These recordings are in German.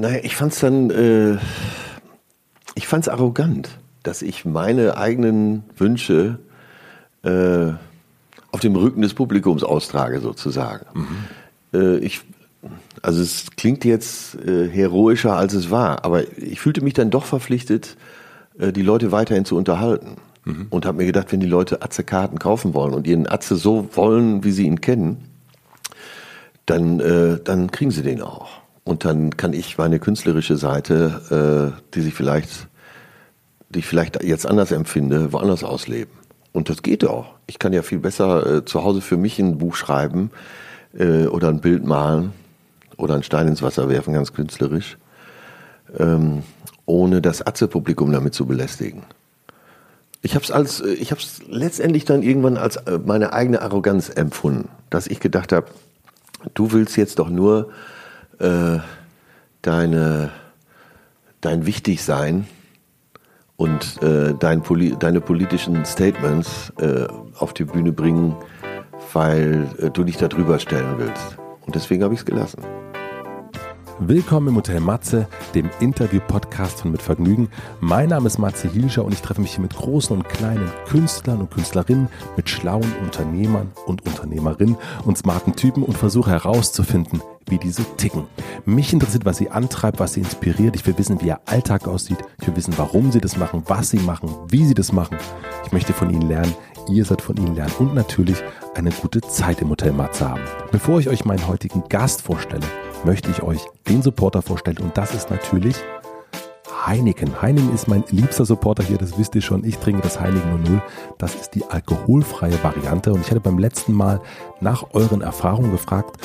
Naja, ich fand's dann, äh, ich fand's arrogant, dass ich meine eigenen Wünsche äh, auf dem Rücken des Publikums austrage, sozusagen. Mhm. Äh, ich, also es klingt jetzt äh, heroischer, als es war, aber ich fühlte mich dann doch verpflichtet, äh, die Leute weiterhin zu unterhalten. Mhm. Und habe mir gedacht, wenn die Leute Atze-Karten kaufen wollen und ihren Atze so wollen, wie sie ihn kennen, dann, äh, dann kriegen sie den auch. Und dann kann ich meine künstlerische Seite, äh, die sich vielleicht, die ich vielleicht jetzt anders empfinde, woanders ausleben. Und das geht auch. Ich kann ja viel besser äh, zu Hause für mich ein Buch schreiben äh, oder ein Bild malen oder einen Stein ins Wasser werfen, ganz künstlerisch, ähm, ohne das Atze-Publikum damit zu belästigen. Ich habe es als, äh, ich habe es letztendlich dann irgendwann als äh, meine eigene Arroganz empfunden, dass ich gedacht habe, du willst jetzt doch nur äh, deine, dein Wichtigsein und äh, dein Poli deine politischen Statements äh, auf die Bühne bringen, weil äh, du dich da drüber stellen willst. Und deswegen habe ich es gelassen. Willkommen im Hotel Matze, dem Interview-Podcast von Mit Vergnügen. Mein Name ist Matze Hilscher und ich treffe mich hier mit großen und kleinen Künstlern und Künstlerinnen, mit schlauen Unternehmern und Unternehmerinnen und smarten Typen und versuche herauszufinden, wie die so ticken. Mich interessiert, was sie antreibt, was sie inspiriert. Ich will wissen, wie ihr Alltag aussieht. Ich will wissen, warum sie das machen, was sie machen, wie sie das machen. Ich möchte von ihnen lernen. Ihr sollt von ihnen lernen und natürlich eine gute Zeit im Hotel Matze haben. Bevor ich euch meinen heutigen Gast vorstelle, möchte ich euch den Supporter vorstellen und das ist natürlich Heineken. Heineken ist mein liebster Supporter hier, das wisst ihr schon. Ich trinke das Heineken 00. Das ist die alkoholfreie Variante und ich hatte beim letzten Mal nach euren Erfahrungen gefragt,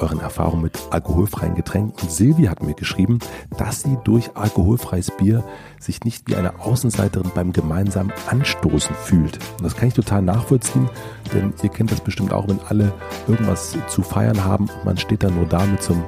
euren Erfahrungen mit alkoholfreien Getränken. Und Silvi hat mir geschrieben, dass sie durch alkoholfreies Bier sich nicht wie eine Außenseiterin beim gemeinsamen Anstoßen fühlt. Und das kann ich total nachvollziehen, denn ihr kennt das bestimmt auch, wenn alle irgendwas zu feiern haben und man steht dann nur da mit so einem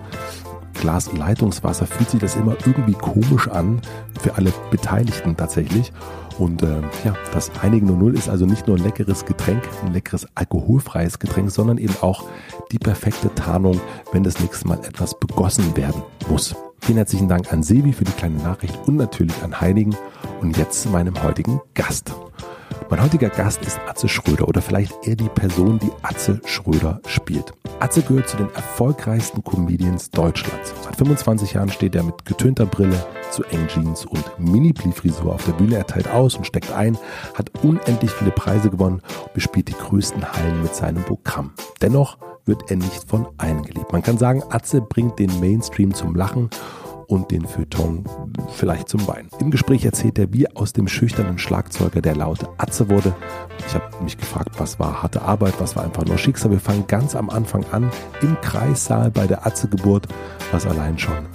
Glas Leitungswasser, fühlt sich das immer irgendwie komisch an für alle Beteiligten tatsächlich. Und äh, ja, das Heineken 00 ist also nicht nur ein leckeres Getränk, ein leckeres alkoholfreies Getränk, sondern eben auch die perfekte Tarnung, wenn das nächste Mal etwas begossen werden muss. Vielen herzlichen Dank an Sebi für die kleine Nachricht und natürlich an Heinigen und jetzt zu meinem heutigen Gast. Mein heutiger Gast ist Atze Schröder oder vielleicht eher die Person, die Atze Schröder spielt. Atze gehört zu den erfolgreichsten Comedians Deutschlands. Seit 25 Jahren steht er mit getönter Brille, zu engen Jeans und Mini-Pli-Frisur auf der Bühne. Er teilt aus und steckt ein, hat unendlich viele Preise gewonnen und bespielt die größten Hallen mit seinem Programm. Dennoch wird er nicht von allen geliebt. Man kann sagen, Atze bringt den Mainstream zum Lachen und den Feuilleton vielleicht zum Wein. Im Gespräch erzählt er, wie aus dem schüchternen Schlagzeuger der laute Atze wurde. Ich habe mich gefragt, was war harte Arbeit, was war einfach nur Schicksal. Wir fangen ganz am Anfang an im Kreissaal bei der Atze-Geburt, was allein schon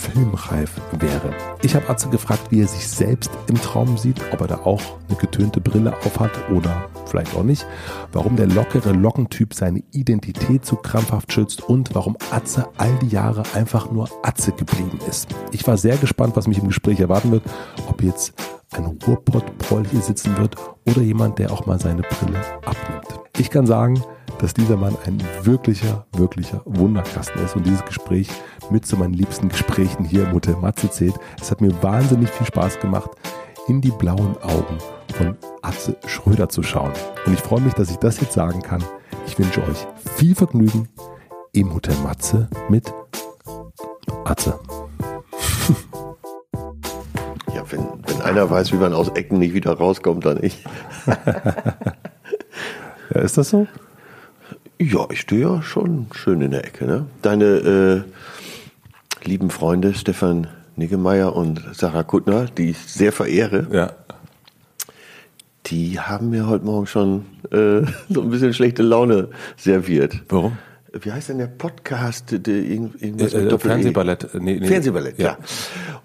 filmreif wäre. Ich habe Atze gefragt, wie er sich selbst im Traum sieht, ob er da auch eine getönte Brille aufhat oder vielleicht auch nicht, warum der lockere Lockentyp seine Identität so krampfhaft schützt und warum Atze all die Jahre einfach nur Atze geblieben ist. Ich war sehr gespannt, was mich im Gespräch erwarten wird, ob jetzt ein Ruhrpott-Proll hier sitzen wird oder jemand, der auch mal seine Brille abnimmt. Ich kann sagen, dass dieser Mann ein wirklicher, wirklicher Wunderkasten ist und dieses Gespräch mit zu meinen liebsten Gesprächen hier im Hotel Matze zählt. Es hat mir wahnsinnig viel Spaß gemacht, in die blauen Augen von Atze Schröder zu schauen. Und ich freue mich, dass ich das jetzt sagen kann. Ich wünsche euch viel Vergnügen im Hotel Matze mit Atze. Ja, wenn, wenn einer weiß, wie man aus Ecken nicht wieder rauskommt, dann ich. ja, ist das so? Ja, ich stehe ja schon schön in der Ecke. Ne? Deine äh, lieben Freunde Stefan Niggemeier und Sarah Kuttner, die ich sehr verehre, ja. die haben mir heute Morgen schon äh, so ein bisschen schlechte Laune serviert. Warum? Wie heißt denn der Podcast? Der, irgendwas äh, äh, Fernsehballett. Nee, nee. Fernsehballett, ja. ja.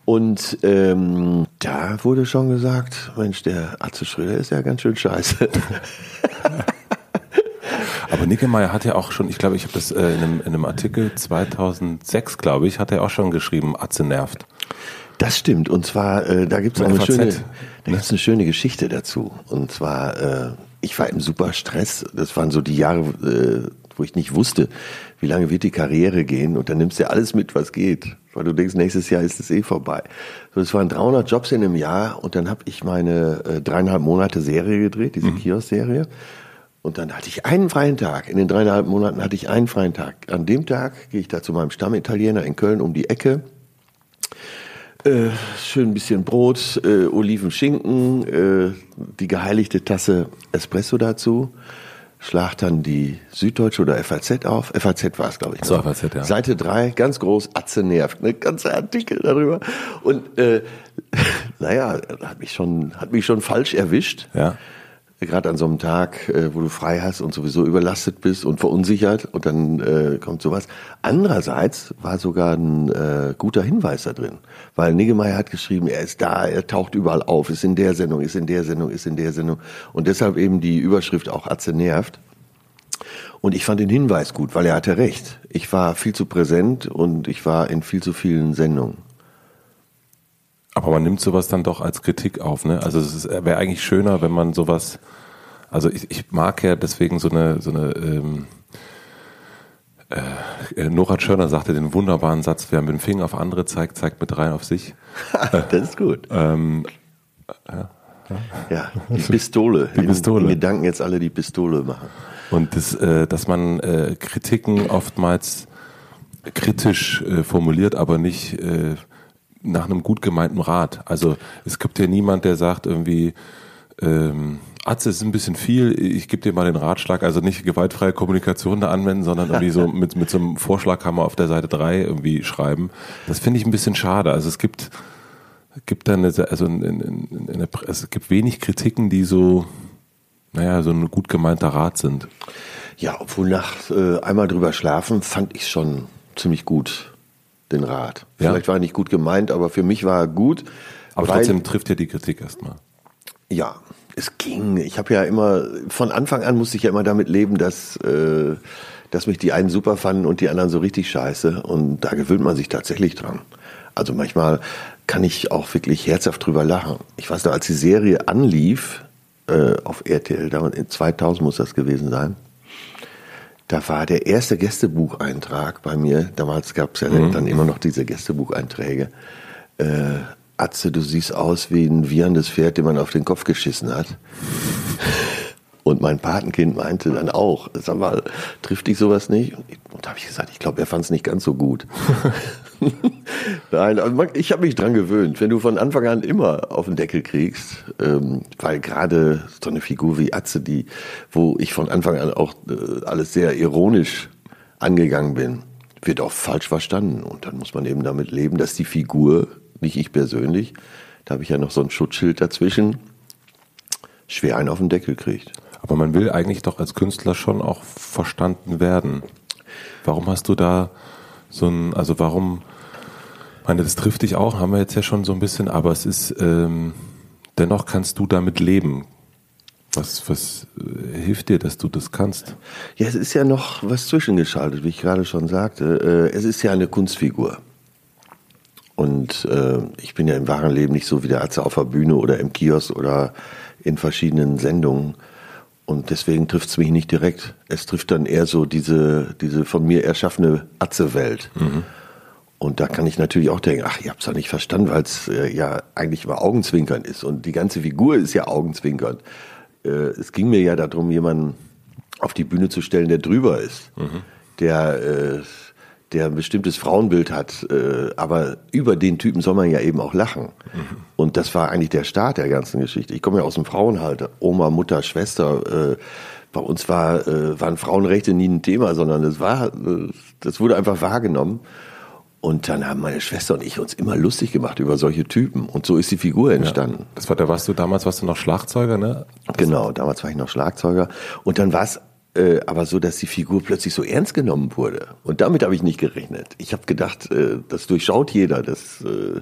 Und ähm, da wurde schon gesagt, Mensch, der Atze Schröder ist ja ganz schön scheiße. Aber Nickemeyer hat ja auch schon, ich glaube, ich habe das äh, in, einem, in einem Artikel 2006, glaube ich, hat er auch schon geschrieben, Atze nervt. Das stimmt. Und zwar, äh, da gibt es eine schöne, da gibt's eine schöne Geschichte dazu. Und zwar, äh, ich war im super Stress. Das waren so die Jahre, äh, wo ich nicht wusste, wie lange wird die Karriere gehen. Und dann nimmst du ja alles mit, was geht. weil du denkst, nächstes Jahr ist es eh vorbei. So, es waren 300 Jobs in einem Jahr und dann habe ich meine äh, dreieinhalb Monate Serie gedreht, diese mhm. Kiosk-Serie. Und dann hatte ich einen freien Tag. In den dreieinhalb Monaten hatte ich einen freien Tag. An dem Tag gehe ich da zu meinem Stammitaliener in Köln um die Ecke. Äh, schön ein bisschen Brot, äh, Oliven, Schinken, äh, die geheiligte Tasse Espresso dazu. Schlag dann die Süddeutsche oder FAZ auf. FAZ war es, glaube ich. Ne? So, FAZ, ja. Seite 3, ganz groß, Atze nervt. Ne? Ganze Artikel darüber. Und äh, naja, hat mich schon, hat mich schon falsch erwischt. Ja gerade an so einem Tag, äh, wo du frei hast und sowieso überlastet bist und verunsichert und dann äh, kommt sowas. Andererseits war sogar ein äh, guter Hinweis da drin, weil Niggemeier hat geschrieben, er ist da, er taucht überall auf, ist in der Sendung, ist in der Sendung, ist in der Sendung und deshalb eben die Überschrift auch Atze nervt. Und ich fand den Hinweis gut, weil er hatte recht. Ich war viel zu präsent und ich war in viel zu vielen Sendungen. Aber man nimmt sowas dann doch als Kritik auf, ne? Also es wäre eigentlich schöner, wenn man sowas, also ich, ich mag ja deswegen so eine, so eine, ähm, äh, äh Nora Schörner sagte den wunderbaren Satz, wer mit dem Finger auf andere zeigt, zeigt mit rein auf sich. das ist gut. ähm, ja, ja, die Pistole. Die Pistole. In, in Gedanken jetzt alle die Pistole machen. Und das, äh, dass man äh, Kritiken oftmals kritisch äh, formuliert, aber nicht äh, nach einem gut gemeinten Rat. Also es gibt ja niemand, der sagt irgendwie, ähm, Atze ist ein bisschen viel, ich gebe dir mal den Ratschlag, also nicht gewaltfreie Kommunikation da anwenden, sondern irgendwie so mit, mit so einem Vorschlaghammer auf der Seite drei irgendwie schreiben. Das finde ich ein bisschen schade. Also es gibt, gibt dann eine, also in, in, in eine, es gibt wenig Kritiken, die so, naja, so ein gut gemeinter Rat sind. Ja, obwohl nach äh, einmal drüber schlafen fand ich schon ziemlich gut den Rat. Ja? Vielleicht war er nicht gut gemeint, aber für mich war er gut. Aber trotzdem trifft ja die Kritik erstmal. Ja, es ging. Ich habe ja immer, von Anfang an musste ich ja immer damit leben, dass, äh, dass mich die einen super fanden und die anderen so richtig scheiße. Und da gewöhnt man sich tatsächlich dran. Also manchmal kann ich auch wirklich herzhaft drüber lachen. Ich weiß noch, als die Serie anlief, äh, auf RTL, in 2000 muss das gewesen sein, da war der erste Gästebucheintrag bei mir, damals gab es ja mhm. dann immer noch diese Gästebucheinträge. Äh, Atze, du siehst aus wie ein wieherndes Pferd, dem man auf den Kopf geschissen hat. Und mein Patenkind meinte dann auch, sag mal, trifft dich sowas nicht? Und, da habe ich gesagt, ich glaube, er fand es nicht ganz so gut. Nein, also ich habe mich dran gewöhnt. Wenn du von Anfang an immer auf den Deckel kriegst, ähm, weil gerade so eine Figur wie Atze, die, wo ich von Anfang an auch äh, alles sehr ironisch angegangen bin, wird auch falsch verstanden. Und dann muss man eben damit leben, dass die Figur, nicht ich persönlich, da habe ich ja noch so ein Schutzschild dazwischen, schwer einen auf den Deckel kriegt. Aber man will eigentlich doch als Künstler schon auch verstanden werden. Warum hast du da so ein, also warum, meine, das trifft dich auch, haben wir jetzt ja schon so ein bisschen, aber es ist, ähm, dennoch kannst du damit leben. Was, was äh, hilft dir, dass du das kannst? Ja, es ist ja noch was zwischengeschaltet, wie ich gerade schon sagte. Äh, es ist ja eine Kunstfigur. Und äh, ich bin ja im wahren Leben nicht so wie der Arzt auf der Bühne oder im Kiosk oder in verschiedenen Sendungen. Und deswegen trifft es mich nicht direkt. Es trifft dann eher so diese, diese von mir erschaffene Atze-Welt. Mhm. Und da kann ich natürlich auch denken, ach, ihr habt es ja nicht verstanden, weil es äh, ja eigentlich immer Augenzwinkern ist. Und die ganze Figur ist ja Augenzwinkern. Äh, es ging mir ja darum, jemanden auf die Bühne zu stellen, der drüber ist. Mhm. Der äh, der ein bestimmtes Frauenbild hat, äh, aber über den Typen soll man ja eben auch lachen. Mhm. Und das war eigentlich der Start der ganzen Geschichte. Ich komme ja aus dem Frauenhalter, Oma, Mutter, Schwester. Äh, bei uns war, äh, waren Frauenrechte nie ein Thema, sondern es war, äh, das wurde einfach wahrgenommen. Und dann haben meine Schwester und ich uns immer lustig gemacht über solche Typen. Und so ist die Figur entstanden. Ja, das war, da warst du damals, warst du noch Schlagzeuger, ne? Genau, damals war ich noch Schlagzeuger. Und dann war es äh, aber so, dass die Figur plötzlich so ernst genommen wurde. Und damit habe ich nicht gerechnet. Ich habe gedacht, äh, das durchschaut jeder, dass, äh,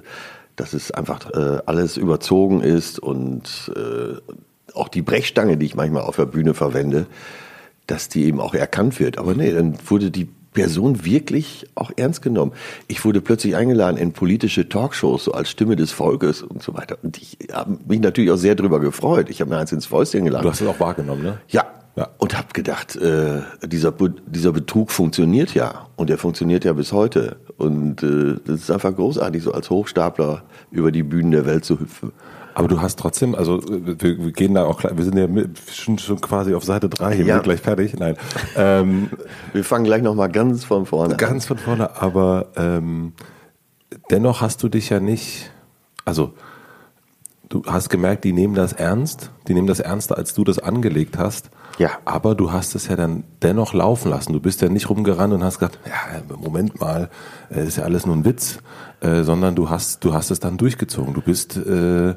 dass es einfach äh, alles überzogen ist und äh, auch die Brechstange, die ich manchmal auf der Bühne verwende, dass die eben auch erkannt wird. Aber nee, dann wurde die Person wirklich auch ernst genommen. Ich wurde plötzlich eingeladen in politische Talkshows, so als Stimme des Volkes und so weiter. Und ich habe mich natürlich auch sehr drüber gefreut. Ich habe mir eins ins Fäustchen geladen. Du hast es auch wahrgenommen, ne? Ja, Ja. Und habe gedacht, äh, dieser, dieser Betrug funktioniert ja. Und der funktioniert ja bis heute. Und äh, das ist einfach großartig, so als Hochstapler über die Bühnen der Welt zu hüpfen. Aber du hast trotzdem, also wir, wir gehen da auch, wir sind ja schon, schon quasi auf Seite drei hier, ja. gleich fertig. Nein. Ähm, wir fangen gleich nochmal ganz von vorne Ganz an. von vorne, aber ähm, dennoch hast du dich ja nicht, also du hast gemerkt, die nehmen das ernst, die nehmen das ernster, als du das angelegt hast. Ja. Aber du hast es ja dann dennoch laufen lassen. Du bist ja nicht rumgerannt und hast gesagt, ja, Moment mal, äh, ist ja alles nur ein Witz, äh, sondern du hast, du hast es dann durchgezogen. Du bist, äh,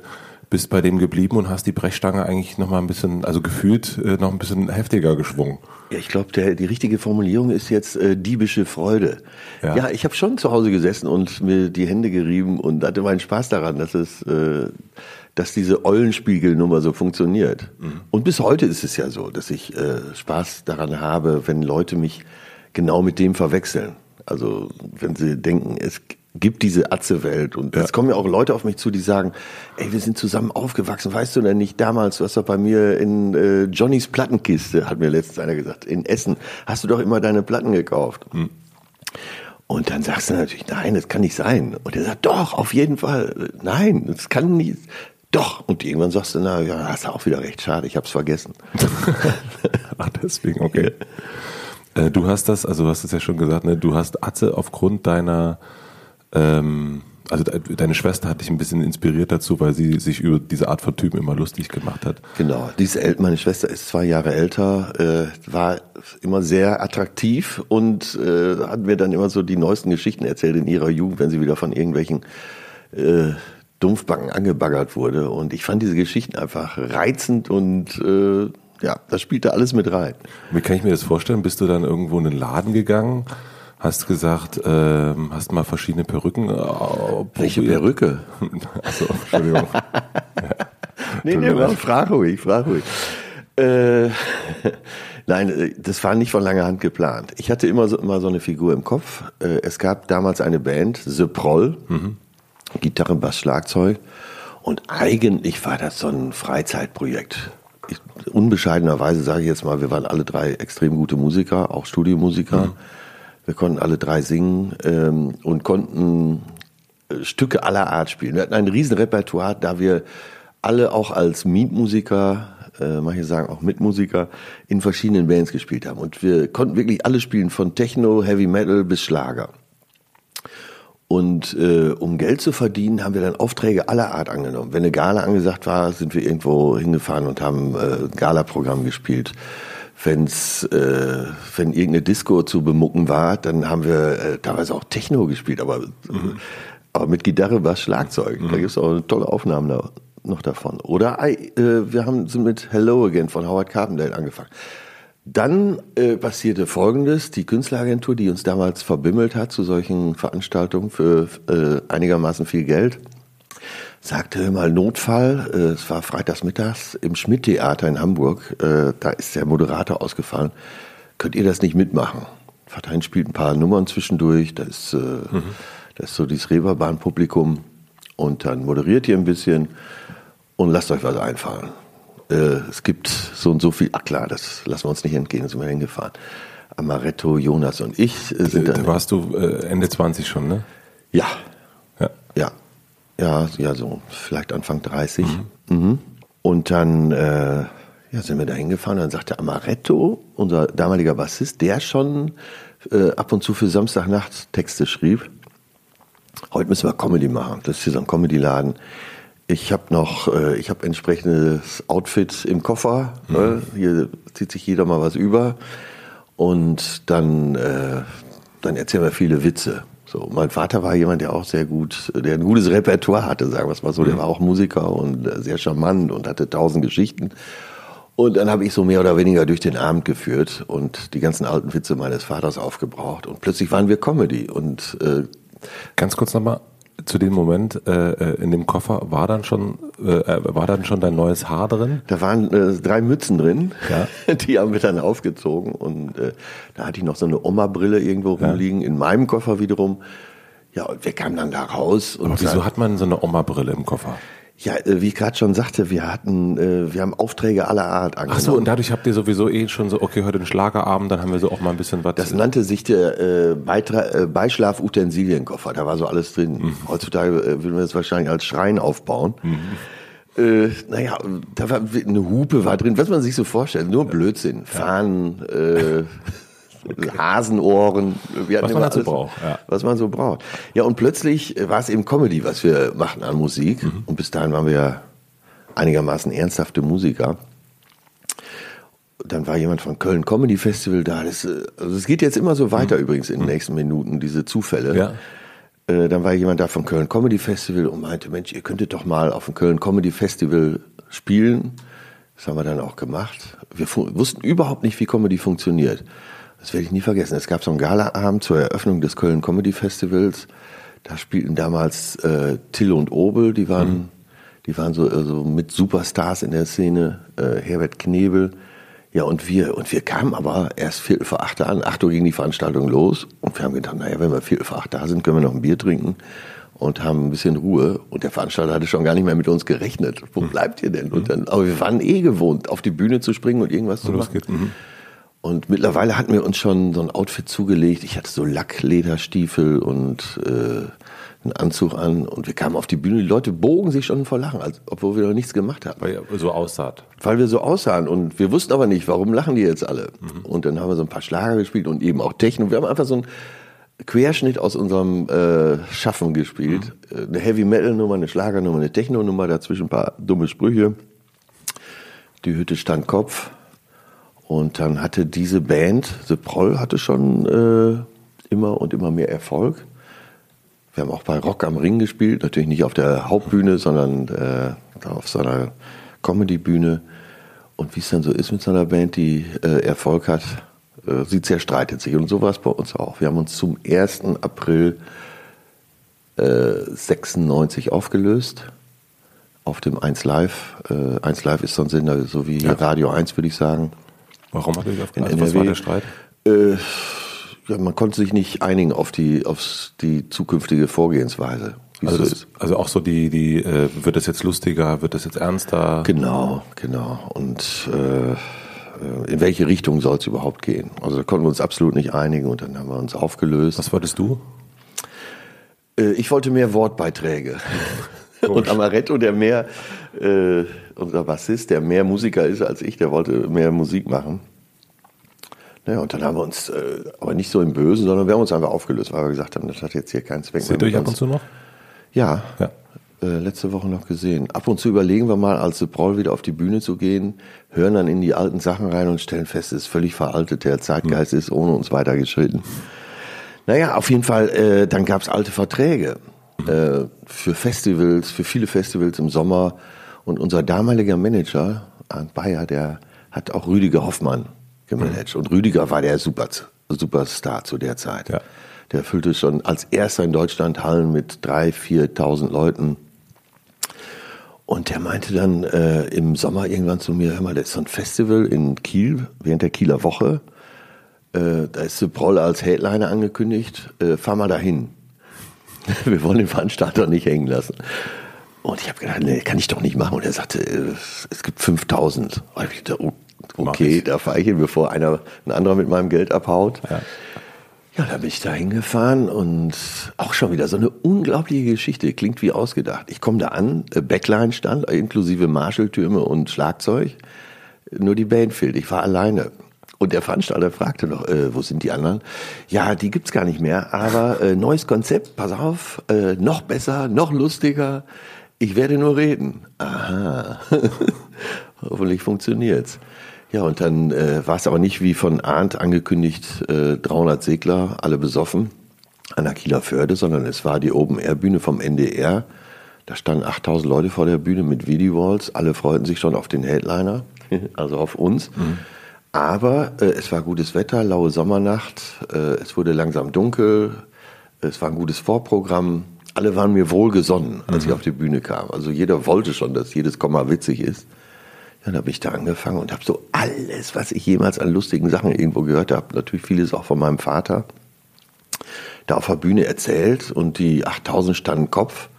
bist bei dem geblieben und hast die Brechstange eigentlich noch mal ein bisschen, also gefühlt äh, noch ein bisschen heftiger geschwungen. Ja, ich glaube, die richtige Formulierung ist jetzt äh, diebische Freude. Ja, ja ich habe schon zu Hause gesessen und mir die Hände gerieben und hatte meinen Spaß daran, dass es äh, dass diese Eulenspiegelnummer so funktioniert. Mhm. Und bis heute ist es ja so, dass ich äh, Spaß daran habe, wenn Leute mich genau mit dem verwechseln. Also wenn sie denken, es gibt diese Atze-Welt. Und ja. es kommen ja auch Leute auf mich zu, die sagen, ey, wir sind zusammen aufgewachsen. Weißt du denn nicht damals, was doch bei mir in äh, Johnnys Plattenkiste, hat mir letztens einer gesagt, in Essen, hast du doch immer deine Platten gekauft. Mhm. Und dann sagst du natürlich, nein, das kann nicht sein. Und er sagt, doch, auf jeden Fall. Nein, das kann nicht. Doch. Und irgendwann sagst du, na ja, hast du auch wieder recht. Schade, ich hab's vergessen. Ach, deswegen, okay. Äh, du hast das, also du hast es ja schon gesagt, ne? du hast Atze aufgrund deiner, ähm, also deine Schwester hat dich ein bisschen inspiriert dazu, weil sie sich über diese Art von Typen immer lustig gemacht hat. Genau. Diese, meine Schwester ist zwei Jahre älter, äh, war immer sehr attraktiv und äh, hat mir dann immer so die neuesten Geschichten erzählt in ihrer Jugend, wenn sie wieder von irgendwelchen äh, Dumpfbacken angebaggert wurde. Und ich fand diese Geschichten einfach reizend und äh, ja, das spielte alles mit rein. Wie kann ich mir das vorstellen? Bist du dann irgendwo in einen Laden gegangen? Hast gesagt, ähm, hast mal verschiedene Perücken. Äh, Welche Perücke? Achso, Entschuldigung. ja. Nee, nee, frag ruhig, frag ruhig. Äh, Nein, äh, das war nicht von langer Hand geplant. Ich hatte immer so, immer so eine Figur im Kopf. Äh, es gab damals eine Band, The Proll. Mhm. Gitarre, Bass, Schlagzeug. Und eigentlich war das so ein Freizeitprojekt. Ich, unbescheidenerweise sage ich jetzt mal, wir waren alle drei extrem gute Musiker, auch Studiomusiker. Mhm. Wir konnten alle drei singen ähm, und konnten äh, Stücke aller Art spielen. Wir hatten ein riesen Repertoire, da wir alle auch als Mietmusiker, äh, manche sagen auch Mitmusiker, in verschiedenen Bands gespielt haben. Und wir konnten wirklich alles spielen, von Techno, Heavy Metal bis Schlager. Und äh, um Geld zu verdienen, haben wir dann Aufträge aller Art angenommen. Wenn eine Gala angesagt war, sind wir irgendwo hingefahren und haben äh, Gala-Programm gespielt. Wenn's, äh, wenn irgendeine Disco zu bemucken war, dann haben wir äh, teilweise auch Techno gespielt, aber, mhm. aber mit Gitarre, Bass, Schlagzeug. Mhm. Da gibt's auch tolle Aufnahmen da, noch davon. Oder äh, wir haben sind mit Hello Again von Howard Carpendale angefangen. Dann äh, passierte Folgendes. Die Künstleragentur, die uns damals verbimmelt hat zu solchen Veranstaltungen für äh, einigermaßen viel Geld, sagte mal Notfall. Äh, es war freitags mittags im Schmidt-Theater in Hamburg. Äh, da ist der Moderator ausgefallen. Könnt ihr das nicht mitmachen? Vatein spielt ein paar Nummern zwischendurch. Da ist, äh, mhm. da ist so dieses Reeperbahn-Publikum. Und dann moderiert ihr ein bisschen und lasst euch was einfallen äh, es gibt so und so viel, ach klar, das lassen wir uns nicht entgehen, sind wir hingefahren. Amaretto, Jonas und ich äh, sind dann. Da warst du äh, Ende 20 schon, ne? Ja. Ja. Ja, ja, ja so vielleicht Anfang 30. Mhm. Mhm. Und dann äh, ja, sind wir da hingefahren. Dann sagte Amaretto, unser damaliger Bassist, der schon äh, ab und zu für Samstagnacht Texte schrieb. Heute müssen wir Comedy machen. Das ist hier so ein Comedy-Laden. Ich habe noch, äh, ich habe entsprechendes Outfit im Koffer. Mhm. Ne? Hier zieht sich jeder mal was über. Und dann, äh, dann erzählen wir viele Witze. So, mein Vater war jemand, der auch sehr gut, der ein gutes Repertoire hatte, sagen wir es mal so. Der mhm. war auch Musiker und äh, sehr charmant und hatte tausend Geschichten. Und dann habe ich so mehr oder weniger durch den Abend geführt und die ganzen alten Witze meines Vaters aufgebraucht. Und plötzlich waren wir Comedy. Und äh, ganz kurz nochmal, zu dem Moment äh, äh, in dem Koffer war dann schon äh, äh, war dann schon dein neues Haar drin? Da waren äh, drei Mützen drin, ja. die haben wir dann aufgezogen und äh, da hatte ich noch so eine Oma-Brille irgendwo rumliegen ja. in meinem Koffer wiederum. Ja, und wir kamen dann da raus. Und Aber wieso hat man so eine Oma-Brille im Koffer? Ja, äh, wie ich gerade schon sagte, wir hatten, äh, wir haben Aufträge aller Art angenommen. Ach so, und dadurch habt ihr sowieso eh schon so, okay, heute ein Schlagerabend, dann haben wir so auch mal ein bisschen was. Das nannte sich der äh, Beitra äh, Beischlaf-Utensilienkoffer, da war so alles drin. Mhm. Heutzutage äh, würden wir das wahrscheinlich als Schrein aufbauen. Mhm. Äh, naja, da war eine Hupe war drin, was man sich so vorstellt, nur Blödsinn. Fahnen, äh. Hasenohren, wir was man dazu braucht. Ja. Was man so braucht. Ja, und plötzlich war es eben Comedy, was wir machen an Musik. Mhm. Und bis dahin waren wir ja einigermaßen ernsthafte Musiker. Dann war jemand von Köln Comedy Festival da. Das, äh, also es geht jetzt immer so weiter mhm. übrigens in den mhm. nächsten Minuten, diese Zufälle. Ja. Äh, dann war jemand da vom Köln Comedy Festival und meinte, Mensch, ihr könntet doch mal auf dem Köln Comedy Festival spielen. Das haben wir dann auch gemacht. Wir wussten überhaupt nicht, wie Comedy funktioniert. Das werde ich nie vergessen. Es gab so einen Galaabend zur Eröffnung des Köln Comedy Festivals. Da spielten damals äh, Till und Obel, die waren, mhm. die waren so also mit Superstars in der Szene, äh, Herbert Knebel. Ja, und wir, und wir kamen aber erst Viertel vor acht an. Acht Uhr ging die Veranstaltung los. Und wir haben gedacht, naja, wenn wir Viertel vor acht da sind, können wir noch ein Bier trinken und haben ein bisschen Ruhe. Und der Veranstalter hatte schon gar nicht mehr mit uns gerechnet. Wo mhm. bleibt ihr denn? Und mhm. dann, aber wir waren eh gewohnt, auf die Bühne zu springen und irgendwas und zu machen. Geht. Und mittlerweile hatten wir uns schon so ein Outfit zugelegt. Ich hatte so Lacklederstiefel und äh, einen Anzug an und wir kamen auf die Bühne. Die Leute bogen sich schon vor Lachen, als, obwohl wir noch nichts gemacht haben. Weil ihr so aussaht. Weil wir so aussahen und wir wussten aber nicht, warum lachen die jetzt alle. Mhm. Und dann haben wir so ein paar Schlager gespielt und eben auch Techno. Wir haben einfach so einen Querschnitt aus unserem äh, Schaffen gespielt. Mhm. Äh, eine Heavy Metal Nummer, eine Schlagernummer, eine Techno Nummer, dazwischen ein paar dumme Sprüche. Die Hütte stand Kopf. Und dann hatte diese Band, The Proll, hatte schon äh, immer und immer mehr Erfolg. Wir haben auch bei Rock am Ring gespielt, natürlich nicht auf der Hauptbühne, sondern äh, auf so einer Comedy-Bühne. Und wie es dann so ist mit so einer Band, die äh, Erfolg hat, äh, sie zerstreitet sich. Und so war es bei uns auch. Wir haben uns zum 1. April äh, 96 aufgelöst auf dem 1 Live. Äh, 1 Live ist so ein Sender, so wie ja. Radio 1, würde ich sagen. Warum hat er sich aufgelöst? Was war der Streit? Äh, ja, man konnte sich nicht einigen auf die, auf die zukünftige Vorgehensweise. Also, das, also, auch so die, die, äh, wird das jetzt lustiger, wird das jetzt ernster? Genau, genau. Und äh, in welche Richtung soll es überhaupt gehen? Also da konnten wir uns absolut nicht einigen und dann haben wir uns aufgelöst. Was wolltest du? Äh, ich wollte mehr Wortbeiträge. und Amaretto, der mehr, äh, unser Bassist, der mehr Musiker ist als ich, der wollte mehr Musik machen. Naja, und dann haben wir uns, äh, aber nicht so im Bösen, sondern wir haben uns einfach aufgelöst, weil wir gesagt haben, das hat jetzt hier keinen Zweck Seht ihr euch ab und zu noch? Ja, ja. Äh, letzte Woche noch gesehen. Ab und zu überlegen wir mal, als Paul wieder auf die Bühne zu gehen, hören dann in die alten Sachen rein und stellen fest, es ist völlig veraltet, der Zeitgeist mhm. ist ohne uns weitergeschritten. Naja, auf jeden Fall, äh, dann gab's alte Verträge äh, für Festivals, für viele Festivals im Sommer. Und unser damaliger Manager, Arndt Bayer, der hat auch Rüdiger Hoffmann gemanagt. Mhm. Und Rüdiger war der Super, Superstar zu der Zeit. Ja. Der füllte schon als erster in Deutschland Hallen mit 3.000, 4.000 Leuten. Und der meinte dann äh, im Sommer irgendwann zu mir, hör mal, da ist so ein Festival in Kiel, während der Kieler Woche. Äh, da ist Proll als Headliner angekündigt. Äh, fahr mal dahin. Wir wollen den Veranstalter nicht hängen lassen. Und ich habe gedacht, nee, kann ich doch nicht machen. Und er sagte, äh, es gibt 5000. Okay, da fahre ich hin, bevor einer, ein anderer mit meinem Geld abhaut. Ja. Ja, da bin ich da hingefahren und auch schon wieder so eine unglaubliche Geschichte. Klingt wie ausgedacht. Ich komme da an, äh, Backline stand, inklusive Marshalltürme und Schlagzeug. Nur die Band fehlt. Ich war alleine. Und der Veranstalter fragte noch, äh, wo sind die anderen? Ja, die gibt's gar nicht mehr, aber äh, neues Konzept, pass auf, äh, noch besser, noch lustiger. Ich werde nur reden. Aha. Hoffentlich funktioniert's. Ja, und dann äh, war es aber nicht wie von Arndt angekündigt, äh, 300 Segler, alle besoffen an der Kieler Förde, sondern es war die Open-Air-Bühne vom NDR. Da standen 8000 Leute vor der Bühne mit Video-Walls. Alle freuten sich schon auf den Headliner, also auf uns. Mhm. Aber äh, es war gutes Wetter, laue Sommernacht, äh, es wurde langsam dunkel, es war ein gutes Vorprogramm. Alle waren mir wohlgesonnen, als mhm. ich auf die Bühne kam. Also jeder wollte schon, dass jedes Komma witzig ist. Dann habe ich da angefangen und habe so alles, was ich jemals an lustigen Sachen irgendwo gehört habe, natürlich vieles auch von meinem Vater, da auf der Bühne erzählt und die 8000 standen Kopf.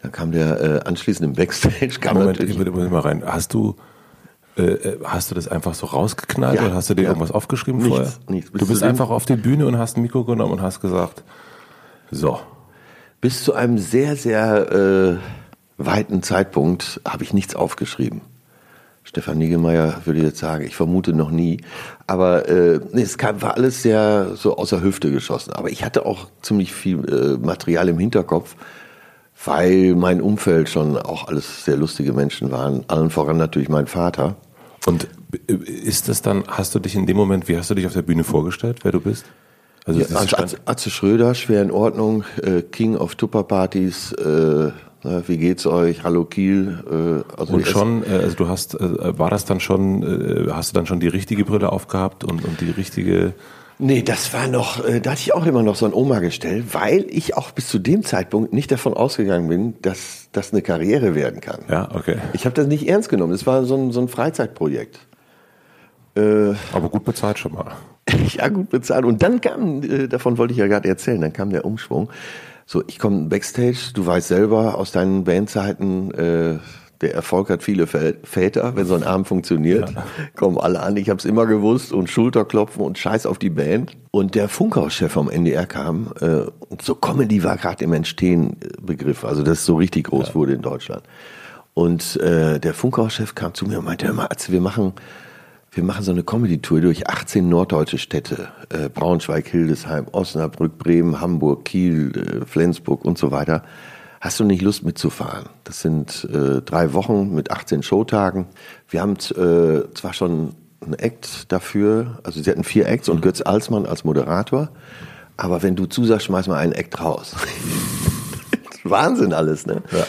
Dann kam der äh, anschließend im Backstage. Kam Moment, ich will mal rein. Hast du, äh, äh, hast du das einfach so rausgeknallt Ja, oder hast du dir ja. irgendwas aufgeschrieben Nichts, vorher? nichts. Bis Du bist einfach auf die Bühne und hast ein Mikro genommen und hast gesagt, so. Bis zu einem sehr, sehr äh, weiten Zeitpunkt habe ich nichts aufgeschrieben. Stefan Niggemeier würde jetzt sagen, ich vermute noch nie. Aber äh, nee, es kam, war alles sehr so aus der Hüfte geschossen. Aber ich hatte auch ziemlich viel äh, Material im Hinterkopf, weil mein Umfeld schon auch alles sehr lustige Menschen waren. Allen voran natürlich mein Vater. Und äh, ist das dann, hast du dich in dem Moment, wie hast du dich auf der Bühne vorgestellt, wer du bist? Also ist Atze, Atze, Schröder, schwer in Ordnung, äh, King of Tupperpartys, äh, na, wie geht's euch, Hallo Kiel. Äh, also und schon, äh, also du hast, äh, war das dann schon, äh, hast du dann schon die richtige Brille aufgehabt und, und die richtige, Nee, das war noch, äh, da hatte ich auch immer noch so ein Oma-Gestell, weil ich auch bis zu dem Zeitpunkt nicht davon ausgegangen bin, dass das eine Karriere werden kann. ja, okay. Ich habe das nicht ernst genommen. Es war so ein, so ein Freizeitprojekt. Äh, Aber gut bezahlt schon mal. ja, gut bezahlt. Und dann kam, äh, davon wollte ich ja gerade erzählen, dann kam der Umschwung. So, ich komme backstage, du weißt selber aus deinen Bandzeiten, äh, der Erfolg hat viele Vä- Väter, wenn so ein Abend funktioniert, kommen alle an, ich habe es immer gewusst und Schulterklopfen und Scheiß auf die Band. Und der Funkhauschef vom NDR kam, äh, und so Comedy war gerade im Entstehen Begriff, also das so richtig groß wurde in Deutschland. Und äh, der Funkhauschef kam zu mir und meinte, hör mal, wir machen wir machen so eine Comedy-Tour durch 18 norddeutsche Städte. Äh, Braunschweig, Hildesheim, Osnabrück, Bremen, Hamburg, Kiel, äh, Flensburg und so weiter. Hast du nicht Lust mitzufahren? Das sind äh, drei Wochen mit 18 Showtagen. Wir haben äh, zwar schon einen Act dafür, also sie hatten vier Acts und Götz Alsmann als Moderator, aber wenn du zusagst, schmeiß mal einen Act raus. Wahnsinn alles, ne? Ja.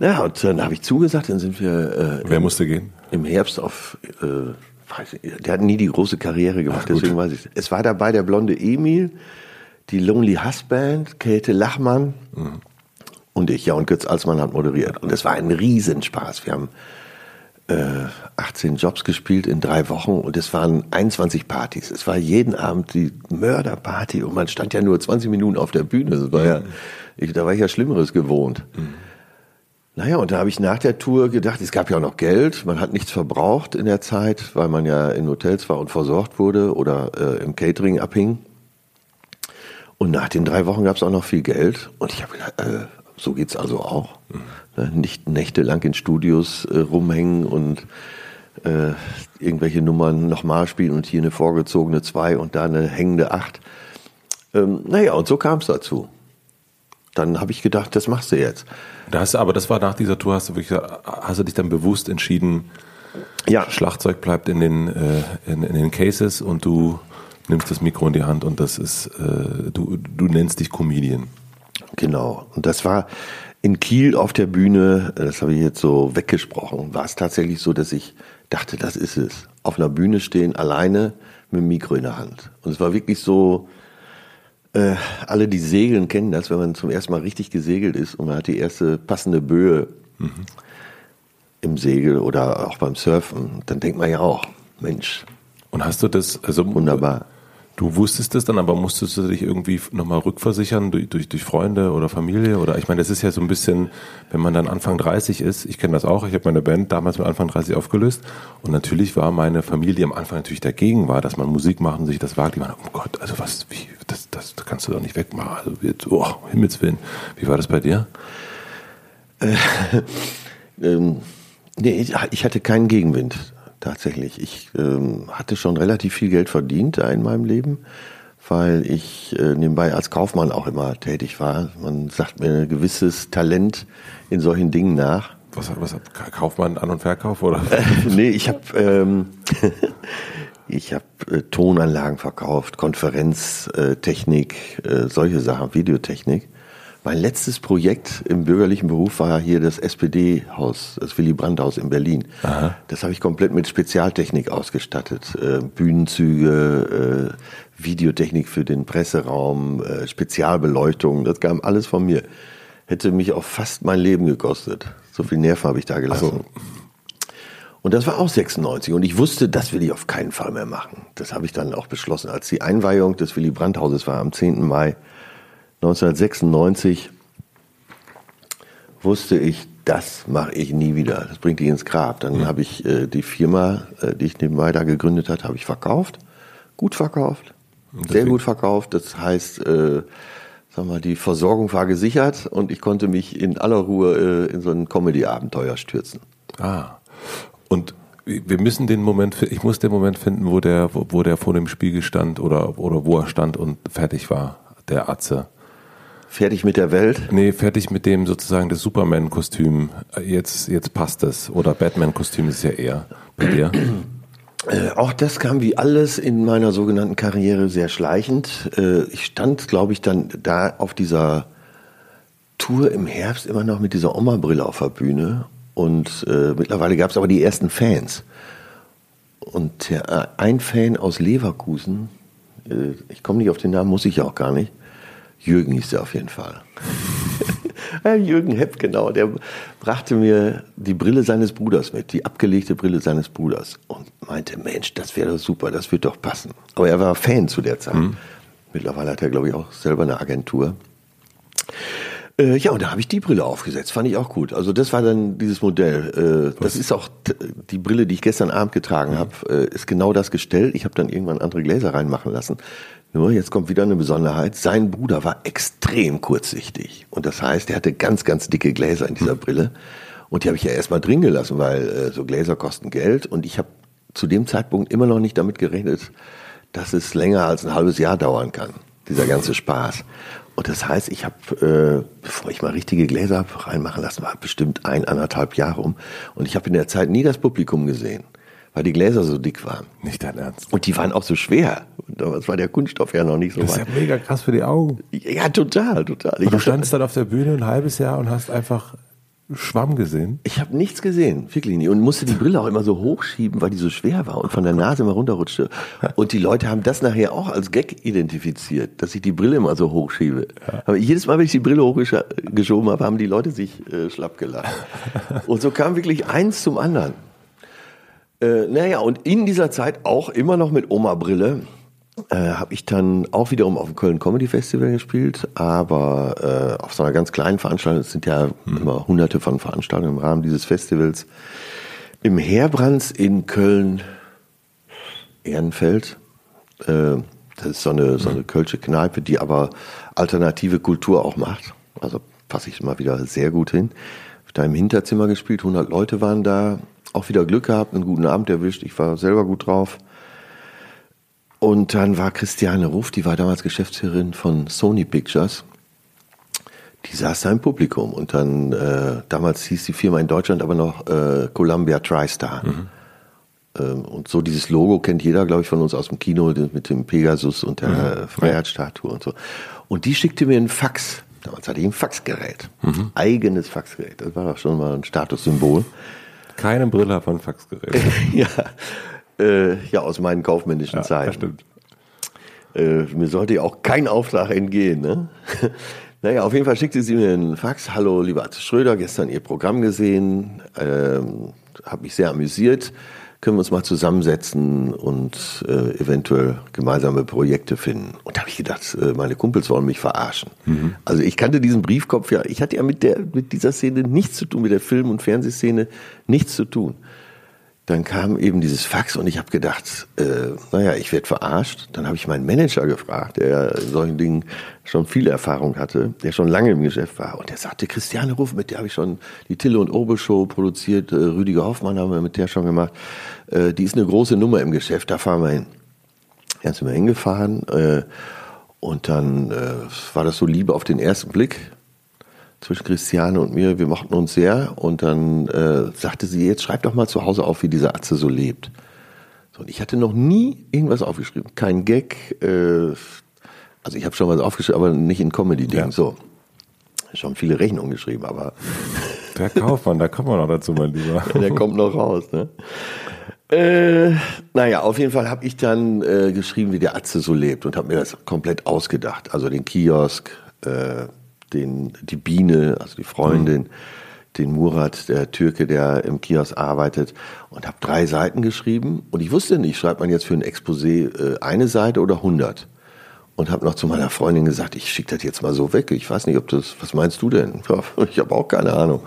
Ja, und dann habe ich zugesagt, dann sind wir äh, Wer musste gehen? im Herbst auf, äh, weiß ich, der hat nie die große Karriere gemacht, Ach, deswegen weiß ich. Es war dabei der blonde Emil, die Lonely Husband, Käthe Lachmann und ich. Ja, und Götz Alsmann hat moderiert. Und es war ein Riesenspaß. Wir haben äh, 18 Jobs gespielt in drei Wochen und es waren 21 Partys. Es war jeden Abend die Mörderparty und man stand ja nur 20 Minuten auf der Bühne. Das war ja, ich, da war ich ja Schlimmeres gewohnt. Naja, und da habe ich nach der Tour gedacht, es gab ja auch noch Geld, man hat nichts verbraucht in der Zeit, weil man ja in Hotels war und versorgt wurde oder äh, im Catering abhing. Und nach den drei Wochen gab es auch noch viel Geld. Und ich habe gedacht, äh, so geht's also auch. Ne, Nicht nächtelang in Studios äh, rumhängen und äh, irgendwelche Nummern nochmal spielen und hier eine vorgezogene zwei und da eine hängende acht. Ähm, naja, und so kam es dazu. Dann habe ich gedacht, das machst du jetzt. Da hast du, aber das war nach dieser Tour, hast du wirklich, hast du dich dann bewusst entschieden, Ja, Schlagzeug bleibt in den, äh, in, in den Cases und du nimmst das Mikro in die Hand und das ist, äh, du, du nennst dich Comedian. Genau. Und das war in Kiel auf der Bühne, das habe ich jetzt so weggesprochen, war es tatsächlich so, dass ich dachte, das ist es. Auf einer Bühne stehen, alleine mit dem Mikro in der Hand. Und es war wirklich so, äh, alle, die segeln, kennen das, wenn man zum ersten Mal richtig gesegelt ist und man hat die erste passende Böe im Segel oder auch beim Surfen, dann denkt man ja auch, Mensch, Und hast du das, also wunderbar. Du wusstest das dann, aber musstest du dich irgendwie nochmal rückversichern durch, durch, durch Freunde oder Familie? Oder ich meine, das ist ja so ein bisschen, wenn man dann Anfang 30 ist, ich kenne das auch, ich habe meine Band damals mit Anfang 30 aufgelöst und natürlich war meine Familie am Anfang natürlich dagegen war, dass man Musik machen, sich das wagt. Die waren, oh Gott, also was, wie, das, das, kannst du doch nicht wegmachen. Also jetzt, oh, Himmels Willen. Wie war das bei dir? Ähm, nee, ich hatte keinen Gegenwind, tatsächlich. Ich ähm, hatte schon relativ viel Geld verdient in meinem Leben, weil ich äh, nebenbei als Kaufmann auch immer tätig war. Man sagt mir ein gewisses Talent in solchen Dingen nach. Was, was kauft man An- und Verkauf oder? nee, ich habe ähm, ich habe äh, Tonanlagen verkauft, Konferenztechnik, äh, solche Sachen, Videotechnik. Mein letztes Projekt im bürgerlichen Beruf war hier das SPD-Haus, das Willy Brandt-Haus in Berlin. Aha. Das habe ich komplett mit Spezialtechnik ausgestattet. Äh, Bühnenzüge, äh, Videotechnik für den Presseraum, äh, Spezialbeleuchtung, das kam alles von mir. Hätte mich auch fast mein Leben gekostet. So viel Nerven habe ich da gelassen. Und das war auch 96 und ich wusste, das will ich auf keinen Fall mehr machen. Das habe ich dann auch beschlossen. Als die Einweihung des Willy Brandt-Hauses war am 10. Mai 1996, wusste ich, das mache ich nie wieder. Das bringt dich ins Grab. Dann mhm. habe ich äh, die Firma, äh, die ich nebenbei da gegründet habe, habe ich verkauft. Gut verkauft. Sehr gut verkauft. Das heißt, äh, sag mal, die Versorgung war gesichert und ich konnte mich in aller Ruhe äh, in so ein Comedy-Abenteuer stürzen. Ah. Und wir müssen den Moment, ich muss den Moment finden, wo der, wo der vor dem Spiegel stand oder, oder wo er stand und fertig war, der Atze. Fertig mit der Welt? Nee, fertig mit dem sozusagen das Superman-Kostüm. Jetzt, jetzt passt es. Oder Batman-Kostüm ist ja eher bei dir. Äh, auch das kam wie alles in meiner sogenannten Karriere sehr schleichend. Äh, ich stand, glaube ich, dann da auf dieser Tour im Herbst immer noch mit dieser Oma-Brille auf der Bühne. Und äh, mittlerweile gab es aber die ersten Fans. Und der, äh, ein Fan aus Leverkusen, ich komme nicht auf den Namen, muss ich ja auch gar nicht, Jürgen hieß der auf jeden Fall. Jürgen Hepp, genau, der brachte mir die Brille seines Bruders mit, die abgelegte Brille seines Bruders und meinte, Mensch, das wäre doch super, das wird doch passen. Aber er war Fan zu der Zeit. Mhm. Mittlerweile hat er, glaube ich, auch selber eine Agentur. Äh, ja, und da habe ich die Brille aufgesetzt, fand ich auch gut. Also das war dann dieses Modell. Äh, das ist auch die Brille, die ich gestern Abend getragen mhm. habe, äh, ist genau das Gestell. Ich habe dann irgendwann andere Gläser reinmachen lassen. Nur jetzt kommt wieder eine Besonderheit. Sein Bruder war extrem kurzsichtig. Und das heißt, er hatte ganz, ganz dicke Gläser in dieser Brille. Und die habe ich ja erstmal drin gelassen, weil äh, so Gläser kosten Geld. Und ich habe zu dem Zeitpunkt immer noch nicht damit gerechnet, dass es länger als ein halbes Jahr dauern kann, dieser ganze Spaß. Und das heißt, ich habe, äh, bevor ich mal richtige Gläser reinmachen lassen, war bestimmt ein, anderthalb Jahre um. Und ich habe in der Zeit nie das Publikum gesehen weil die Gläser so dick waren. Nicht dein Ernst. Und die waren auch so schwer. Und damals war der Kunststoff ja noch nicht so das weit. Das ist ja mega krass für die Augen. Ja, total, total. Und du standst dann auf der Bühne ein halbes Jahr und hast einfach Schwamm gesehen? Ich habe nichts gesehen, wirklich nicht. Und musste die Brille auch immer so hochschieben, weil die so schwer war und von der Nase immer runterrutschte. Und die Leute haben das nachher auch als Gag identifiziert, dass ich die Brille immer so hochschiebe. Ja. Aber jedes Mal, wenn ich die Brille hochgeschoben habe, haben die Leute sich äh, schlapp gelacht. Und so kam wirklich eins zum anderen. Äh, naja, und in dieser Zeit auch immer noch mit Oma-Brille äh, habe ich dann auch wiederum auf dem Köln Comedy Festival gespielt, aber äh, auf so einer ganz kleinen Veranstaltung, es sind ja mhm. immer hunderte von Veranstaltungen im Rahmen dieses Festivals, im Herbrands in Köln Ehrenfeld. Äh, das ist so eine, so eine kölsche Kneipe, die aber alternative Kultur auch macht. Also passe ich mal wieder sehr gut hin. Da im Hinterzimmer gespielt, 100 Leute waren da auch wieder Glück gehabt, einen guten Abend erwischt. Ich war selber gut drauf. Und dann war Christiane Ruff, die war damals Geschäftsführerin von Sony Pictures. Die saß da im Publikum und dann, äh, damals hieß die Firma in Deutschland aber noch äh, Columbia TriStar. Mhm. Ähm, und so dieses Logo kennt jeder, glaube ich, von uns aus dem Kino mit dem Pegasus und der mhm. Freiheitsstatue und so. Und die schickte mir einen Fax. Damals hatte ich ein Faxgerät. Mhm. Eigenes Faxgerät. Das war doch schon mal ein Statussymbol. Keine Brille von Faxgerät. ja. Äh, ja, aus meinen kaufmännischen ja, Zeiten. Das stimmt. Äh, mir sollte ja auch kein Auftrag entgehen. Ne? naja, auf jeden Fall schickte sie mir einen Fax. Hallo, lieber Arzt Schröder, gestern Ihr Programm gesehen. Ähm, Habe mich sehr amüsiert können wir uns mal zusammensetzen und äh, eventuell gemeinsame Projekte finden. Und da habe ich gedacht, äh, meine Kumpels wollen mich verarschen. Mhm. Also ich kannte diesen Briefkopf ja, ich hatte ja mit, der, mit dieser Szene nichts zu tun, mit der Film- und Fernsehszene nichts zu tun dann kam eben dieses Fax und ich habe gedacht, äh, naja, ich werde verarscht. Dann habe ich meinen Manager gefragt, der in solchen Dingen schon viel Erfahrung hatte, der schon lange im Geschäft war. Und der sagte, Christiane Ruff, mit der habe ich schon die Tille und Obe Show produziert, äh, Rüdiger Hoffmann haben wir mit der schon gemacht. Äh, die ist eine große Nummer im Geschäft, da fahren wir hin. Dann sind wir hingefahren äh, und dann äh, war das so Liebe auf den ersten Blick zwischen Christiane und mir. Wir mochten uns sehr. Und dann äh, sagte sie, jetzt schreib doch mal zu Hause auf, wie diese Atze so lebt. So, und ich hatte noch nie irgendwas aufgeschrieben. Kein Gag. Äh, also ich habe schon was aufgeschrieben, aber nicht in Comedy-Ding. Ja. So. Schon viele Rechnungen geschrieben, aber. Der Kaufmann, da kommen wir noch dazu, mein Lieber. Der kommt noch raus, ne? Äh, naja, auf jeden Fall habe ich dann äh, geschrieben, wie der Atze so lebt und habe mir das komplett ausgedacht. Also den Kiosk, äh, den, die Biene, also die Freundin, mhm. den Murat, der Türke, der im Kiosk arbeitet, und habe drei Seiten geschrieben. Und ich wusste nicht, schreibt man jetzt für ein Exposé äh, eine Seite oder hundert? und habe noch zu meiner Freundin gesagt, ich schicke das jetzt mal so weg. Ich weiß nicht, ob das, was meinst du denn? Ja, ich habe auch keine Ahnung.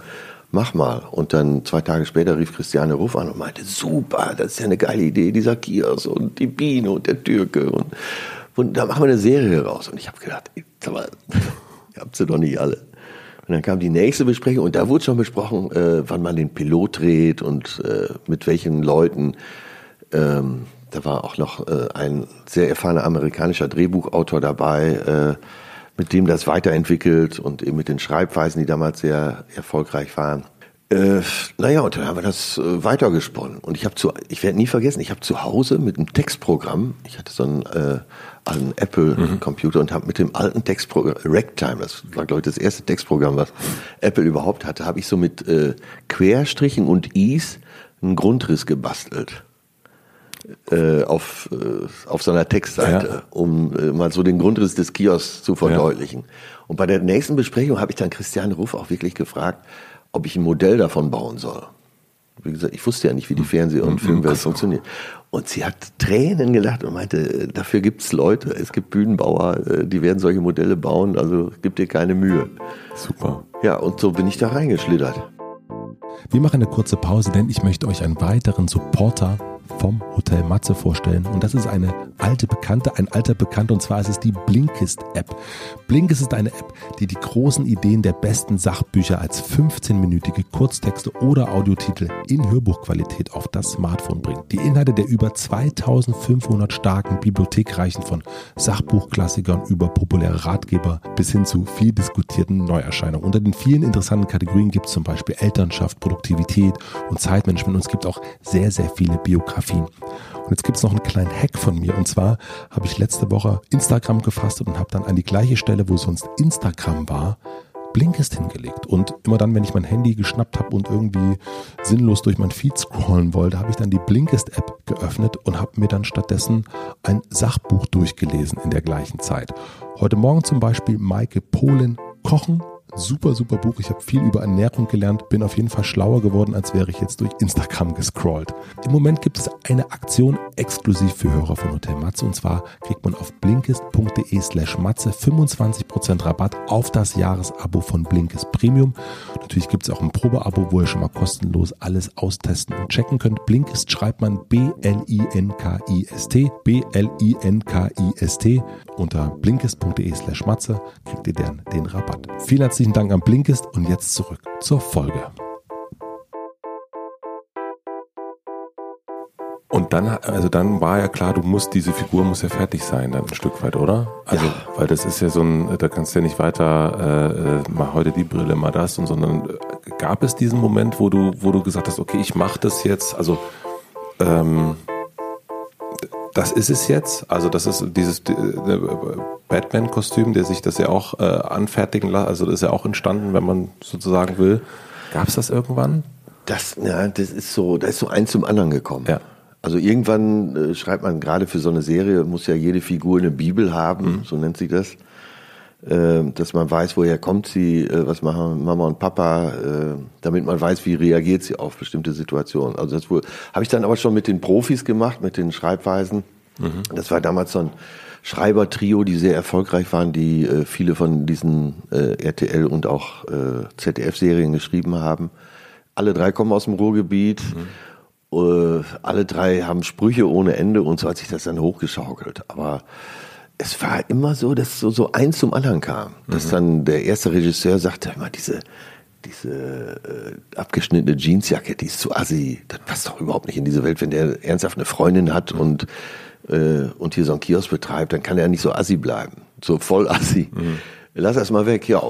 Mach mal. Und dann zwei Tage später rief Christiane Ruff an und meinte, super, das ist ja eine geile Idee, dieser Kiosk und die Biene und der Türke. Und, und da machen wir eine Serie raus. Und ich habe gedacht, sag mal, ihr habt sie doch nicht alle. Und dann kam die nächste Besprechung und da wurde schon besprochen, äh, wann man den Pilot dreht und äh, mit welchen Leuten. Ähm, da war auch noch äh, ein sehr erfahrener amerikanischer Drehbuchautor dabei, äh, mit dem das weiterentwickelt und eben mit den Schreibweisen, die damals sehr erfolgreich waren. Äh, naja, und dann haben wir das äh, weitergesponnen. Und ich habe zu, ich werde nie vergessen, ich habe zu Hause mit einem Textprogramm, ich hatte so einen, äh, einen Apple-Computer mhm. und habe mit dem alten Textprogramm, Ragtime, das war glaube ich das erste Textprogramm, was Apple überhaupt hatte, habe ich so mit äh, Querstrichen und Is einen Grundriss gebastelt äh, auf, äh, auf so einer Textseite, ja. um äh, mal so den Grundriss des Kiosks zu verdeutlichen. Ja. Und bei der nächsten Besprechung habe ich dann Christiane Ruff auch wirklich gefragt, ob ich ein Modell davon bauen soll. Wie gesagt, ich wusste ja nicht, wie die Fernseh- und mhm. Filmwelt funktioniert. Und sie hat Tränen gelacht und meinte, dafür gibt's Leute, es gibt Bühnenbauer, äh, die werden solche Modelle bauen, also gib dir keine Mühe. Super. Ja, und so bin ich da reingeschlittert. Wir machen eine kurze Pause, denn ich möchte euch einen weiteren Supporter vom Hotel Matze vorstellen. Und das ist eine alte Bekannte, ein alter Bekannter, und zwar ist es die Blinkist-App. Blinkist ist eine App, die die großen Ideen der besten Sachbücher als 15-minütige Kurztexte oder Audiotitel in Hörbuchqualität auf das Smartphone bringt. Die Inhalte der über 2500 starken Bibliothek reichen von Sachbuchklassikern über populäre Ratgeber bis hin zu viel diskutierten Neuerscheinungen. Unter den vielen interessanten Kategorien gibt es zum Beispiel Elternschaft, Produktivität und Zeitmanagement und es gibt auch sehr, sehr viele Biografien. Und jetzt gibt es noch einen kleinen Hack von mir. Und zwar habe ich letzte Woche Instagram gefastet und habe dann an die gleiche Stelle, wo sonst Instagram war, Blinkist hingelegt. Und immer dann, wenn ich mein Handy geschnappt habe und irgendwie sinnlos durch mein Feed scrollen wollte, habe ich dann die Blinkist-App geöffnet und habe mir dann stattdessen ein Sachbuch durchgelesen in der gleichen Zeit. Heute Morgen zum Beispiel Maike Polen Kochen super, super Buch. Ich habe viel über Ernährung gelernt, bin auf jeden Fall schlauer geworden, als wäre ich jetzt durch Instagram gescrollt. Im Moment gibt es eine Aktion exklusiv für Hörer von Hotel Matze und zwar kriegt man auf blinkist.de slash Matze 25% Rabatt auf das Jahresabo von Blinkist Premium. Natürlich gibt es auch ein Probeabo, wo ihr schon mal kostenlos alles austesten und checken könnt. Blinkist schreibt man B-L-I-N-K-I-S-T, B-L-I-N-K-I-S-T. Unter blinkist.de slash Matze kriegt ihr dann den Rabatt. Vielen herzlichen Dank an Blinkist und jetzt zurück zur Folge. Und dann, also dann war ja klar, du musst, diese Figur muss ja fertig sein, dann ein Stück weit, oder? Also, ja. weil das ist ja so ein, da kannst du ja nicht weiter, äh, mal heute die Brille, mal das und sondern äh, gab es diesen Moment, wo du, wo du gesagt hast, okay, ich mache das jetzt, also ähm, das ist es jetzt. Also das ist dieses äh, Batman-Kostüm, der sich das ja auch äh, anfertigen lässt. Also das ist ja auch entstanden, wenn man sozusagen will. Gab es das irgendwann? Das, ja, das ist so, da ist so eins zum anderen gekommen. Ja. Also irgendwann äh, schreibt man gerade für so eine Serie, muss ja jede Figur eine Bibel haben, mhm. so nennt sich das. Äh, dass man weiß, woher kommt sie, äh, was machen Mama und Papa, äh, damit man weiß, wie reagiert sie auf bestimmte Situationen. Also das habe ich dann aber schon mit den Profis gemacht, mit den Schreibweisen. Mhm. Das war damals so ein Schreibertrio, die sehr erfolgreich waren, die viele von diesen RTL und auch ZDF-Serien geschrieben haben. Alle drei kommen aus dem Ruhrgebiet. Mhm. Alle drei haben Sprüche ohne Ende und so hat sich das dann hochgeschaukelt. Aber es war immer so, dass so, so eins zum anderen kam. Dass mhm. dann der erste Regisseur sagte immer, diese, diese äh, abgeschnittene Jeansjacke, die ist zu assi, das passt doch überhaupt nicht in diese Welt. Wenn der ernsthaft eine Freundin hat mhm. und, äh, und hier so einen Kiosk betreibt, dann kann er nicht so assi bleiben. So voll assi. Mhm. Lass das mal weg. Ja,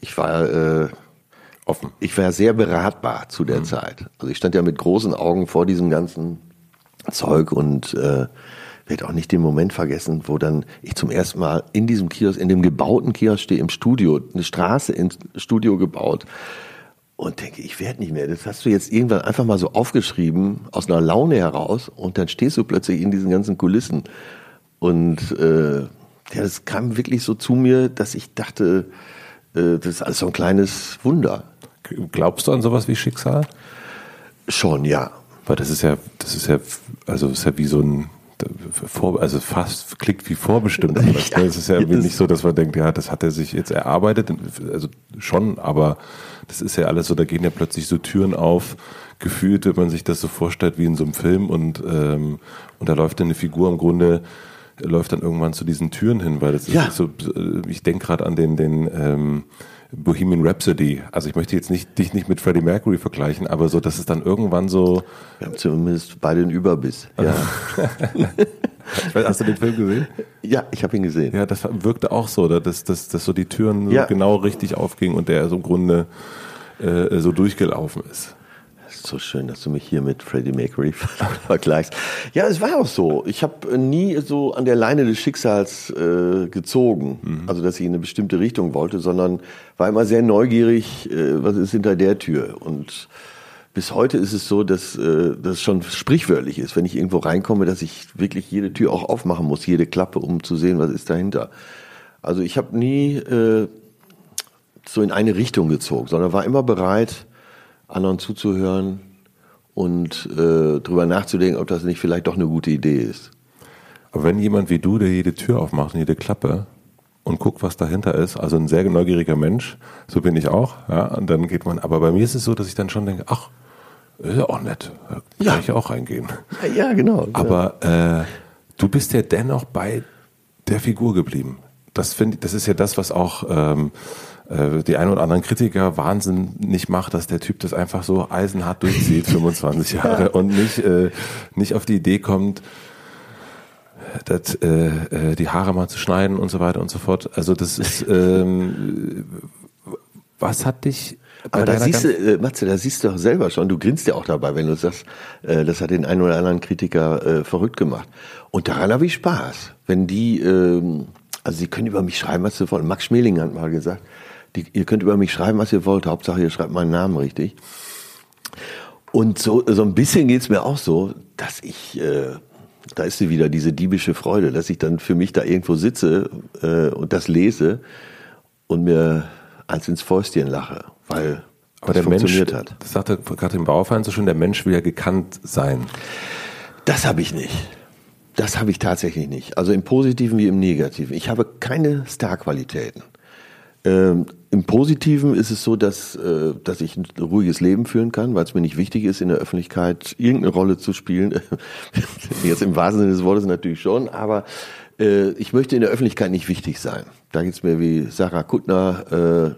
ich war äh, offen. Ich war sehr beratbar zu der mhm. Zeit. Also ich stand ja mit großen Augen vor diesem ganzen Zeug und äh, werde auch nicht den Moment vergessen, wo dann ich zum ersten Mal in diesem Kiosk, in dem gebauten Kiosk stehe, im Studio, eine Straße ins Studio gebaut und denke, ich werde nicht mehr. Das hast du jetzt irgendwann einfach mal so aufgeschrieben, aus einer Laune heraus und dann stehst du plötzlich in diesen ganzen Kulissen. Und äh, ja, das kam wirklich so zu mir, dass ich dachte, äh, das ist alles so ein kleines Wunder. Glaubst du an sowas wie Schicksal? Schon, ja. Weil das ist ja, das ist ja, also das ist ja wie so ein vor, also fast klingt wie vorbestimmt. Ne? Es ja, ist ja nicht so, dass man denkt, ja, das hat er sich jetzt erarbeitet. Also schon, aber das ist ja alles so, da gehen ja plötzlich so Türen auf, gefühlt, wenn man sich das so vorstellt wie in so einem Film und, ähm, und da läuft eine Figur im Grunde läuft dann irgendwann zu diesen Türen hin, weil das ja. ist so, ich denke gerade an den, den ähm, Bohemian Rhapsody. Also ich möchte jetzt nicht dich nicht mit Freddie Mercury vergleichen, aber so, dass es dann irgendwann so. Wir haben zumindest beide einen Überbiss. Ja. Hast du den Film gesehen? Ja, ich habe ihn gesehen. Ja, das wirkte auch so, dass, dass, dass so die Türen ja. genau richtig aufgingen und der so im Grunde äh, so durchgelaufen ist so schön, dass du mich hier mit Freddie Mercury vergleichst. Ja, es war auch so. Ich habe nie so an der Leine des Schicksals äh, gezogen, mhm. also dass ich in eine bestimmte Richtung wollte, sondern war immer sehr neugierig, äh, was ist hinter der Tür. Und bis heute ist es so, dass äh, das schon sprichwörtlich ist, wenn ich irgendwo reinkomme, dass ich wirklich jede Tür auch aufmachen muss, jede Klappe, um zu sehen, was ist dahinter. Also ich habe nie äh, so in eine Richtung gezogen, sondern war immer bereit, anderen zuzuhören und äh, drüber nachzudenken, ob das nicht vielleicht doch eine gute Idee ist. Aber wenn jemand wie du, der jede Tür aufmacht und jede Klappe und guckt, was dahinter ist, also ein sehr neugieriger Mensch, so bin ich auch, ja, und dann geht man, aber bei mir ist es so, dass ich dann schon denke, ach, ist ja auch nett, da ja. kann ich ja auch reingehen. Ja, genau. Aber äh, du bist ja dennoch bei der Figur geblieben. Das finde das ist ja das, was auch ähm, äh, die ein oder anderen Kritiker Wahnsinn nicht macht, dass der Typ das einfach so eisenhart durchzieht, 25 Jahre, und nicht, äh, nicht auf die Idee kommt, das, äh, äh, die Haare mal zu schneiden und so weiter und so fort. Also das ist, ähm, was hat dich aber da siehst du, äh, Matze, da siehst du doch selber schon, du grinst ja auch dabei, wenn du sagst, äh, das hat den einen oder anderen Kritiker äh, verrückt gemacht. Und daran habe ich Spaß. Wenn die, ähm, also sie können über mich schreiben, was sie wollen. Max Schmeling hat mal gesagt, die, ihr könnt über mich schreiben, was ihr wollt. Hauptsache, ihr schreibt meinen Namen richtig. Und so, so ein bisschen geht's mir auch so, dass ich, äh, da ist sie wieder, diese diebische Freude, dass ich dann für mich da irgendwo sitze äh, und das lese und mir eins ins Fäustchen lache, weil aber der funktioniert Mensch, hat. Das sagte Katrin Bauerfeind so schön, der Mensch will ja gekannt sein. Das habe ich nicht. Das habe ich tatsächlich nicht. Also im Positiven wie im Negativen. Ich habe keine Starqualitäten. Ähm, Im Positiven ist es so, dass, äh, dass ich ein ruhiges Leben führen kann, weil es mir nicht wichtig ist, in der Öffentlichkeit irgendeine Rolle zu spielen. Jetzt im wahrsten Sinne des Wortes natürlich schon, aber äh, ich möchte in der Öffentlichkeit nicht wichtig sein. Da geht es mir wie Sarah Kuttner,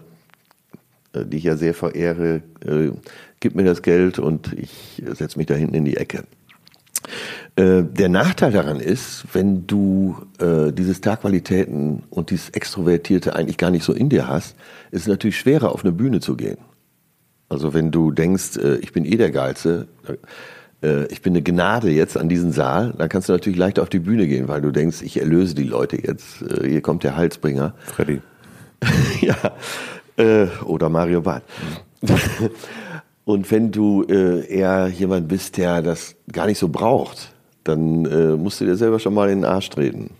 äh, die ich ja sehr verehre, äh, gib mir das Geld und ich setze mich da hinten in die Ecke. Äh, der Nachteil daran ist, wenn du äh, diese Starqualitäten und dieses Extrovertierte eigentlich gar nicht so in dir hast, ist es natürlich schwerer, auf eine Bühne zu gehen. Also wenn du denkst, äh, ich bin eh der Geilste, äh, ich bin eine Gnade jetzt an diesen Saal, dann kannst du natürlich leichter auf die Bühne gehen, weil du denkst, ich erlöse die Leute jetzt. Äh, hier kommt der Halsbringer. Freddy. ja. Äh, oder Mario Barth. Und wenn du eher jemand bist, der das gar nicht so braucht, dann äh, musst du dir selber schon mal in den Arsch treten.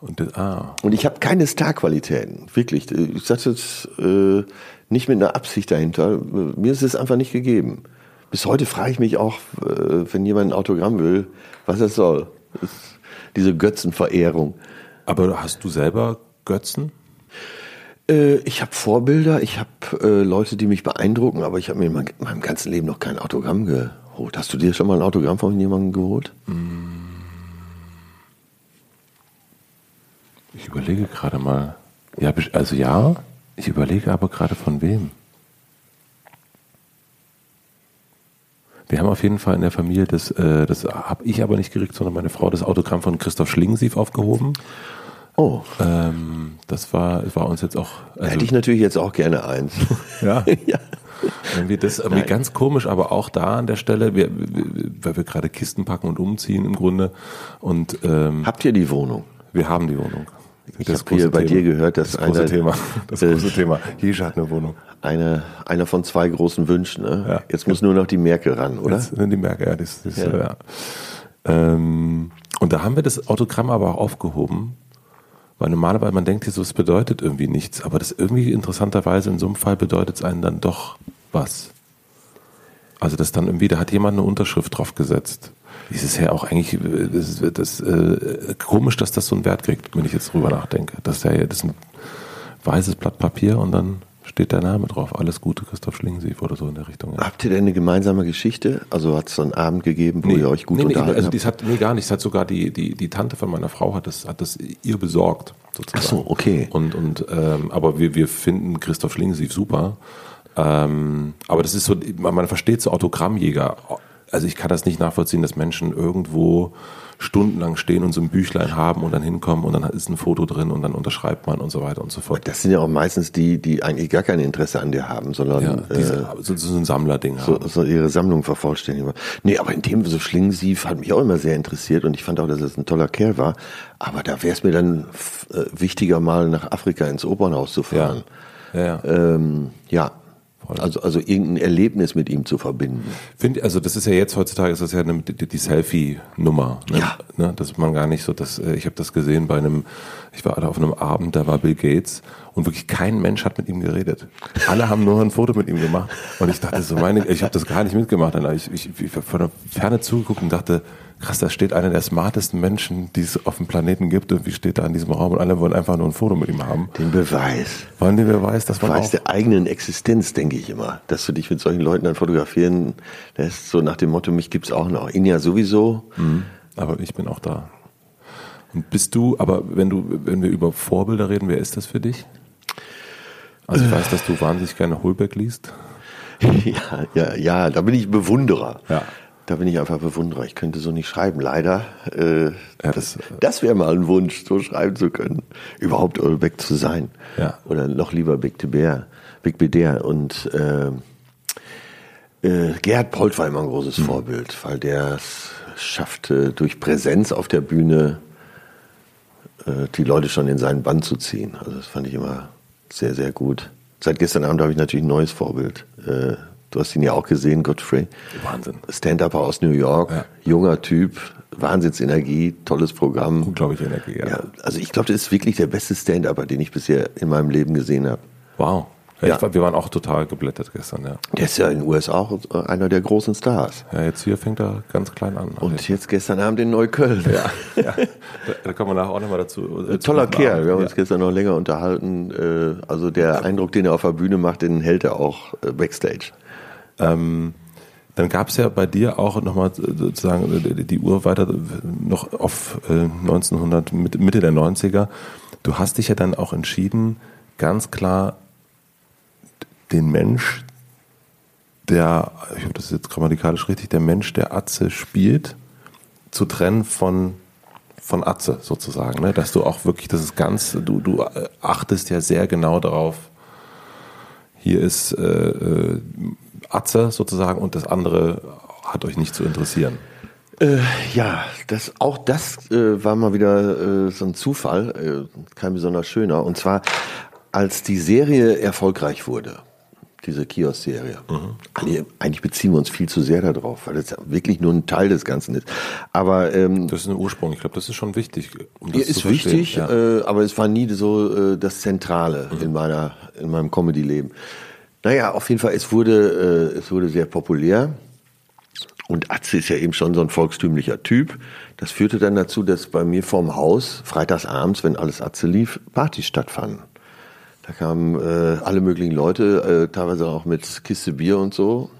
Und, das, ah. und ich habe keine Starqualitäten, wirklich. Ich sage das äh, nicht mit einer Absicht dahinter. Mir ist es einfach nicht gegeben. Bis heute frage ich mich auch, äh, wenn jemand ein Autogramm will, was das soll. Das diese Götzenverehrung. Aber hast du selber Götzen? Äh, ich habe Vorbilder, ich habe äh, Leute, die mich beeindrucken, aber ich habe mir in meinem ganzen Leben noch kein Autogramm ge geholt. Hast du dir schon mal ein Autogramm von jemandem geholt? Ich überlege gerade mal. Ja, also ja, ich überlege aber gerade von wem. Wir haben auf jeden Fall in der Familie, das, äh, das habe ich aber nicht gekriegt, sondern meine Frau, das Autogramm von Christoph Schlingensief aufgehoben. Oh. Ähm, das war, war uns jetzt auch. Also, Hätte ich natürlich jetzt auch gerne eins. ja. ja. Wir das irgendwie ganz komisch, aber auch da an der Stelle, wir, weil wir gerade Kisten packen und umziehen im Grunde. Und ähm, habt ihr die Wohnung? Wir haben die Wohnung. Ich habe hier bei dir gehört, dass das große eine, Thema. Das große Thema. Jesche hat eine Wohnung. Eine, einer von zwei großen Wünschen. Ne? Ja. Jetzt muss nur noch die Merkel ran, oder? Jetzt, die Merkel, ja. Das, das, ja. ja. Ähm, und da haben wir das Autogramm aber auch aufgehoben, weil normalerweise man denkt hier so, es bedeutet irgendwie nichts, aber das irgendwie interessanterweise in so einem Fall bedeutet es einen dann doch was. Also das dann irgendwie, da hat jemand eine Unterschrift drauf gesetzt. Es ja auch eigentlich äh, das, das, äh, komisch, dass das so einen Wert kriegt, wenn ich jetzt drüber nachdenke. Das ist ja das ist ein weißes Blatt Papier und dann steht der Name drauf. Alles Gute, Christoph Schlingensief oder so in der Richtung. Ja. Habt ihr denn eine gemeinsame Geschichte? Also hat es so einen Abend gegeben, wo nee, ihr euch gut nee, unterhalten nee, also das hat, nee, gar nicht. Das hat sogar die, die, die Tante von meiner Frau hat das, hat das ihr besorgt. Sozusagen. Ach so, okay. Und, und, ähm, aber wir, wir finden Christoph Schlingensief super. Ähm, aber das ist so, man versteht so Autogrammjäger. Also ich kann das nicht nachvollziehen, dass Menschen irgendwo stundenlang stehen und so ein Büchlein haben und dann hinkommen und dann ist ein Foto drin und dann unterschreibt man und so weiter und so fort. Das sind ja auch meistens die, die eigentlich gar kein Interesse an dir haben, sondern ja, diese, äh, so, so ein Sammlerding so, haben. So ihre Sammlung vervollständigen. Nee, aber in dem so Schlingensief hat mich auch immer sehr interessiert und ich fand auch, dass es ein toller Kerl war. Aber da wäre es mir dann äh, wichtiger, mal nach Afrika ins Opernhaus zu fahren. Ja, ja. Ähm, ja also, also irgendein Erlebnis mit ihm zu verbinden. Find, also das ist ja jetzt heutzutage ist das ja eine, die, die Selfie-Nummer. Ne? Ja. Ne? Das man gar nicht so, dass äh, ich habe das gesehen bei einem, ich war auf einem Abend, da war Bill Gates und wirklich kein Mensch hat mit ihm geredet. Alle haben nur ein Foto mit ihm gemacht und ich dachte so, meine, ich habe das gar nicht mitgemacht. Ich, ich, ich von der Ferne zugeguckt und dachte, krass, da steht einer der smartesten Menschen, die es auf dem Planeten gibt und wie steht da in diesem Raum und alle wollen einfach nur ein Foto mit ihm haben. Den Beweis. Wollen den Beweis, dass man Beweis der eigenen Existenz, denke ich immer. Dass du dich mit solchen Leuten dann fotografieren, das ist so nach dem Motto, mich gibt's auch noch. Ihn ja sowieso. Mhm. Aber ich bin auch da. Bist du, aber wenn du, wenn wir über Vorbilder reden, wer ist das für dich? Also ich weiß, dass du wahnsinnig gerne Holberg liest. Ja, ja, ja, da bin ich Bewunderer. Ja. Da bin ich einfach Bewunderer. Ich könnte so nicht schreiben, leider. Äh, ja, das äh, das wäre mal ein Wunsch, so schreiben zu können. Überhaupt Ulbeck zu sein. Ja. Oder noch lieber Big Bear, Big Beder. Und äh, äh, Gerhard Polt war immer ein großes mhm. Vorbild, weil der es schaffte, durch Präsenz auf der Bühne die Leute schon in seinen Band zu ziehen. Also das fand ich immer sehr, sehr gut. Seit gestern Abend habe ich natürlich ein neues Vorbild. Äh, Du hast ihn ja auch gesehen, Godfrey. Wahnsinn. Stand-Upper aus New York, ja. junger Typ, Wahnsinnsenergie, tolles Programm. Unglaubliche Energie, ja. ja also ich glaube, das ist wirklich der beste Stand-Upper, den ich bisher in meinem Leben gesehen habe. Wow. Ja, ja. wir waren auch total geblättert gestern, ja. Der ist ja in den USA auch einer der großen Stars. Ja, jetzt hier fängt er ganz klein an. Und jetzt, jetzt gestern Abend in Neukölln. Ja, ja. Da, da kommen wir nachher auch nochmal dazu. Äh, Toller Kerl, wir haben uns gestern noch länger unterhalten. Äh, also der Eindruck, den er auf der Bühne macht, den hält er auch äh, backstage. Ähm, dann gab es ja bei dir auch nochmal sozusagen die Uhr weiter noch auf äh, 1900, Mitte der 90er. Du hast dich ja dann auch entschieden, ganz klar den Mensch, der, ich hoffe, das ist jetzt grammatikalisch richtig, der Mensch, der Atze spielt, zu trennen von, von Atze sozusagen. Ne? Dass du auch wirklich, das ist du, du achtest ja sehr genau darauf, hier ist äh, äh Atze sozusagen und das andere hat euch nicht zu interessieren. Äh, ja, das, auch das äh, war mal wieder äh, so ein Zufall, äh, kein besonders schöner. Und zwar, als die Serie erfolgreich wurde, diese Kiosk-Serie. Mhm. Eigentlich beziehen wir uns viel zu sehr darauf, weil das wirklich nur ein Teil des Ganzen ist. Aber ähm, das ist ein Ursprung. Ich glaube, das ist schon wichtig. Um das ist wichtig, ja. äh, aber es war nie so äh, das Zentrale mhm. in meiner in meinem Comedy-Leben. Naja, auf jeden Fall, es wurde, äh, es wurde sehr populär. Und Atze ist ja eben schon so ein volkstümlicher Typ. Das führte dann dazu, dass bei mir vorm Haus freitagsabends, wenn alles Atze lief, Partys stattfanden. Da kamen äh, alle möglichen Leute, äh, teilweise auch mit Kiste Bier und so.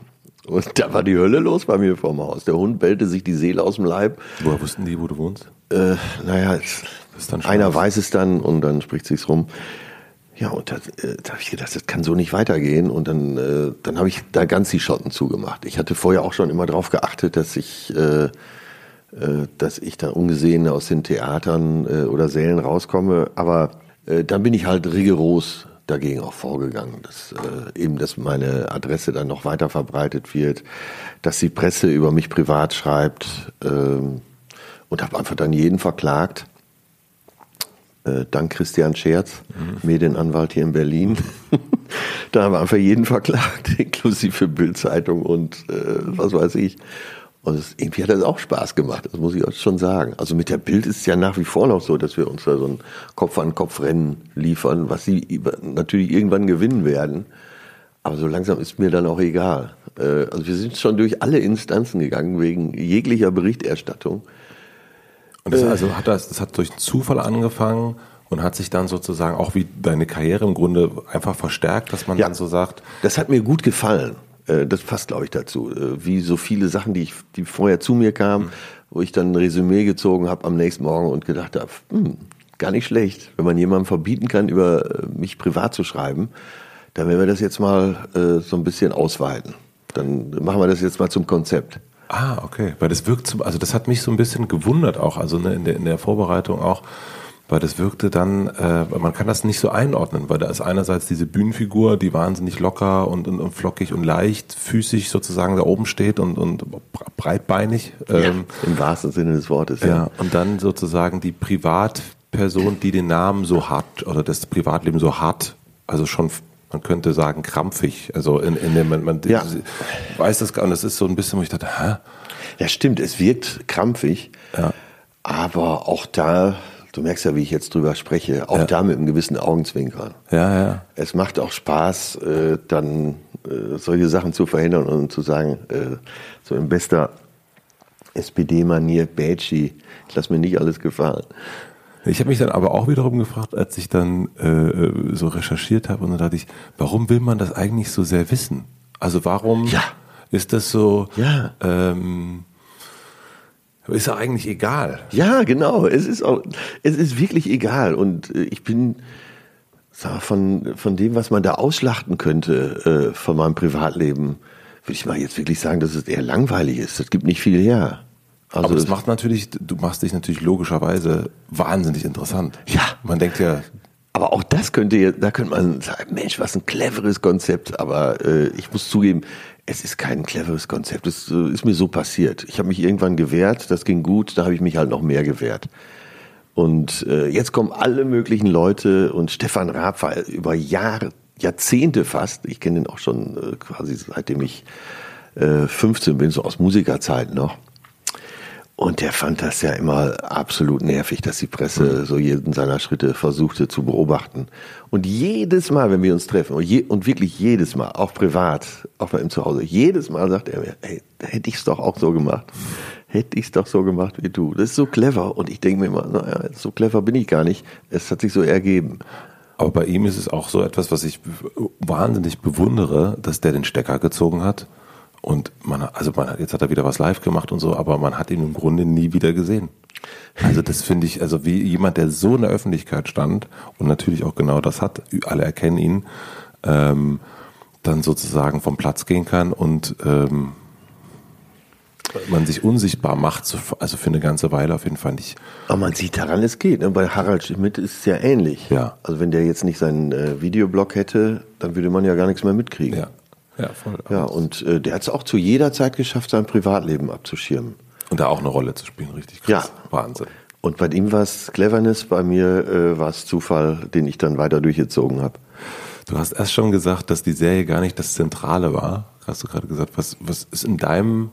Und da war die Hölle los bei mir vorm Haus. Der Hund bellte sich die Seele aus dem Leib. Woher wussten die, wo du wohnst? Äh, naja, einer weiß es dann und dann spricht sich's rum. Ja, und da, äh, da habe ich gedacht, das kann so nicht weitergehen. Und dann, äh, dann habe ich da ganz die Schotten zugemacht. Ich hatte vorher auch schon immer darauf geachtet, dass ich, äh, äh, dass ich da ungesehen aus den Theatern äh, oder Sälen rauskomme. Aber äh, dann bin ich halt rigoros dagegen auch vorgegangen, dass äh, eben, dass meine Adresse dann noch weiter verbreitet wird, dass die Presse über mich privat schreibt äh, und habe einfach dann jeden verklagt äh, dank Christian Scherz, mhm. Medienanwalt hier in Berlin. da haben wir einfach jeden verklagt, inklusive Bildzeitung und äh, was weiß ich. Und es, irgendwie hat das auch Spaß gemacht, das muss ich euch schon sagen. Also mit der Bild ist es ja nach wie vor noch so, dass wir uns da so ein Kopf-an-Kopf-Rennen liefern, was sie natürlich irgendwann gewinnen werden. Aber so langsam ist mir dann auch egal. Äh, also wir sind schon durch alle Instanzen gegangen wegen jeglicher Berichterstattung. Und das, also hat das, das hat durch Zufall angefangen und hat sich dann sozusagen auch wie deine Karriere im Grunde einfach verstärkt, dass man Ja. dann so sagt, Das hat mir gut gefallen. Äh, Das passt, glaube ich, dazu. Äh, Wie so viele Sachen, die, ich, die vorher zu mir kamen, wo ich dann ein Resümee gezogen habe am nächsten Morgen und gedacht habe, hm, gar nicht schlecht. Wenn man jemandem verbieten kann, über äh, mich privat zu schreiben, dann werden wir das jetzt mal äh, so ein bisschen ausweiten. Dann machen wir das jetzt mal zum Konzept. Ah, okay. Weil das wirkt zum, also das hat mich so ein bisschen gewundert auch, also ne, in, der, in der Vorbereitung auch, weil das wirkte dann, äh, man kann das nicht so einordnen, weil da ist einerseits diese Bühnenfigur, die wahnsinnig locker und, und, und flockig und leichtfüßig sozusagen da oben steht und, und breitbeinig. Ähm, Im wahrsten Sinne des Wortes. ja. Und dann sozusagen die Privatperson, die den Namen so hart oder das Privatleben so hart, also schon man könnte sagen krampfig, also in, in dem man, man Ja. weiß das gar und das ist so ein bisschen, wo ich dachte, hä? Ja, stimmt, es wirkt krampfig, Ja. aber auch da, du merkst ja, wie ich jetzt drüber spreche, auch Ja. da mit einem gewissen Augenzwinkern. Ja, ja. Es macht auch Spaß, äh, dann äh, solche Sachen zu verhindern und zu sagen, äh, so in bester SPD-Manier, Bätschi, ich lass mir nicht alles gefallen. Ich habe mich dann aber auch wiederum gefragt, als ich dann äh, so recherchiert habe und dann dachte ich, warum will man das eigentlich so sehr wissen? Also warum Ja. ist das so, Ja. ähm, ist ja eigentlich egal. Ja, genau. Es ist auch, es ist wirklich egal. Und äh, ich bin von, von dem, was man da ausschlachten könnte, äh, von meinem Privatleben, würde ich mal jetzt wirklich sagen, dass es eher langweilig ist. Das gibt nicht viel her. Also aber das macht natürlich, du machst dich natürlich logischerweise wahnsinnig interessant. Ja. Man denkt ja, Aber auch das könnte da könnte man sagen, Mensch, was ein cleveres Konzept. Aber äh, ich muss zugeben, es ist kein cleveres Konzept. Es äh, ist mir so passiert. Ich habe mich irgendwann gewehrt, das ging gut, da habe ich mich halt noch mehr gewehrt. Und äh, jetzt kommen alle möglichen Leute und Stefan Raab war über Jahre, Jahrzehnte fast, ich kenne ihn auch schon äh, quasi seitdem ich äh, 15 bin, so aus Musikerzeiten noch. Und der fand das ja immer absolut nervig, dass die Presse so jeden seiner Schritte versuchte zu beobachten. Und jedes Mal, wenn wir uns treffen, und, je, und wirklich jedes Mal, auch privat, auch bei ihm zu Hause, jedes Mal sagt er mir, hey, hätte ich es doch auch so gemacht. Hätte ich es doch so gemacht wie du. Das ist so clever. Und ich denke mir immer, naja, so clever bin ich gar nicht. Es hat sich so ergeben. aber bei ihm ist es auch so etwas, was ich wahnsinnig bewundere, dass der den Stecker gezogen hat. Und man, also man hat, jetzt hat er wieder was live gemacht und so, aber man hat ihn im Grunde nie wieder gesehen. Also das finde ich, also wie jemand, der so in der Öffentlichkeit stand und natürlich auch genau das hat, alle erkennen ihn, ähm, dann sozusagen vom Platz gehen kann und ähm, man sich unsichtbar macht, so- also für eine ganze Weile auf jeden Fall nicht. Aber man sieht daran, es geht. ne? Bei Harald Schmidt ist es ja ähnlich. Ja. Also wenn der jetzt nicht seinen äh, Videoblog hätte, dann würde man ja gar nichts mehr mitkriegen. Ja, ja voll. Ja, und äh, der hat es auch zu jeder Zeit geschafft, sein Privatleben abzuschirmen. Und da auch eine Rolle zu spielen, richtig krass. Wahnsinn. Und bei ihm war es Cleverness, bei mir äh, war es Zufall, den ich dann weiter durchgezogen habe. Du hast erst schon gesagt, dass die Serie gar nicht das Zentrale war. Hast du gerade gesagt, was, was ist in deinem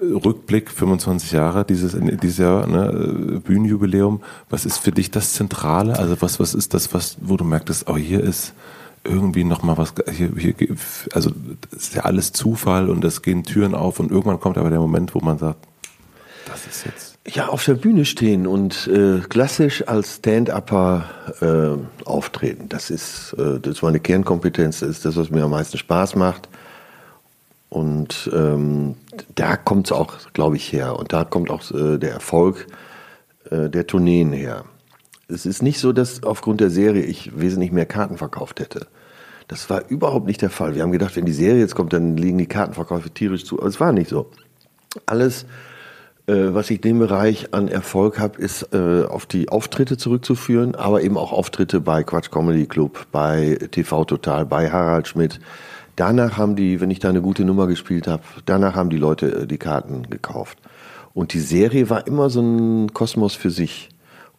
Rückblick 25 Jahre dieses, dieses Jahr, ne, äh, Bühnenjubiläum, was ist für dich das Zentrale? Also was, was ist das, was, wo du merktest, oh, hier ist irgendwie nochmal was, hier, hier, also ist ja alles Zufall und es gehen Türen auf und irgendwann kommt aber der Moment, wo man sagt, das ist jetzt. Ja, auf der Bühne stehen und äh, klassisch als Stand-Upper äh, auftreten. Das ist, äh, das ist meine Kernkompetenz, das ist das, was mir am meisten Spaß macht. Und ähm, da kommt es auch, glaube ich, her. Und da kommt auch äh, der Erfolg äh, der Tourneen her. Es ist nicht so, dass aufgrund der Serie ich wesentlich mehr Karten verkauft hätte. Das war überhaupt nicht der Fall. Wir haben gedacht, wenn die Serie jetzt kommt, dann liegen die Kartenverkäufe tierisch zu. Aber es war nicht so. Alles, äh, was ich in dem Bereich an Erfolg habe, ist äh, auf die Auftritte zurückzuführen, aber eben auch Auftritte bei Quatsch Comedy Club, bei TV Total, bei Harald Schmidt. Danach haben die, wenn ich da eine gute Nummer gespielt habe, danach haben die Leute äh, die Karten gekauft. Und die Serie war immer so ein Kosmos für sich.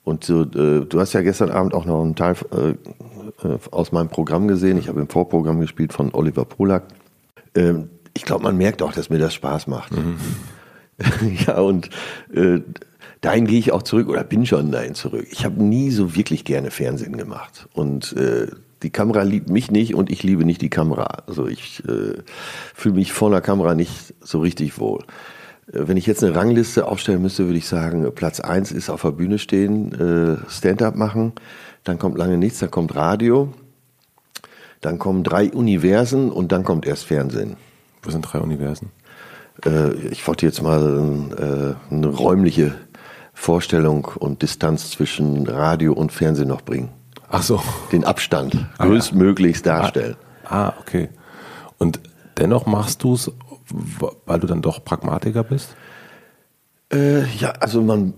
Und so, äh, du hast ja gestern Abend auch noch einen Teil äh, äh, aus meinem Programm gesehen. Ich habe im Vorprogramm gespielt von Oliver Polak. Ähm, ich glaube, man merkt auch, dass mir das Spaß macht. ja, und äh, dahin gehe ich auch zurück oder bin schon dahin zurück. Ich habe nie so wirklich gerne Fernsehen gemacht. Und äh, die Kamera liebt mich nicht und ich liebe nicht die Kamera. Also ich äh, fühle mich vor der Kamera nicht so richtig wohl. Äh, wenn ich jetzt eine Rangliste aufstellen müsste, würde ich sagen, Platz eins ist auf der Bühne stehen, äh, Stand-up machen, dann kommt lange nichts, dann kommt Radio, dann kommen drei Universen und dann kommt erst Fernsehen. Was sind drei Universen? Äh, ich wollte jetzt mal eine räumliche Vorstellung und Distanz zwischen Radio und Fernsehen noch bringen. Ach so. Den Abstand ah, größtmöglichst ja. darstellen. Ah, ah, okay. Und dennoch machst du es, weil du dann doch Pragmatiker bist? Äh, ja, also man,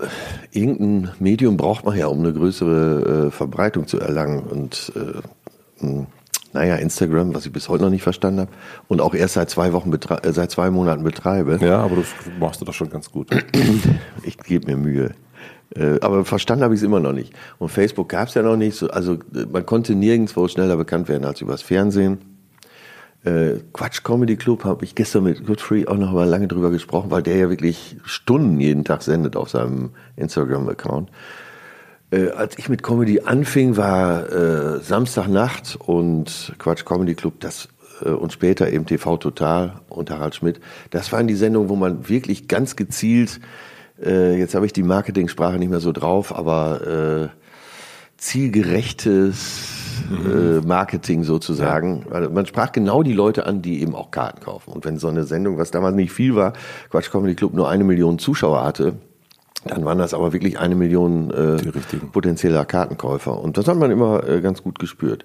irgendein Medium braucht man ja, um eine größere äh, Verbreitung zu erlangen. Und äh, naja, Instagram, was ich bis heute noch nicht verstanden habe und auch erst seit zwei Wochen, äh, seit zwei Monaten betreibe. Ja, aber das machst du doch schon ganz gut. ich gebe mir Mühe. Äh, aber verstanden habe ich es immer noch nicht. Und Facebook gab es ja noch nicht. So, also man konnte nirgendwo schneller bekannt werden als übers Fernsehen. Äh, Quatsch Comedy Club habe ich gestern mit Godfrey auch noch mal lange drüber gesprochen, weil der ja wirklich Stunden jeden Tag sendet auf seinem Instagram-Account. Äh, als ich mit Comedy anfing, war äh, Samstagnacht und Quatsch Comedy Club, das äh, und später eben TV Total und Harald Schmidt. Das waren die Sendungen, wo man wirklich ganz gezielt, äh, jetzt habe ich die Marketingsprache nicht mehr so drauf, aber äh, zielgerechtes. Äh, Marketing sozusagen. Ja. Man sprach genau die Leute an, die eben auch Karten kaufen. Und wenn so eine Sendung, was damals nicht viel war, Quatsch Comedy Club nur eine Million Zuschauer hatte, dann waren das aber wirklich eine Million äh, potenzieller Kartenkäufer. Und das hat man immer äh, ganz gut gespürt.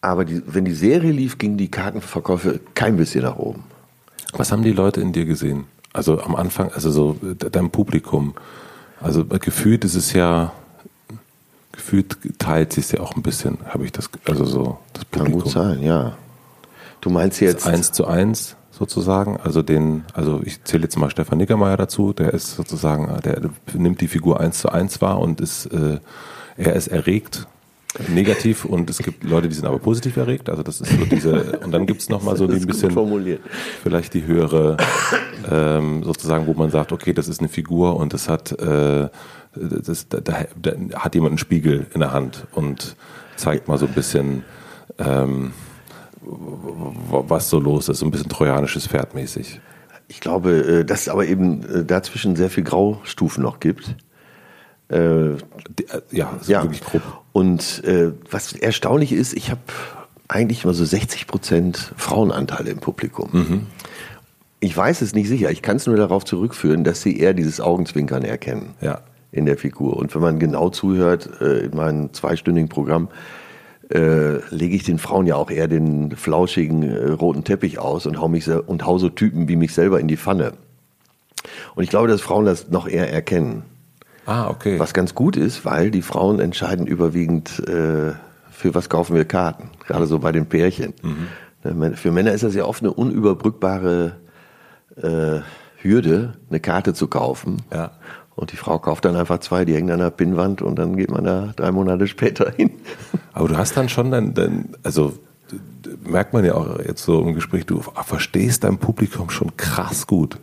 Aber die, wenn die Serie lief, gingen die Kartenverkäufe kein bisschen nach oben. Was haben die Leute in dir gesehen? Also am Anfang, also so dein Publikum. Also gefühlt ist es ja, gefühlt teilt sich ja auch ein bisschen, habe ich das, also so das Publikum. Kann gut sein, ja. Du meinst jetzt eins zu eins? sozusagen. Also den, also ich zähle jetzt mal Stefan Nickermeier dazu, der ist sozusagen, der nimmt die Figur eins zu eins wahr und ist, äh, er ist erregt, negativ und es gibt Leute, die sind aber positiv erregt. Also das ist so diese, und dann gibt es nochmal so ein bisschen vielleicht die höhere, ähm, sozusagen, wo man sagt, okay, das ist eine Figur und das hat, äh, das, da, da, da hat jemand einen Spiegel in der Hand und zeigt mal so ein bisschen, ähm, was so los ist, so ein bisschen trojanisches Pferd mäßig. Ich glaube, äh, dass es aber eben äh, dazwischen sehr viel Graustufen noch gibt. Äh, ja, ja. wirklich grob. Und was erstaunlich ist, ich habe eigentlich immer so 60 Prozent Frauenanteile im Publikum. Mhm. Ich weiß es nicht sicher. Ich kann es nur darauf zurückführen, dass sie eher dieses Augenzwinkern erkennen ja. In der Figur. Und wenn man genau zuhört in meinem zweistündigen Programm, äh, lege ich den Frauen ja auch eher den flauschigen äh, roten Teppich aus und hau, mich und hau so Typen wie mich selber in die Pfanne. Und ich glaube, dass Frauen das noch eher erkennen. Ah, okay. Was ganz gut ist, weil die Frauen entscheiden überwiegend, äh, für was kaufen wir Karten. Gerade so bei den Pärchen. Mhm. Ne, für Männer ist das ja oft eine unüberbrückbare äh, Hürde, eine Karte zu kaufen. Ja. Und die Frau kauft dann einfach zwei, die hängen an der Pinnwand und dann geht man da drei Monate später hin. Aber du hast dann schon dein, dein also merkt man ja auch jetzt so im Gespräch, du verstehst dein Publikum schon krass gut.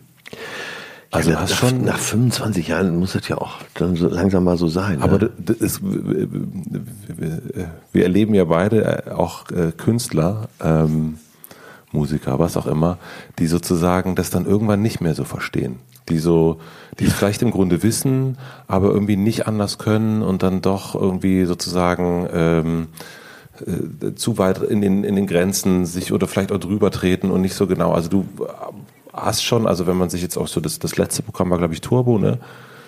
Also ja, hast schon nach 25 Jahren muss das ja auch dann so langsam mal so sein. Aber ne? das ist, wir erleben ja beide äh, auch äh, Künstler, ähm, Musiker, was auch immer, die sozusagen das dann irgendwann nicht mehr so verstehen die so, die es vielleicht im Grunde wissen, aber irgendwie nicht anders können und dann doch irgendwie sozusagen ähm, äh, zu weit in den, in den Grenzen sich oder vielleicht auch drüber treten und nicht so genau. Also du hast schon, also wenn man sich jetzt auch so, das, das letzte Programm war, glaube ich, Turbo, ne?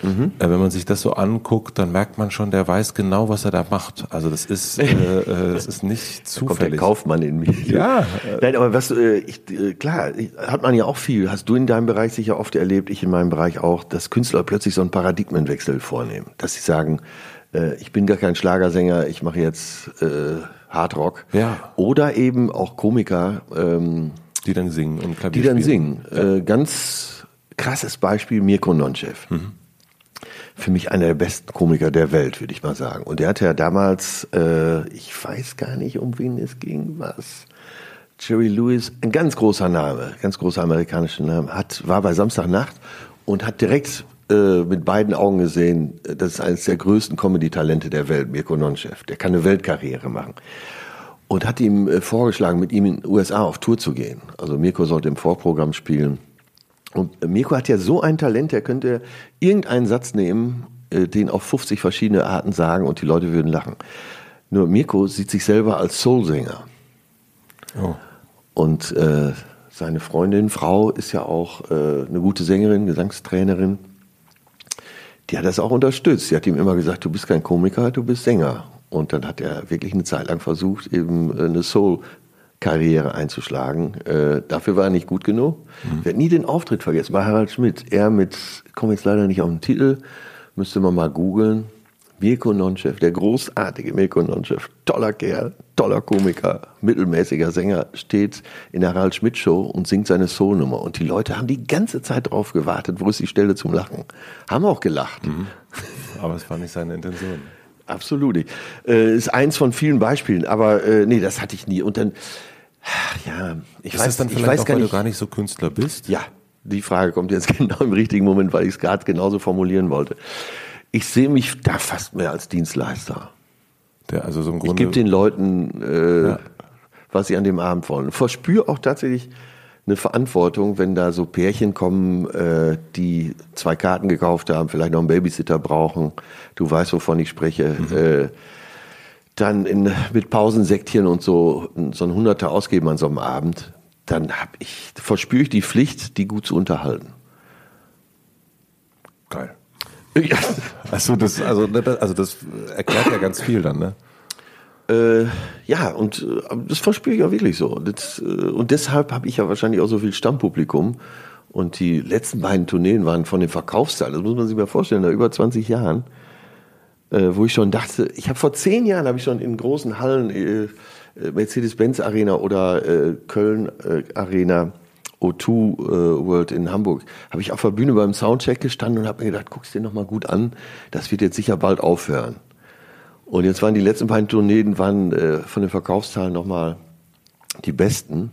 Mhm. Äh, wenn man sich das so anguckt, dann merkt man schon, der weiß genau, was er da macht. Also das ist, äh, äh, das ist nicht zufällig. Da kommt der Kaufmann in mich. Ja. Nein, aber was, äh, ich, klar, hat man ja auch viel. Hast du in deinem Bereich sicher oft erlebt, ich in meinem Bereich auch, dass Künstler plötzlich so einen Paradigmenwechsel vornehmen. Dass sie sagen, ich bin gar kein Schlagersänger, ich mache jetzt äh, Hardrock. Ja. Oder eben auch Komiker, ähm, die dann singen und Klavier Die dann singen. Ja. Äh, ganz krasses Beispiel Mirko Nonchev. Mhm für mich einer der besten Komiker der Welt, würde ich mal sagen. Und der hatte ja damals, äh, ich weiß gar nicht, um wen es ging, was. Jerry Lewis, ein ganz großer Name, ganz großer amerikanischer Name, hat, war bei Samstagnacht und hat direkt äh, mit beiden Augen gesehen, das ist eines der größten Comedy-Talente der Welt, Mirko Nonchev. Der kann eine Weltkarriere machen. und hat ihm äh, vorgeschlagen, mit ihm in den USA auf Tour zu gehen. Also Mirko sollte im Vorprogramm spielen. Und Mirko hat ja so ein Talent, er könnte irgendeinen Satz nehmen, äh, den auf 50 verschiedene Arten sagen und die Leute würden lachen. Nur Mirko sieht sich selber als Soulsänger. Oh. Und äh, seine Freundin, Frau, ist ja auch äh, eine gute Sängerin, Gesangstrainerin. Die hat das auch unterstützt. Sie hat ihm immer gesagt, du bist kein Komiker, du bist Sänger. Und dann hat er wirklich eine Zeit lang versucht, eben äh, eine Soul-Karriere einzuschlagen. Äh, dafür war er nicht gut genug. Mhm. Ich werde nie den Auftritt vergessen bei Harald Schmidt. Er mit, komme jetzt leider nicht auf den Titel, müsste man mal googeln. Mirko Nonchef, der großartige Mirko Nonchef, toller Kerl, toller Komiker, mittelmäßiger Sänger, steht in der Harald Schmidt Show und singt seine Soul-Nummer. Und die Leute haben die ganze Zeit drauf gewartet, wo ist die Stelle zum Lachen. Haben auch gelacht. Mhm. Aber es war nicht seine Intention. Absolut. Äh, ist eins von vielen Beispielen, aber äh, nee, das hatte ich nie. Und dann, ja, ich ist weiß, das dann vielleicht ich auch, gar weil nicht, du gar nicht so Künstler bist? Ja, die Frage kommt jetzt genau im richtigen Moment, weil ich es gerade genauso formulieren wollte. Ich sehe mich da fast mehr als Dienstleister. Der also so im Ich Grunde. gebe den Leuten, äh, Ja. was sie an dem Abend wollen. Verspüre auch tatsächlich eine Verantwortung, wenn da so Pärchen kommen, äh, die zwei Karten gekauft haben, vielleicht noch einen Babysitter brauchen. Du weißt, wovon ich spreche. Äh, dann in, mit Pausensektchen und so so ein Hunderter ausgeben an so einem Abend, dann hab ich, verspüre ich die Pflicht, die gut zu unterhalten. Geil. Ja. Also das, also, ne, also das erklärt ja ganz viel dann, ne? Äh, ja, und äh, das verspüre ich auch wirklich so. Das, äh, und deshalb habe ich ja wahrscheinlich auch so viel Stammpublikum. Und die letzten beiden Tourneen waren von den Verkaufszahlen, das muss man sich mal vorstellen, nach über 20 Jahren, äh, wo ich schon dachte, ich habe vor zehn Jahren, habe ich schon in großen Hallen, äh, äh, Mercedes-Benz Arena oder äh, Köln äh, Arena, O2 äh, World in Hamburg, habe ich auf der Bühne beim Soundcheck gestanden und habe mir gedacht, guck's dir noch mal gut an, das wird jetzt sicher bald aufhören. Und jetzt waren die letzten beiden Tourneen waren äh, von den Verkaufszahlen nochmal die besten.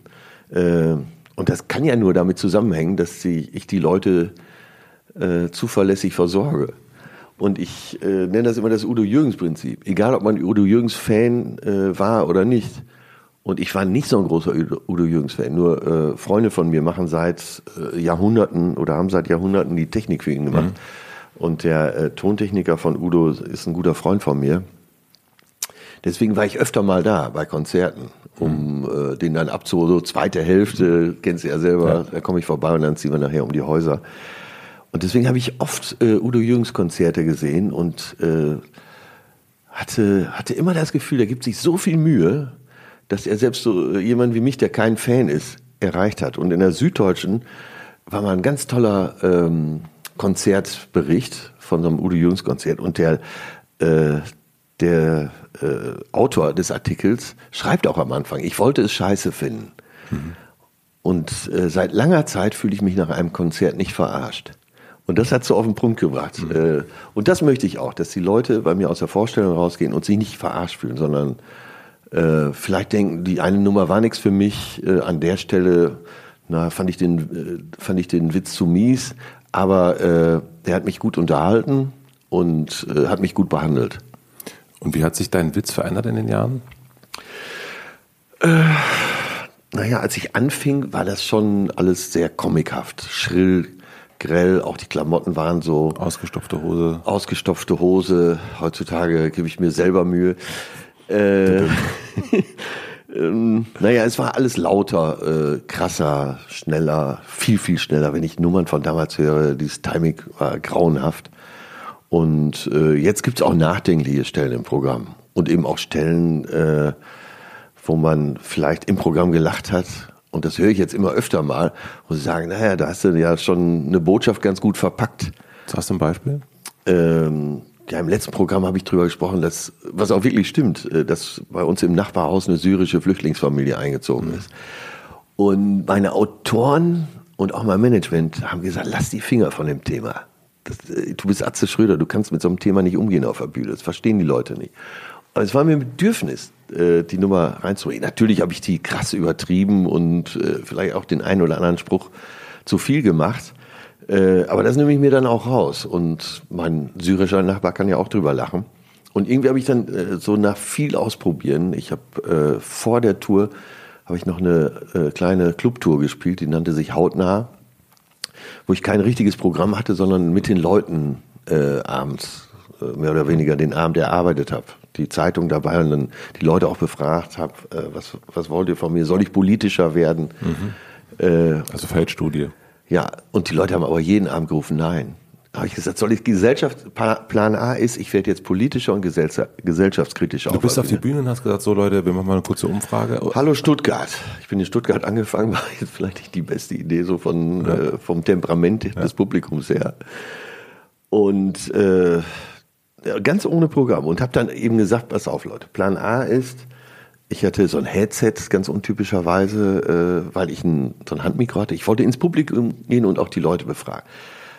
Äh, und das kann ja nur damit zusammenhängen, dass ich die Leute äh, zuverlässig versorge. Und ich äh, nenne das immer das Udo Jürgens-Prinzip. Egal, ob man Udo Jürgens-Fan äh, war oder nicht. Und ich war nicht so ein großer Udo, Jürgens-Fan. Nur äh, Freunde von mir machen seit äh, Jahrhunderten oder haben seit Jahrhunderten die Technik für ihn gemacht. Und der äh, Tontechniker von Udo ist ein guter Freund von mir. Deswegen war ich öfter mal da bei Konzerten, um äh, den dann abzuholen. So zweite Hälfte, kennst du ja selber, da komme ich vorbei und dann ziehen wir nachher um die Häuser. Und deswegen habe ich oft äh, Udo Jürgens Konzerte gesehen und äh, hatte, hatte immer das Gefühl, der gibt sich so viel Mühe, dass er selbst so äh, jemand wie mich, der kein Fan ist, erreicht hat. Und in der Süddeutschen war mal ein ganz toller ähm, Konzertbericht von so einem Udo Jürgens Konzert und der äh, der äh, Autor des Artikels schreibt auch am Anfang, ich wollte es scheiße finden. Und äh, seit langer Zeit fühle ich mich nach einem Konzert nicht verarscht. Und das hat so auf den Punkt gebracht. Äh, und das möchte ich auch, dass die Leute bei mir aus der Vorstellung rausgehen und sich nicht verarscht fühlen, sondern äh, vielleicht denken, die eine Nummer war nichts für mich, äh, an der Stelle na, fand, ich den, äh, fand ich den Witz zu mies, aber äh, der hat mich gut unterhalten und äh, hat mich gut behandelt. Und wie hat sich dein Witz verändert in den Jahren? Naja, als ich anfing, war das schon alles sehr comichaft. Schrill, grell, auch die Klamotten waren so Ausgestopfte Hose. ausgestopfte Hose. Heutzutage gebe ich mir selber Mühe. Äh, ähm, naja, es war alles lauter, äh, krasser, schneller, viel, viel schneller. Wenn ich Nummern von damals höre, dieses Timing war grauenhaft. Und äh, jetzt gibt's auch nachdenkliche Stellen im Programm. Und eben auch Stellen, äh, wo man vielleicht im Programm gelacht hat. Und das höre ich jetzt immer öfter mal, wo sie sagen, naja, da hast du ja schon eine Botschaft ganz gut verpackt. Hast du ein Beispiel? Ähm, ja, im letzten Programm habe ich drüber gesprochen, dass, was auch wirklich stimmt, äh, dass bei uns im Nachbarhaus eine syrische Flüchtlingsfamilie eingezogen ist. Und meine Autoren und auch mein Management haben gesagt, lass die Finger von dem Thema. Das, äh, du bist Atze Schröder, du kannst mit so einem Thema nicht umgehen auf der Bühne. Das verstehen die Leute nicht. Und es war mir ein Bedürfnis, äh, die Nummer reinzubringen. Natürlich habe ich die krass übertrieben und äh, vielleicht auch den einen oder anderen Spruch zu viel gemacht. Äh, aber das nehme ich mir dann auch raus. Und mein syrischer Nachbar kann ja auch drüber lachen. und irgendwie habe ich dann so nach viel ausprobieren, ich habe vor der Tour habe ich noch eine kleine Clubtour gespielt, die nannte sich Hautnah, wo ich kein richtiges Programm hatte, sondern mit den Leuten abends mehr oder weniger den Abend erarbeitet habe. Die Zeitung dabei und dann die Leute auch befragt habe, äh, was, was wollt ihr von mir? Soll ich politischer werden? Mhm. Äh, also Feldstudie. Ja, und die Leute haben aber jeden Abend gerufen, nein habe ich gesagt, soll ich Gesellschaft, Plan A ist, ich werde jetzt politischer und gesellschaftskritischer. Du bist auf die Bühne und hast gesagt, so Leute, wir machen mal eine kurze Umfrage. Hallo Stuttgart. Ich bin in Stuttgart angefangen, war jetzt vielleicht nicht die beste Idee, so von, ja. äh, vom Temperament ja. des Publikums her. Und äh, ganz ohne Programm. Und habe dann eben gesagt, pass auf Leute, Plan A ist, ich hatte so ein Headset, ganz untypischerweise, äh, weil ich ein, so ein Handmikro hatte. Ich wollte ins Publikum gehen und auch die Leute befragen.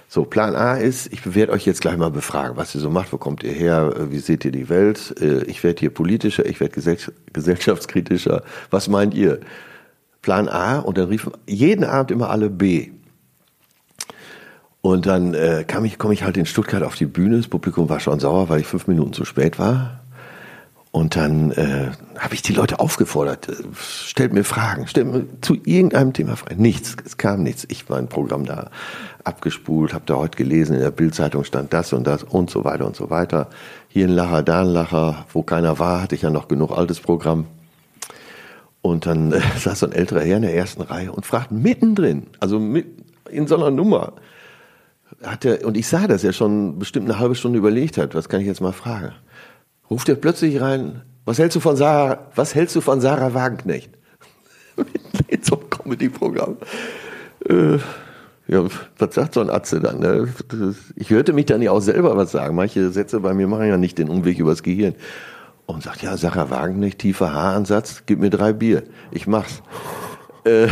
So, Plan A ist, ich werde euch jetzt gleich mal befragen, was ihr so macht, wo kommt ihr her, wie seht ihr die Welt, äh, ich werde hier politischer, ich werde gesellschaftskritischer, was meint ihr? Plan A und dann riefen jeden Abend immer alle B. Und dann äh, kam ich, komme ich halt in Stuttgart auf die Bühne, das Publikum war schon sauer, weil ich fünf Minuten zu spät war. Und dann äh, habe ich die Leute aufgefordert, äh, stellt mir Fragen, stellt mir zu irgendeinem Thema Fragen. Nichts, es kam nichts. Ich war ein Programm da abgespult, habe da heute gelesen, in der Bildzeitung stand das und das und so weiter und so weiter. Hier ein Lacher, da ein Lacher, wo keiner war, hatte ich ja noch genug altes Programm. Und dann äh, saß so ein älterer Herr in der ersten Reihe und fragt mittendrin, also mit, in so einer Nummer, hat er, und ich sah, dass er schon bestimmt eine halbe Stunde überlegt hat, was kann ich jetzt mal fragen ruft er plötzlich rein, was hältst du von Sarah, was hältst du von Sarah Wagenknecht? In so einem Comedy-Programm. Äh, ja, was sagt so ein Atze dann? Ne? Ich hörte mich dann ja auch selber was sagen. Manche Sätze bei mir machen ja nicht den Umweg übers Gehirn. Und sagt, ja, Sarah Wagenknecht, tiefer Haaransatz, gib mir drei Bier. Ich mach's. Äh,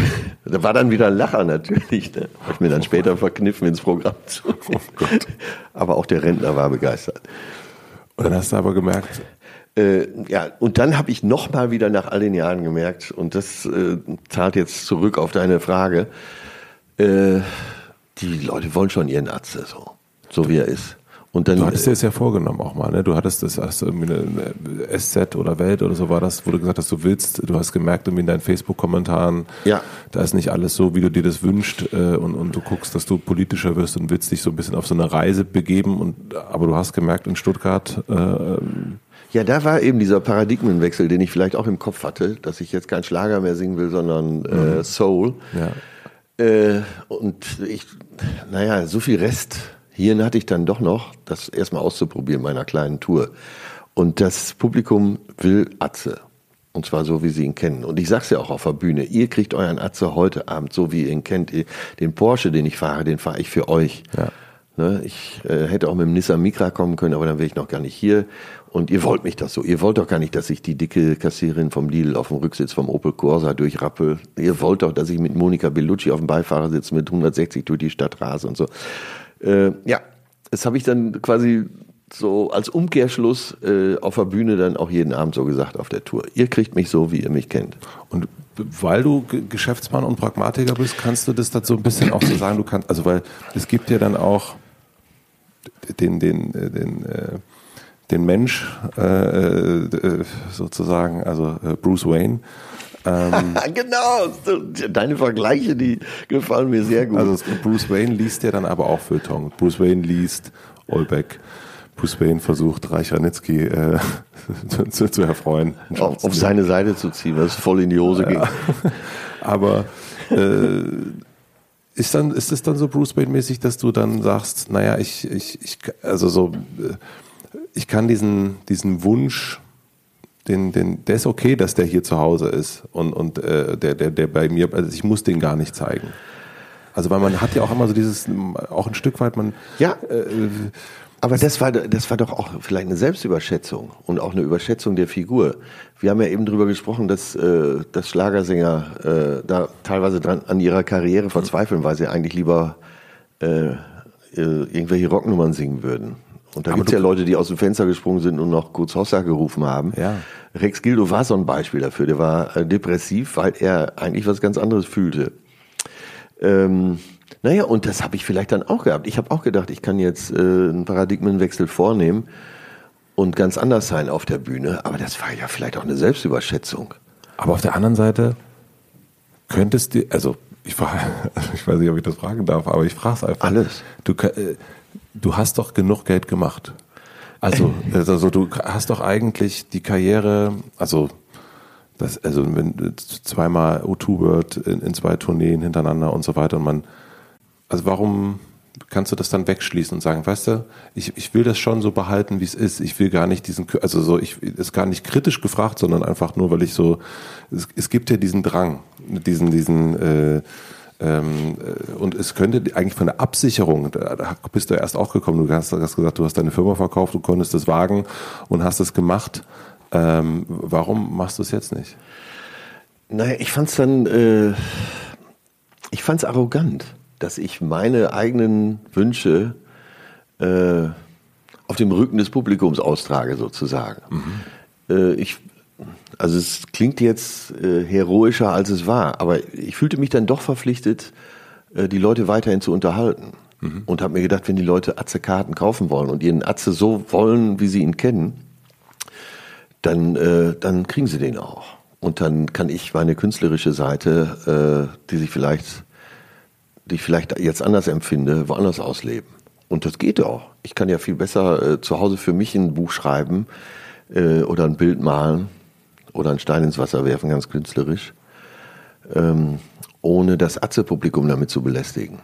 da war dann wieder ein Lacher natürlich. Ne? Hab ich mir dann später verkniffen ins Programm zu. Oh. Aber auch der Rentner war begeistert. Und dann hast du aber gemerkt. Äh, ja, und dann habe ich nochmal wieder nach all den Jahren gemerkt, und das äh, zahlt jetzt zurück auf deine Frage, äh, die Leute wollen schon ihren Arzt so, so wie er ist. Und dann, du hattest dir das ja vorgenommen auch mal, ne? Du hattest das, hast du irgendwie eine SZ oder Welt oder so war das, wo du gesagt hast, du willst, du hast gemerkt irgendwie in deinen Facebook-Kommentaren, ja. da ist nicht alles so, wie du dir das wünschst, äh, und, und du guckst, dass du politischer wirst und willst dich so ein bisschen auf so eine Reise begeben und, aber du hast gemerkt in Stuttgart, äh, ja, da war eben dieser Paradigmenwechsel, den ich vielleicht auch im Kopf hatte, dass ich jetzt kein Schlager mehr singen will, sondern äh, mhm. Soul. Ja. Äh, und ich, naja, so viel Rest Hierhin hatte ich dann doch noch, das erstmal auszuprobieren meiner kleinen Tour. Und das Publikum will Atze. Und zwar so, wie sie ihn kennen. Und ich sag's ja auch auf der Bühne. Ihr kriegt euren Atze heute Abend, so wie ihr ihn kennt. Den Porsche, den ich fahre, den fahre ich für euch. Ja. Ne, ich äh, hätte auch mit dem Nissan Micra kommen können, aber dann wäre ich noch gar nicht hier. Und ihr wollt mich das so. Ihr wollt doch gar nicht, dass ich die dicke Kassierin vom Lidl auf dem Rücksitz vom Opel Corsa durchrappel. Ihr wollt doch, dass ich mit Monika Bellucci auf dem Beifahrersitz mit 160 durch die Stadt rase und so. Äh, ja, das habe ich dann quasi so als Umkehrschluss äh, auf der Bühne dann auch jeden Abend so gesagt auf der Tour. Ihr kriegt mich so, wie ihr mich kennt. Und weil du Geschäftsmann und Pragmatiker bist, kannst du das so ein bisschen auch so sagen, du kannst, also weil es gibt ja dann auch den, den, äh, den, äh, den Mensch äh, äh, sozusagen, also äh, Bruce Wayne, ähm, genau, deine Vergleiche, die gefallen mir sehr gut. Also Bruce Wayne liest ja dann aber auch Feuilleton. Bruce Wayne liest Olbeck. Bruce Wayne versucht, Reich Ranitzky äh, zu, zu, erfreuen. Auf, auf seine Seite zu ziehen, was voll in die Hose ja. ging. aber äh, ist dann ist es dann so Bruce Wayne mäßig, dass du dann sagst, naja, ich ich ich also so äh, ich kann diesen diesen Wunsch den, den, der ist okay, dass der hier zu Hause ist und, und äh, der, der, der bei mir, also ich muss den gar nicht zeigen. Also weil man hat ja auch immer so dieses, auch ein Stück weit, man. Ja. Äh, aber das war, das war doch auch vielleicht eine Selbstüberschätzung und auch eine Überschätzung der Figur. Wir haben ja eben drüber gesprochen, dass, äh, dass Schlagersänger äh, da teilweise dran an ihrer Karriere verzweifeln, weil sie eigentlich lieber äh, äh irgendwelche Rocknummern singen würden. Und da gibt es ja Leute, die aus dem Fenster gesprungen sind und noch kurz Hossa gerufen haben. Ja. Rex Gildo war so ein Beispiel dafür. Der war äh, depressiv, weil er eigentlich was ganz anderes fühlte. Ähm, naja, und das habe ich vielleicht dann auch gehabt. Ich habe auch gedacht, ich kann jetzt äh, einen Paradigmenwechsel vornehmen und ganz anders sein auf der Bühne. Aber das war ja vielleicht auch eine Selbstüberschätzung. Aber auf der anderen Seite könntest du, also ich, frage, ich weiß nicht, ob ich das fragen darf, aber ich frage es einfach. Alles. Du, äh, du hast doch genug Geld gemacht. Also, also du hast doch eigentlich die Karriere, also das, also wenn zweimal O2 wird in, in zwei Tourneen hintereinander und so weiter und man, also warum kannst du das dann wegschließen und sagen, weißt du, ich, ich will das schon so behalten, wie es ist. Ich will gar nicht diesen, also so, ich ist gar nicht kritisch gefragt, sondern einfach nur, weil ich so, es, es gibt ja diesen Drang, diesen, diesen, äh, und es könnte eigentlich von der Absicherung, da bist du erst auch gekommen, du hast, hast gesagt, du hast deine Firma verkauft, du konntest es wagen und hast es gemacht. Ähm, warum machst du es jetzt nicht? Naja, ich fand es dann, äh, ich fand es arrogant dass ich meine eigenen Wünsche äh, auf dem Rücken des Publikums austrage, sozusagen. Mhm. Äh, ich, also es klingt jetzt äh, heroischer, als es war, aber ich fühlte mich dann doch verpflichtet, äh, die Leute weiterhin zu unterhalten. Mhm. Und habe mir gedacht, wenn die Leute Atze-Karten kaufen wollen und ihren Atze so wollen, wie sie ihn kennen, dann, äh, dann kriegen sie den auch. Und dann kann ich meine künstlerische Seite, äh, die sich vielleicht die ich vielleicht jetzt anders empfinde, woanders ausleben. Und das geht auch. Ich kann ja viel besser äh, zu Hause für mich ein Buch schreiben äh, oder ein Bild malen oder einen Stein ins Wasser werfen, ganz künstlerisch, ähm, ohne das Atze-Publikum damit zu belästigen.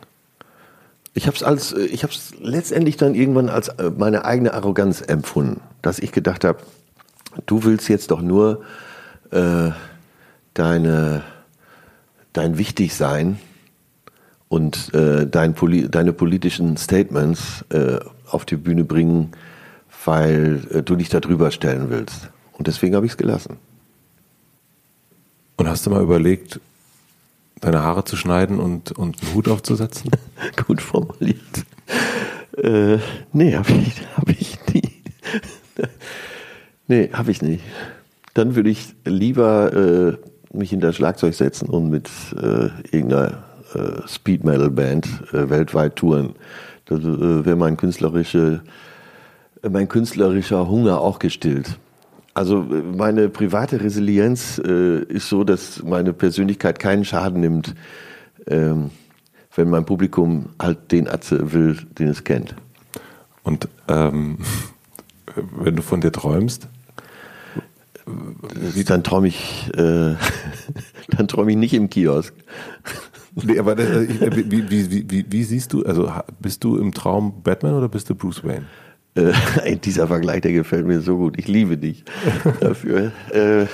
Ich habe es als, äh, ich habe letztendlich dann irgendwann als äh, meine eigene Arroganz empfunden, dass ich gedacht habe, du willst jetzt doch nur äh, deine, dein Wichtigsein und äh, dein Poli deine politischen Statements äh, auf die Bühne bringen, weil äh, du dich da drüber stellen willst. Und deswegen habe ich es gelassen. Und hast du mal überlegt, deine Haare zu schneiden und, und einen Hut aufzusetzen? Gut formuliert. Äh, nee, habe ich, hab ich nie. nee, habe ich nicht. Dann würde ich lieber äh, mich hinter Schlagzeug setzen und mit äh, irgendeiner äh, Speed Metal Band äh, weltweit touren. Das äh, wäre mein künstlerische, mein künstlerischer Hunger auch gestillt. Also meine private Resilienz äh, ist so, dass meine Persönlichkeit keinen Schaden nimmt, ähm, wenn mein Publikum halt den Atze will, den es kennt. Und ähm, wenn du von dir träumst? Dann träume ich, äh, dann träume ich nicht im Kiosk. Nee, aber äh, wie, wie, wie, wie, siehst du, also bist du im Traum Batman oder bist du Bruce Wayne? Äh, dieser Vergleich, der gefällt mir so gut. Ich liebe dich dafür. äh,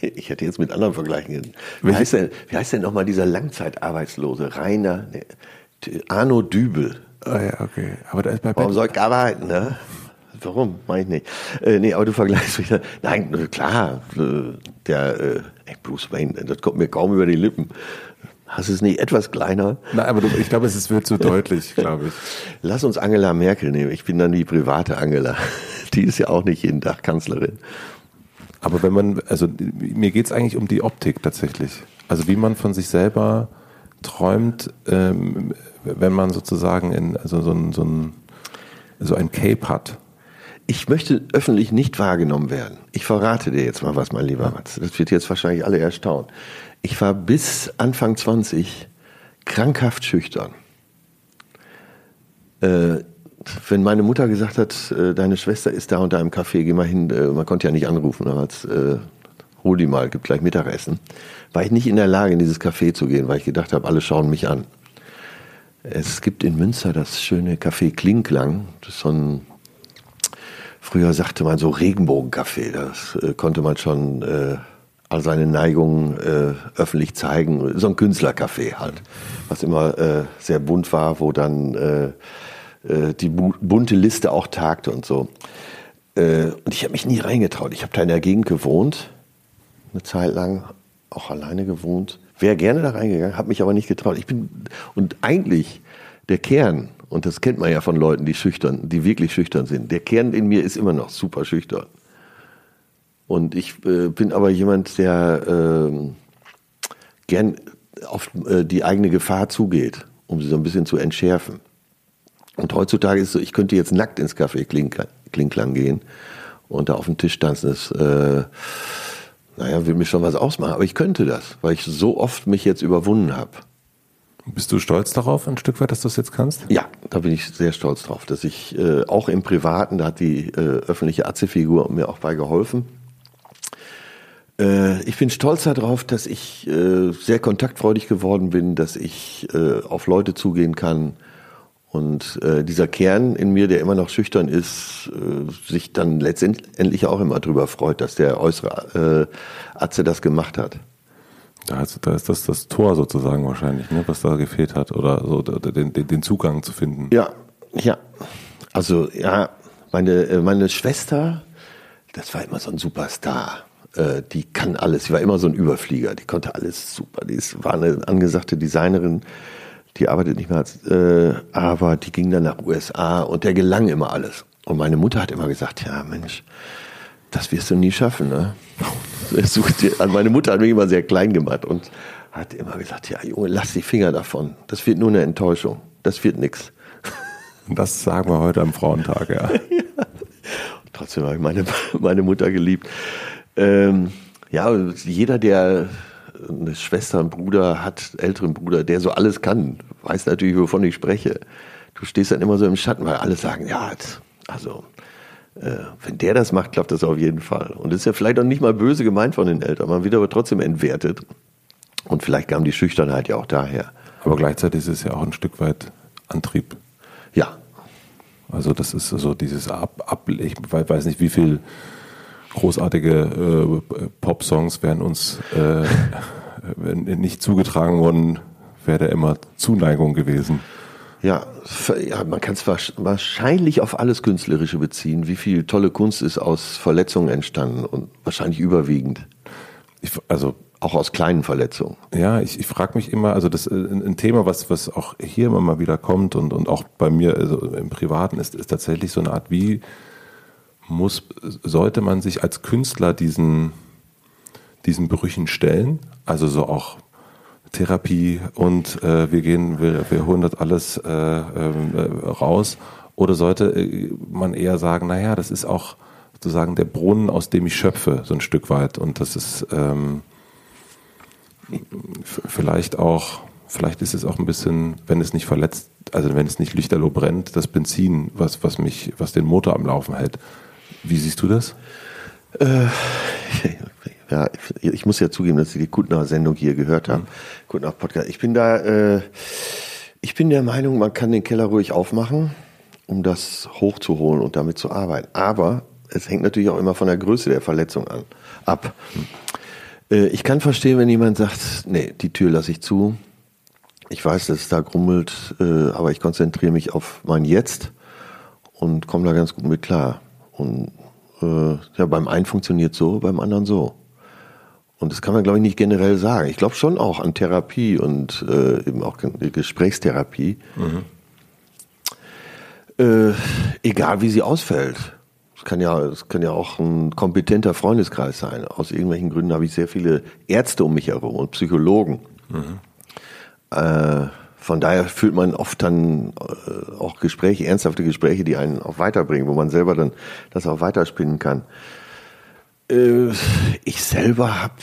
ich hätte jetzt mit anderen vergleichen Wie heißt denn, wie heißt denn nochmal dieser Langzeitarbeitslose? Rainer, nee, Arno Dübel. Ah ja, okay. Aber da ist bei Warum soll ich arbeiten, ne? Warum? Mach ich nicht. Äh, nee, aber du vergleichst wieder. Nein, klar, äh, der äh, Bruce Wayne, das kommt mir kaum über die Lippen. Hast du es nicht etwas kleiner? Nein, aber du, ich glaube, es wird zu deutlich, glaube ich. Lass uns Angela Merkel nehmen. Ich bin dann die private Angela. Die ist ja auch nicht jeden Tag Kanzlerin. Aber wenn man, also mir geht es eigentlich um die Optik tatsächlich. Also wie man von sich selber träumt, ähm, wenn man sozusagen in, also so ein, so ein, so ein Cape hat. Ich möchte öffentlich nicht wahrgenommen werden. Ich verrate dir jetzt mal was, mein lieber Mats. Das wird jetzt wahrscheinlich alle erstaunen. Ich war bis Anfang 20 krankhaft schüchtern. Äh, wenn meine Mutter gesagt hat, äh, deine Schwester ist da und da im Café, geh mal hin, äh, man konnte ja nicht anrufen, aber als, äh, hol die mal, gibt gleich Mittagessen, war ich nicht in der Lage, in dieses Café zu gehen, weil ich gedacht habe, alle schauen mich an. Es gibt in Münster das schöne Café Klinklang, das ist so ein, früher sagte man so Regenbogencafé, das äh, konnte man schon äh, all seine Neigungen äh, öffentlich zeigen. So ein Künstlercafé halt, was immer äh, sehr bunt war, wo dann äh, äh, die bu bunte Liste auch tagte und so. Äh, und ich habe mich nie reingetraut. Ich habe da in der Gegend gewohnt, eine Zeit lang auch alleine gewohnt. Wäre gerne da reingegangen, habe mich aber nicht getraut. Ich bin und eigentlich der Kern und das kennt man ja von Leuten, die schüchtern, die wirklich schüchtern sind. Der Kern in mir ist immer noch super schüchtern. Und ich äh, bin aber jemand, der äh, gern auf äh, die eigene Gefahr zugeht, um sie so ein bisschen zu entschärfen. Und heutzutage ist es so, ich könnte jetzt nackt ins Café Klinklang gehen und da auf dem Tisch tanzen, das, äh, naja, will mir schon was ausmachen. Aber ich könnte das, weil ich so oft mich jetzt überwunden habe. Bist du stolz darauf, ein Stück weit, dass du das jetzt kannst? Ja, da bin ich sehr stolz drauf, dass ich äh, auch im Privaten, da hat die äh, öffentliche Atze-Figur mir auch bei geholfen. Äh, ich bin stolz darauf, dass ich äh, sehr kontaktfreudig geworden bin, dass ich äh, auf Leute zugehen kann, und dieser Kern in mir, der immer noch schüchtern ist, sich dann letztendlich auch immer drüber freut, dass der äußere Atze das gemacht hat. Da ist, da ist das das Tor sozusagen wahrscheinlich, ne, was da gefehlt hat, oder so den, den, Zugang zu finden. Ja, ja. Also ja, meine, meine Schwester, das war immer so ein Superstar. Äh, die kann alles. Sie war immer so ein Überflieger. Die konnte alles super. Die ist, war eine angesagte Designerin die arbeitet nicht mehr als, äh, aber die ging dann nach USA und der gelang immer alles. Und meine Mutter hat immer gesagt, ja Mensch, das wirst du nie schaffen. Ne? Also meine Mutter hat mich immer sehr klein gemacht und hat immer gesagt, ja Junge, lass die Finger davon. Das wird nur eine Enttäuschung. Das wird nichts. Das sagen wir heute am Frauentag, ja. ja. Trotzdem habe ich meine, meine Mutter geliebt. Ähm, ja, jeder, der eine Schwester, einen Bruder hat, älteren Bruder, der so alles kann, weiß natürlich, wovon ich spreche. Du stehst dann immer so im Schatten, weil alle sagen, ja, also äh, wenn der das macht, klappt das auf jeden Fall. Und das ist ja vielleicht auch nicht mal böse gemeint von den Eltern, man wird aber trotzdem entwertet. Und vielleicht kam die Schüchternheit ja auch daher. Aber gleichzeitig ist es ja auch ein Stück weit Antrieb. Ja. Also das ist so dieses Ab, Ab ich weiß nicht, wie viel großartige äh, Pop-Songs werden uns äh, nicht zugetragen worden, wäre da immer Zuneigung gewesen. Ja, ja man kann es wahrscheinlich auf alles Künstlerische beziehen. Wie viel tolle Kunst ist aus Verletzungen entstanden und wahrscheinlich überwiegend. Ich, also auch aus kleinen Verletzungen. Ja, ich, ich frage mich immer, also das ein, ein, Thema, was, was auch hier immer mal wieder kommt und, und auch bei mir also im Privaten ist, ist tatsächlich so eine Art, wie muss, sollte man sich als Künstler diesen, diesen Brüchen stellen? Also so auch Therapie und äh, wir gehen, wir, wir holen das alles äh, äh, raus. Oder sollte äh, man eher sagen, naja, das ist auch sozusagen der Brunnen, aus dem ich schöpfe, so ein Stück weit. Und das ist ähm, vielleicht auch, vielleicht ist es auch ein bisschen, wenn es nicht verletzt, also wenn es nicht lichterloh brennt, das Benzin, was, was mich, was den Motor am Laufen hält. Wie siehst du das? Äh, ja, ich muss ja zugeben, dass ich die Kuttner-Sendung hier gehört habe. Mhm. Kuttner-Podcast. Ich bin da, äh, ich bin der Meinung, man kann den Keller ruhig aufmachen, um das hochzuholen und damit zu arbeiten. Aber es hängt natürlich auch immer von der Größe der Verletzung an, ab. Mhm. Äh, ich kann verstehen, wenn jemand sagt, nee, die Tür lasse ich zu. Ich weiß, dass es da grummelt, äh, aber ich konzentriere mich auf mein Jetzt und komme da ganz gut mit klar. Und äh, ja, beim einen funktioniert so, beim anderen so. Und das kann man, glaube ich, nicht generell sagen. Ich glaube schon auch an Therapie und äh, eben auch Gesprächstherapie. Mhm. Äh, egal wie sie ausfällt. Es kann ja, es kann ja auch ein kompetenter Freundeskreis sein. Aus irgendwelchen Gründen habe ich sehr viele Ärzte um mich herum und Psychologen. Mhm. Äh, von daher fühlt man oft dann äh, auch Gespräche, ernsthafte Gespräche, die einen auch weiterbringen, wo man selber dann das auch weiterspinnen kann. Äh, ich selber habe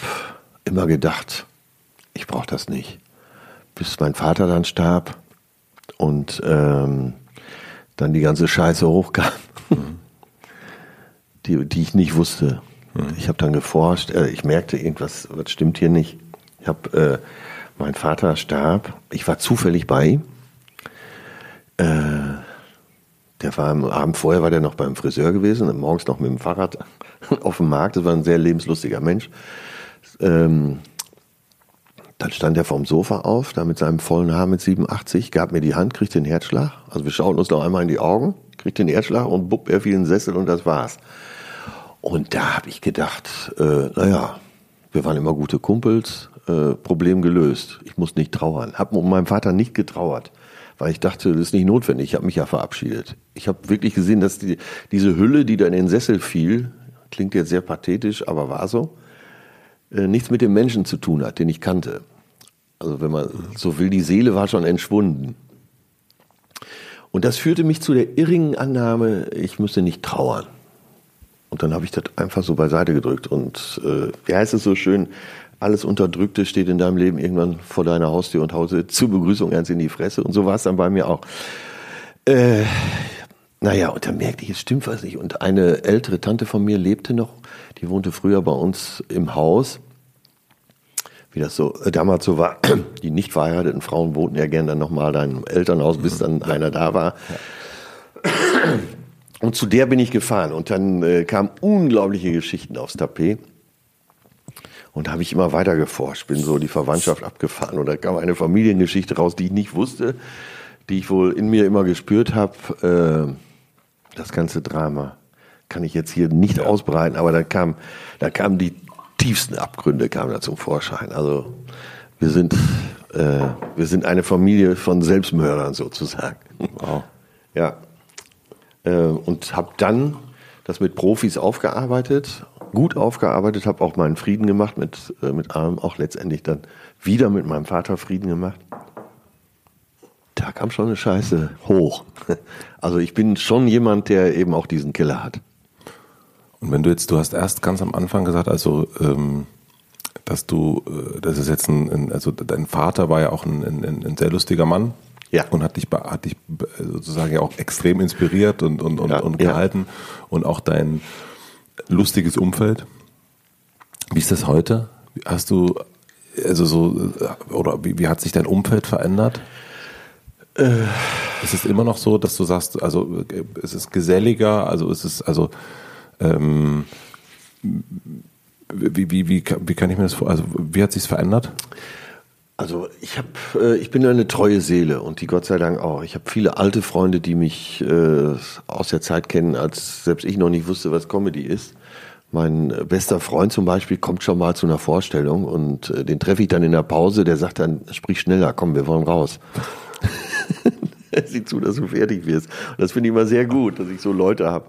immer gedacht, ich brauche das nicht. Bis mein Vater dann starb und ähm, dann die ganze Scheiße hochkam, mhm. die, die ich nicht wusste. Mhm. Ich habe dann geforscht, äh, ich merkte, irgendwas was stimmt hier nicht. Ich habe äh, mein Vater starb. Ich war zufällig bei. Äh, der war am Abend vorher war der noch beim Friseur gewesen morgens noch mit dem Fahrrad auf dem Markt. Das war ein sehr lebenslustiger Mensch. Ähm, dann stand er vom Sofa auf, da mit seinem vollen Haar mit 87, gab mir die Hand, kriegt den Herzschlag. Also wir schauten uns noch einmal in die Augen, kriegt den Herzschlag und bupp, er fiel in den Sessel und das war's. Und da habe ich gedacht, äh, naja, wir waren immer gute Kumpels, äh, Problem gelöst. Ich muss nicht trauern. Habe um meinen Vater nicht getrauert, weil ich dachte, das ist nicht notwendig. Ich habe mich ja verabschiedet. Ich habe wirklich gesehen, dass die, diese Hülle, die da in den Sessel fiel, klingt jetzt sehr pathetisch, aber war so, äh, nichts mit dem Menschen zu tun hat, den ich kannte. Also wenn man so will, die Seele war schon entschwunden. Und das führte mich zu der irrigen Annahme, ich müsste nicht trauern. Und dann habe ich das einfach so beiseite gedrückt. Und äh, wie heißt es so schön? Alles Unterdrückte steht in deinem Leben irgendwann vor deiner Haustür und hause zur Begrüßung ernst in die Fresse. Und so war es dann bei mir auch. Äh, naja, und dann merkte ich, es stimmt was nicht. Und eine ältere Tante von mir lebte noch, die wohnte früher bei uns im Haus. Wie das so äh, damals so war, die nicht verheirateten Frauen wohnten ja gerne dann nochmal da im Elternhaus, bis dann einer da war. Und zu der bin ich gefahren und dann äh, kamen unglaubliche Geschichten aufs Tapet. Und da habe ich immer weiter geforscht, bin so die Verwandtschaft abgefahren und da kam eine Familiengeschichte raus, die ich nicht wusste, die ich wohl in mir immer gespürt habe. Äh, das ganze Drama kann ich jetzt hier nicht ja. ausbreiten, aber da kam, da kamen die tiefsten Abgründe kamen da zum Vorschein. Also wir sind, äh, wir sind eine Familie von Selbstmördern sozusagen. Wow. Ja. Äh, und habe dann das mit Profis aufgearbeitet, gut aufgearbeitet, habe auch meinen Frieden gemacht mit, äh, mit allem, auch letztendlich dann wieder mit meinem Vater Frieden gemacht da kam schon eine Scheiße hoch. Also ich bin schon jemand, der eben auch diesen Killer hat. Und wenn du jetzt, du hast erst ganz am Anfang gesagt, also ähm, dass du, äh, das ist jetzt ein, also dein Vater war ja auch ein, ein, ein sehr lustiger Mann. Ja. Und hat dich, hat dich sozusagen ja auch extrem inspiriert und, und, und, ja, und gehalten. Ja. Und auch dein lustiges Umfeld. Wie ist das heute? Hast du, also so, oder wie, wie hat sich dein Umfeld verändert? Äh, ist es immer noch so, dass du sagst, also es ist geselliger, also es ist, also ähm, wie, wie, wie, wie kann ich mir das vor, also wie hat sich's verändert? Also ich habe, äh, ich bin eine treue Seele und die Gott sei Dank auch. Ich habe viele alte Freunde, die mich äh, aus der Zeit kennen, als selbst ich noch nicht wusste, was Comedy ist. Mein bester Freund zum Beispiel kommt schon mal zu einer Vorstellung und äh, den treffe ich dann in der Pause. Der sagt dann, sprich schneller, komm, wir wollen raus. Sieh zu, dass du fertig wirst. Und das finde ich immer sehr gut, dass ich so Leute habe.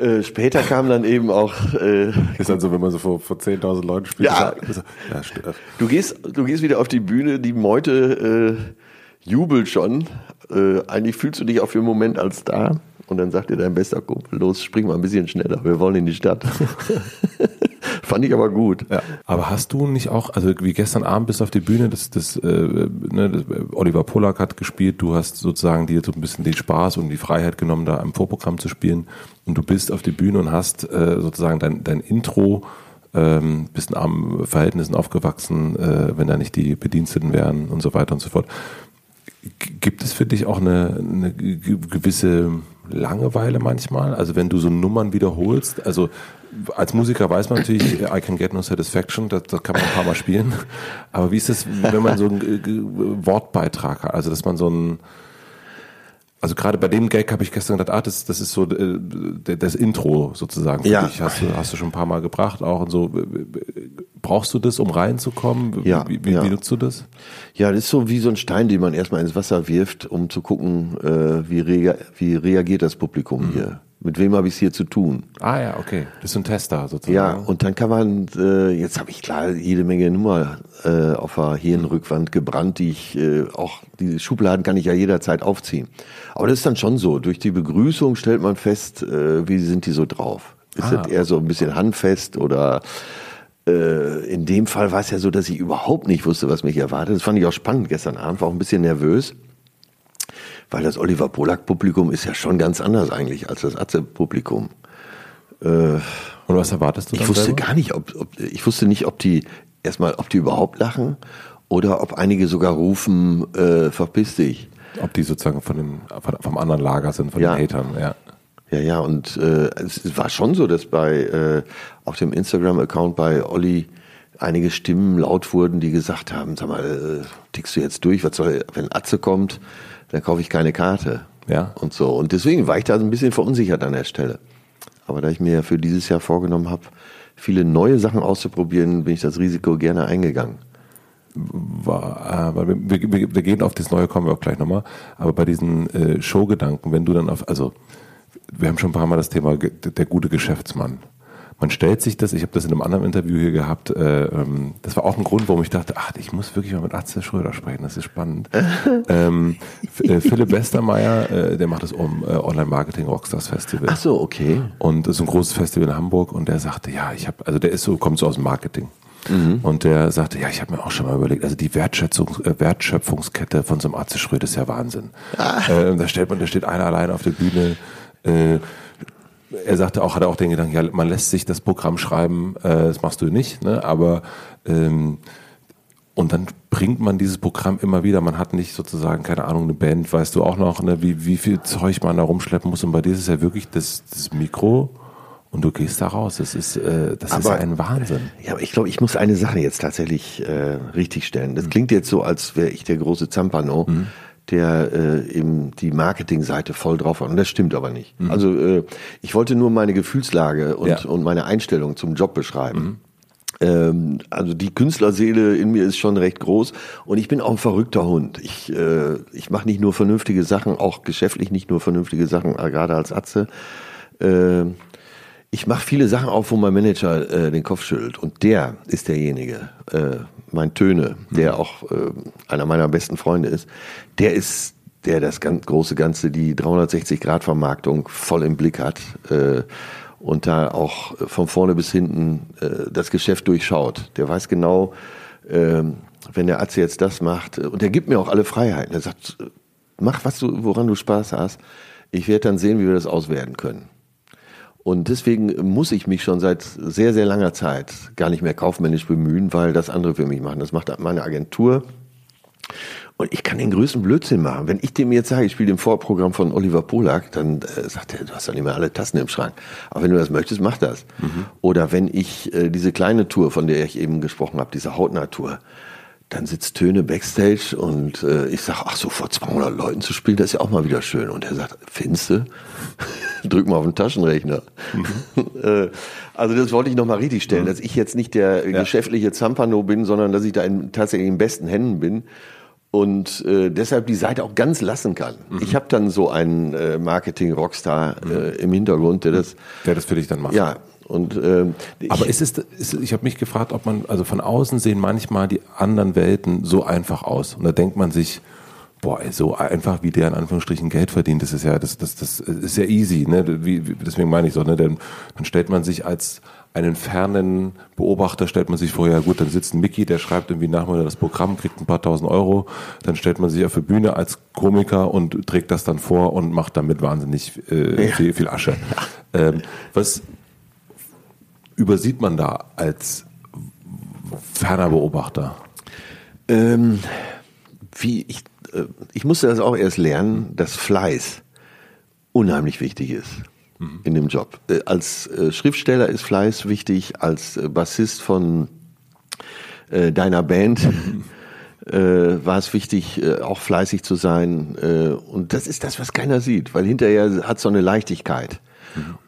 Äh, später kam dann eben auch. Äh, ist dann so, wenn man so vor, vor 10.000 Leuten spielt. Ja, so, ja du, gehst, du gehst wieder auf die Bühne, die Meute äh, jubelt schon. Äh, eigentlich fühlst du dich auch für einen Moment als da. Und dann sagt dir dein bester Kumpel, los, spring mal ein bisschen schneller, wir wollen in die Stadt. Fand ich aber gut. Ja. Aber hast du nicht auch, also wie gestern Abend bist du auf die Bühne, das, das, äh, ne, das, Oliver Polak hat gespielt, du hast sozusagen dir so ein bisschen den Spaß und die Freiheit genommen, da am Vorprogramm zu spielen und du bist auf die Bühne und hast äh, sozusagen dein, dein Intro ähm, bist in armen Verhältnissen aufgewachsen, äh, wenn da nicht die Bediensteten wären und so weiter und so fort. Gibt es für dich auch eine, eine gewisse Langeweile manchmal? Also wenn du so Nummern wiederholst, also als Musiker weiß man natürlich, I can get no satisfaction, das, das kann man ein paar Mal spielen. Aber wie ist es, wenn man so einen Wortbeitrag hat? Also dass man so ein also gerade bei dem Gag habe ich gestern gedacht, ah, das, das ist so äh, das Intro sozusagen. ja. Dich. Hast du, hast du schon ein paar Mal gebracht auch und so. Brauchst du das, um reinzukommen? Ja. Wie, wie, ja. wie nutzt du das? Ja, das ist so wie so ein Stein, den man erstmal ins Wasser wirft, um zu gucken, äh, wie, rea wie reagiert das Publikum mhm. hier mit wem habe ich es hier zu tun? Ah ja, okay. Das ist ein Tester sozusagen. Ja, und dann kann man, äh, jetzt habe ich klar jede Menge Nummer äh, auf der Hirnrückwand gebrannt, die ich äh, auch, die Schubladen kann ich ja jederzeit aufziehen. Aber das ist dann schon so. Durch die Begrüßung stellt man fest, äh, wie sind die so drauf? Ist ah, das eher so ein bisschen handfest oder äh, in dem Fall war es ja so, dass ich überhaupt nicht wusste, was mich erwartet. Das fand ich auch spannend gestern Abend, war auch ein bisschen nervös weil das Oliver Polak-Publikum ist ja schon ganz anders eigentlich als das Atze-Publikum. Äh, Und was erwartest du? Ich wusste selber? gar nicht, ob, ob ich wusste nicht, ob die erstmal, ob die überhaupt lachen oder ob einige sogar rufen, äh, verpiss dich. Ob die sozusagen von dem, vom anderen Lager sind, von ja. den Hatern, ja. Ja, ja, und äh, es war schon so, dass bei äh, auf dem Instagram-Account bei Olli einige Stimmen laut wurden, die gesagt haben, sag mal, äh, tickst du jetzt durch, was soll, wenn Atze kommt, dann kaufe ich keine Karte. Ja. Und so. Und deswegen war ich da ein bisschen verunsichert an der Stelle. Aber da ich mir für dieses Jahr vorgenommen habe, viele neue Sachen auszuprobieren, bin ich das Risiko gerne eingegangen. War, äh, wir, wir, wir, gehen auf das Neue, kommen wir auch gleich nochmal. Aber bei diesen äh, Showgedanken, wenn du dann auf, also wir haben schon ein paar Mal das Thema der gute Geschäftsmann. Man stellt sich das, ich habe das in einem anderen Interview hier gehabt, äh, ähm, das war auch ein Grund, warum ich dachte, ach, ich muss wirklich mal mit Atze Schröder sprechen, das ist spannend. ähm, äh, Philipp Westermeier, äh, der macht das um äh, Online-Marketing Rockstars Festival. Ach so, okay. Und das ist ein großes Festival in Hamburg und der sagte, ja, ich habe, also der ist so, kommt so aus dem Marketing. Mhm. Und der sagte, ja, ich habe mir auch schon mal überlegt, also die Wertschätzung, äh, Wertschöpfungskette von so einem Atze Schröder ist ja Wahnsinn. Ah. Äh, da stellt man, da steht einer allein auf der Bühne, äh, er sagte auch, hat er auch den Gedanken, ja, man lässt sich das Programm schreiben, äh, das machst du nicht, ne? aber ähm, und dann bringt man dieses Programm immer wieder. Man hat nicht sozusagen, keine Ahnung, eine Band, weißt du auch noch, ne, wie, wie viel Zeug man da rumschleppen muss. Und bei dir ist es ja wirklich das, das Mikro und du gehst da raus. Das ist, äh, das aber, ist ein Wahnsinn. Ja, aber ich glaube, ich muss eine Sache jetzt tatsächlich äh, richtig stellen. Das mhm. klingt jetzt so, als wäre ich der große Zampano. Mhm der äh, eben die Marketingseite voll drauf hat. Und das stimmt aber nicht. Mhm. Also äh, ich wollte nur meine Gefühlslage und, ja. und meine Einstellung zum Job beschreiben. Mhm. Ähm, also die Künstlerseele in mir ist schon recht groß und ich bin auch ein verrückter Hund. Ich, äh, ich mache nicht nur vernünftige Sachen, auch geschäftlich nicht nur vernünftige Sachen, äh, gerade als Atze. Äh, ich mache viele Sachen auf, wo mein Manager äh, den Kopf schüttelt. Und der ist derjenige, äh, mein Töne, der mhm. auch äh, einer meiner besten Freunde ist, der ist, der das ganz große Ganze, die 360-Grad-Vermarktung voll im Blick hat äh, und da auch von vorne bis hinten äh, das Geschäft durchschaut. Der weiß genau, äh, wenn der Atze jetzt das macht, und der gibt mir auch alle Freiheiten. Er sagt, mach, was du, woran du Spaß hast. Ich werde dann sehen, wie wir das auswerten können. Und deswegen muss ich mich schon seit sehr, sehr langer Zeit gar nicht mehr kaufmännisch bemühen, weil das andere für mich machen. Das macht meine Agentur. Und ich kann den größten Blödsinn machen. Wenn ich dem jetzt sage, ich spiele dem Vorprogramm von Oliver Polak, dann äh, sagt er, du hast doch nicht mehr alle Tassen im Schrank. Aber wenn du das möchtest, mach das. Mhm. Oder wenn ich äh, diese kleine Tour, von der ich eben gesprochen habe, diese Hautnatur, dann sitzt Töne Backstage und äh, ich sage, ach so, vor 200 Leuten zu spielen, das ist ja auch mal wieder schön. Und er sagt, findste? Drück mal auf den Taschenrechner. Mhm. Äh, also das wollte ich nochmal richtig stellen, mhm. dass ich jetzt nicht der ja. geschäftliche Zampano bin, sondern dass ich da in, tatsächlich in besten Händen bin und äh, deshalb die Seite auch ganz lassen kann. Mhm. Ich habe dann so einen äh, Marketing-Rockstar äh, mhm. im Hintergrund, der das, der das für dich dann macht. Ja, und, ähm, Aber ist es, ist, ich habe mich gefragt, ob man, also von außen sehen manchmal die anderen Welten so einfach aus. Und da denkt man sich, boah, ey, so einfach wie der in Anführungsstrichen Geld verdient, das ist ja, das, das, das ist ja easy, ne? Wie, wie, deswegen meine ich so, ne? Denn dann stellt man sich als einen fernen Beobachter stellt man sich vor, ja gut, dann sitzt ein Mickey, der schreibt irgendwie nachmittag das Programm, kriegt ein paar tausend Euro, dann stellt man sich auf die Bühne als Komiker und trägt das dann vor und macht damit wahnsinnig äh, viel, viel Asche. Ähm, was, übersieht man da als ferner Beobachter? Ähm, wie ich, äh, ich musste das auch erst lernen, dass Fleiß unheimlich wichtig ist mhm. in dem Job. Äh, als äh, Schriftsteller ist Fleiß wichtig, als Bassist von deiner Band. Mhm. War es wichtig, auch fleißig zu sein. Und das ist das, was keiner sieht, weil hinterher hat so eine Leichtigkeit.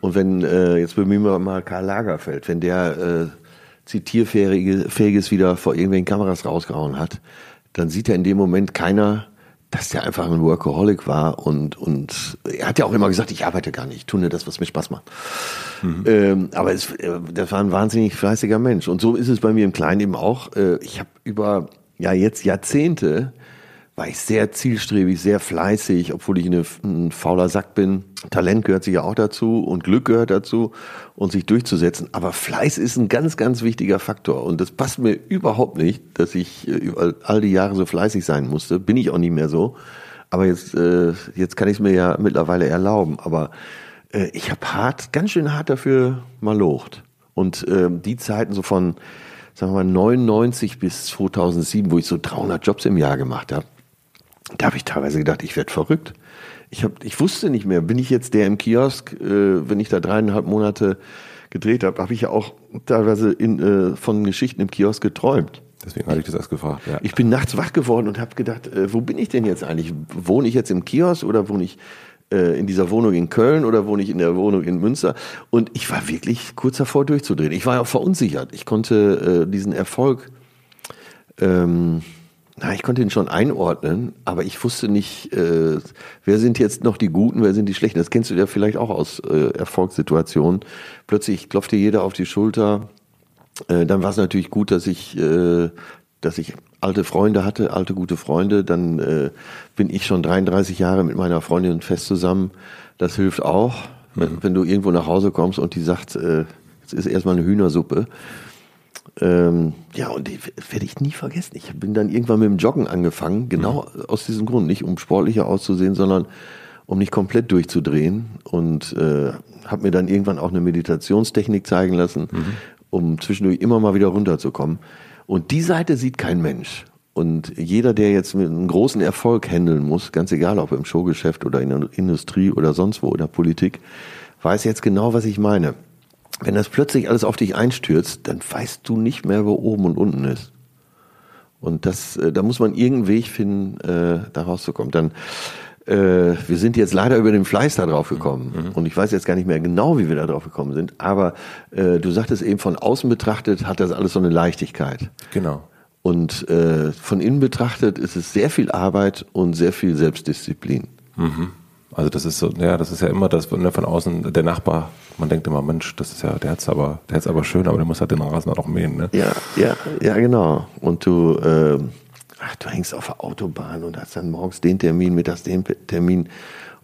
Und wenn, äh, jetzt bemühen wir mal Karl Lagerfeld, wenn der äh, Zitierfähiges wieder vor irgendwelchen Kameras rausgehauen hat, dann sieht er in dem Moment keiner, dass der einfach ein Workaholic war und, und er hat ja auch immer gesagt, ich arbeite gar nicht, ich tue nur das, was mir Spaß macht. Mhm. Ähm, aber es, äh, das war ein wahnsinnig fleißiger Mensch. Und so ist es bei mir im Kleinen eben auch. Äh, ich habe über ja jetzt Jahrzehnte war ich sehr zielstrebig, sehr fleißig, obwohl ich eine, ein fauler Sack bin. Talent gehört sicher auch dazu und Glück gehört dazu und sich durchzusetzen. Aber Fleiß ist ein ganz, ganz wichtiger Faktor. Und das passt mir überhaupt nicht, dass ich äh, über all die Jahre so fleißig sein musste. Bin ich auch nicht mehr so. Aber jetzt, äh, jetzt kann ich es mir ja mittlerweile erlauben. Aber äh, ich habe hart, ganz schön hart dafür mal locht. Und äh, die Zeiten so von, sagen wir mal, 99 bis 2007, wo ich so 300 Jobs im Jahr gemacht habe, da habe ich teilweise gedacht, ich werde verrückt. Ich, hab, ich wusste nicht mehr, bin ich jetzt der im Kiosk, äh, wenn ich da dreieinhalb Monate gedreht habe, habe ich ja auch teilweise in, äh, von Geschichten im Kiosk geträumt. Deswegen hatte ich das erst gefragt. Ja. Ich bin nachts wach geworden und habe gedacht, äh, wo bin ich denn jetzt eigentlich? Wohne ich jetzt im Kiosk oder wohne ich äh, in dieser Wohnung in Köln oder wohne ich in der Wohnung in Münster? Und ich war wirklich kurz davor durchzudrehen. Ich war ja auch verunsichert. Ich konnte äh, diesen Erfolg ähm, Na, ich konnte ihn schon einordnen, aber ich wusste nicht, äh, wer sind jetzt noch die Guten, wer sind die Schlechten. Das kennst du ja vielleicht auch aus äh, Erfolgssituationen. Plötzlich klopfte jeder auf die Schulter. Äh, dann war es natürlich gut, dass ich, äh, dass ich alte Freunde hatte, alte gute Freunde. Dann äh, bin ich schon 33 Jahre mit meiner Freundin fest zusammen. Das hilft auch, wenn, mhm. wenn du irgendwo nach Hause kommst und die sagt, äh, jetzt ist erstmal eine Hühnersuppe ähm, ja, und die werde ich nie vergessen. Ich bin dann irgendwann mit dem Joggen angefangen, genau mhm. aus diesem Grund. Nicht um sportlicher auszusehen, sondern um nicht komplett durchzudrehen. Und äh, habe mir dann irgendwann auch eine Meditationstechnik zeigen lassen, mhm. um zwischendurch immer mal wieder runterzukommen. Und die Seite sieht kein Mensch. Und jeder, der jetzt mit einem großen Erfolg handeln muss, ganz egal ob im Showgeschäft oder in der Industrie oder sonst wo oder Politik, weiß jetzt genau, was ich meine wenn das plötzlich alles auf dich einstürzt, dann weißt du nicht mehr, wo oben und unten ist. Und das, äh, da muss man irgendeinen Weg finden, äh, da rauszukommen. Dann, äh, wir sind jetzt leider über den Fleiß da drauf gekommen. Mhm. Und ich weiß jetzt gar nicht mehr genau, wie wir da drauf gekommen sind. Aber äh, du sagtest eben, von außen betrachtet hat das alles so eine Leichtigkeit. Genau. Und äh, von innen betrachtet ist es sehr viel Arbeit und sehr viel Selbstdisziplin. Mhm. Also das ist so, ja, das ist ja immer das ne, von außen, der Nachbar, man denkt immer, Mensch, das ist ja, der hat's aber, der hat's aber schön, aber der muss halt den Rasen auch mähen, ne? Ja, ja, ja, genau. Und du, äh, ach, du hängst auf der Autobahn und hast dann morgens den Termin, mittags den Termin.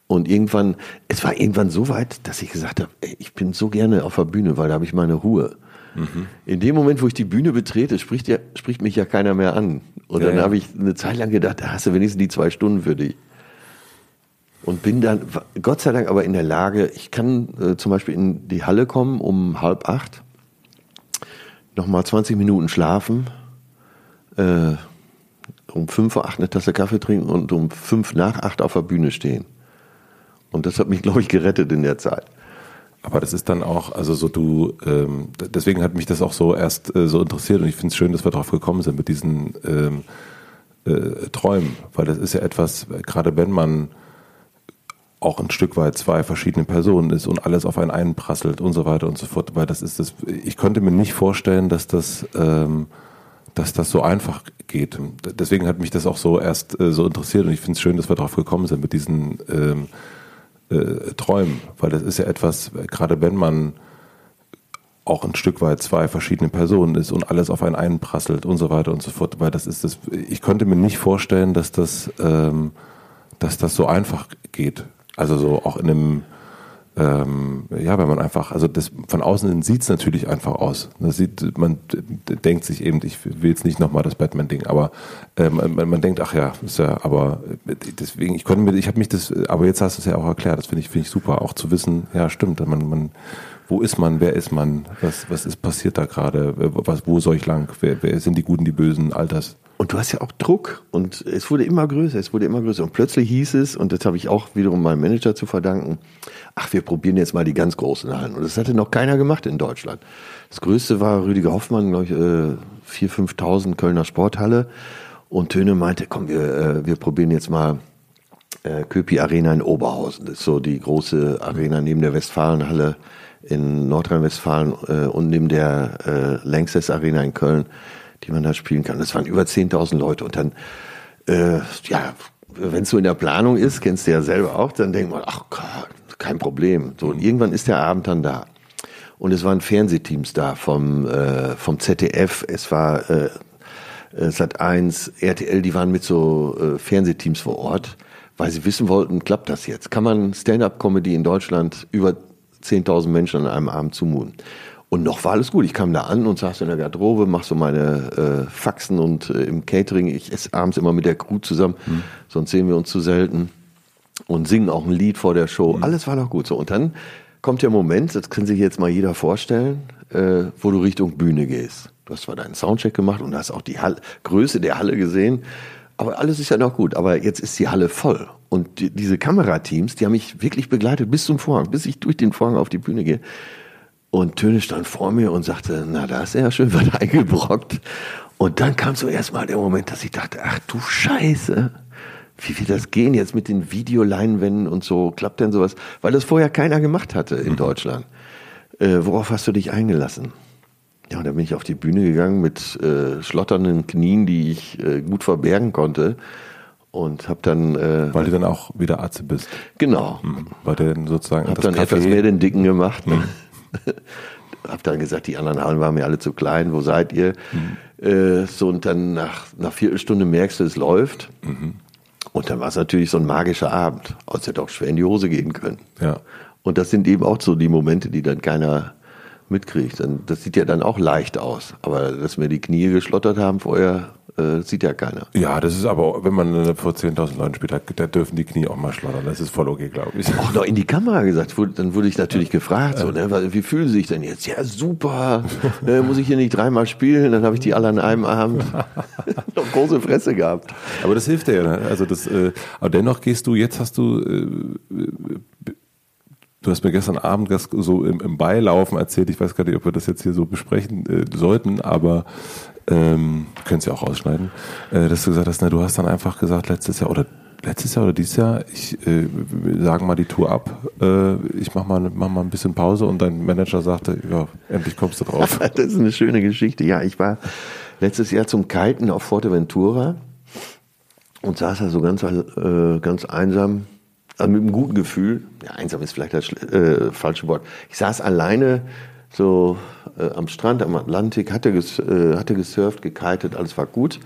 Und irgendwann, es war irgendwann so weit, dass ich gesagt habe, ey, ich bin so gerne auf der Bühne, weil da habe ich meine Ruhe. Mhm. In dem Moment, wo ich die Bühne betrete, spricht, ja, spricht mich ja keiner mehr an. Und ja, dann ja. habe ich eine Zeit lang gedacht, da hast du wenigstens die zwei Stunden für dich und bin dann Gott sei Dank aber in der Lage, ich kann äh, zum Beispiel in die Halle kommen um halb acht, nochmal 20 Minuten schlafen, äh, um fünf vor acht eine Tasse Kaffee trinken und um fünf nach acht auf der Bühne stehen. Und das hat mich, glaube ich, gerettet in der Zeit. Aber das ist dann auch, also so du, ähm, deswegen hat mich das auch so erst äh, so interessiert und ich finde es schön, dass wir darauf gekommen sind mit diesen ähm, äh, Träumen, weil das ist ja etwas, gerade wenn man auch ein Stück weit zwei verschiedene Personen ist und alles auf einen einprasselt und so weiter und so fort. Weil das ist das, ich könnte mir nicht vorstellen, dass das, ähm, dass das so einfach geht. Deswegen hat mich das auch so erst äh, so interessiert und ich finde es schön, dass wir darauf gekommen sind mit diesen ähm, äh, Träumen, weil das ist ja etwas, gerade wenn man auch ein Stück weit zwei verschiedene Personen ist und alles auf einen einprasselt und so weiter und so fort, weil das ist das, ich könnte mir nicht vorstellen, dass das, ähm, dass das so einfach geht. Also so auch in einem, ähm, ja, wenn man einfach, also das von außen sieht es natürlich einfach aus. Das sieht, man denkt sich eben, ich will jetzt nicht nochmal das Batman-Ding, aber ähm, man, man, denkt, ach ja, ist ja, aber deswegen, ich konnte mir, ich habe mich das, aber jetzt hast du es ja auch erklärt, das finde ich, finde ich super, auch zu wissen, ja, stimmt, man, man, wo ist man, wer ist man, was, was ist passiert da gerade, wo soll ich lang, wer, wer sind die Guten, die Bösen, all das. Und du hast ja auch Druck und es wurde immer größer, es wurde immer größer. Und plötzlich hieß es, und das habe ich auch wiederum meinem Manager zu verdanken, ach, wir probieren jetzt mal die ganz großen Hallen. Und das hatte noch keiner gemacht in Deutschland. Das größte war Rüdiger Hoffmann, glaube ich, 4.000, 5.000 Kölner Sporthalle. Und Töne meinte, komm, wir, äh, wir probieren jetzt mal äh, Köpi Arena in Oberhausen. Das ist so die große Arena neben der Westfalenhalle in Nordrhein-Westfalen äh, und neben der äh, Lanxess Arena in Köln die man da spielen kann. Das waren über 10.000 Leute und dann, äh, ja, wenn es so in der Planung ist, kennst du ja selber auch, dann denkt man, ach Gott, kein Problem. So, und irgendwann ist der Abend dann da. Und es waren Fernsehteams da vom, äh, vom ZDF, es war äh, äh Sat 1, RTL, die waren mit so äh, Fernsehteams vor Ort, weil sie wissen wollten, klappt das jetzt? Kann man Stand-up-Comedy in Deutschland über 10.000 Menschen an einem Abend zumuten? Und noch war alles gut. Ich kam da an und saß in der Garderobe, mach so meine äh, Faxen und äh, im Catering. Ich esse abends immer mit der Crew zusammen, mhm. sonst sehen wir uns zu selten. Und singen auch ein Lied vor der Show. Mhm. Alles war noch gut so. Und dann kommt der Moment, das kann sich jetzt mal jeder vorstellen, äh, wo du Richtung Bühne gehst. Du hast zwar deinen Soundcheck gemacht und hast auch die Halle, Größe der Halle gesehen, aber alles ist ja noch gut. Aber jetzt ist die Halle voll. Und die, diese Kamerateams, die haben mich wirklich begleitet bis zum Vorhang, bis ich durch den Vorhang auf die Bühne gehe. Und Töne stand vor mir und sagte, na, da ist er ja schön was eingebrockt. Und dann kam so erstmal der Moment, dass ich dachte, ach du Scheiße, wie wird das gehen jetzt mit den Videoleinwänden und so? Klappt denn sowas? Weil das vorher keiner gemacht hatte in mhm. Deutschland. Äh, worauf hast du dich eingelassen? Ja, und dann bin ich auf die Bühne gegangen mit äh, schlotternden Knien, die ich äh, gut verbergen konnte. Und habe dann. Äh, Weil du dann auch wieder Arzt bist. Genau. Mhm. Weil du dann sozusagen. Hab dann Café- etwas mehr den Dicken gemacht. Ne? hab dann gesagt, die anderen Hallen waren mir alle zu klein, wo seid ihr? Äh, so, und dann nach nach Viertelstunde merkst du, es läuft. Und dann war es natürlich so ein magischer Abend. Es hätte auch schwer in die Hose gehen können. Ja. Und das sind eben auch so die Momente, die dann keiner mitkriegt. Dann- Das sieht ja dann auch leicht aus. Aber dass mir die Knie geschlottert haben vorher, äh, sieht ja keiner. Ja, das ist aber, wenn man äh, vor 10.000 Leuten spielt, da, dürfen die Knie auch mal schlottern. Das ist voll okay, glaube ich. Auch noch in die Kamera gesagt. Dann wurde ich natürlich gefragt, so, ne, wa- wie fühlen Sie sich denn jetzt? Ja, super. Äh, muss ich hier nicht dreimal spielen? Dann habe ich die alle an einem Abend noch große Fresse gehabt. Aber das hilft ja. Ne? Also das, äh, aber dennoch gehst du, jetzt hast du, äh, äh, du hast mir gestern Abend so im, im Beilaufen erzählt, ich weiß gar nicht, ob wir das jetzt hier so besprechen äh, sollten, aber ähm, können ja auch rausschneiden, äh, dass du gesagt hast, na, du hast dann einfach gesagt, letztes Jahr oder letztes Jahr oder dieses Jahr, ich äh, sagen mal die Tour ab, äh, ich mach mal, mach mal ein bisschen Pause und dein Manager sagte, ja, endlich kommst du drauf. Das ist eine schöne Geschichte. Ja, ich war letztes Jahr zum Kiten auf Forteventura und saß da so ganz, äh, ganz einsam, also mit einem guten Gefühl. Ja, einsam ist vielleicht das äh, falsche Wort. Ich saß alleine so äh, am Strand am Atlantik, hatte, ges, äh, hatte gesurft, gekitet, alles war gut.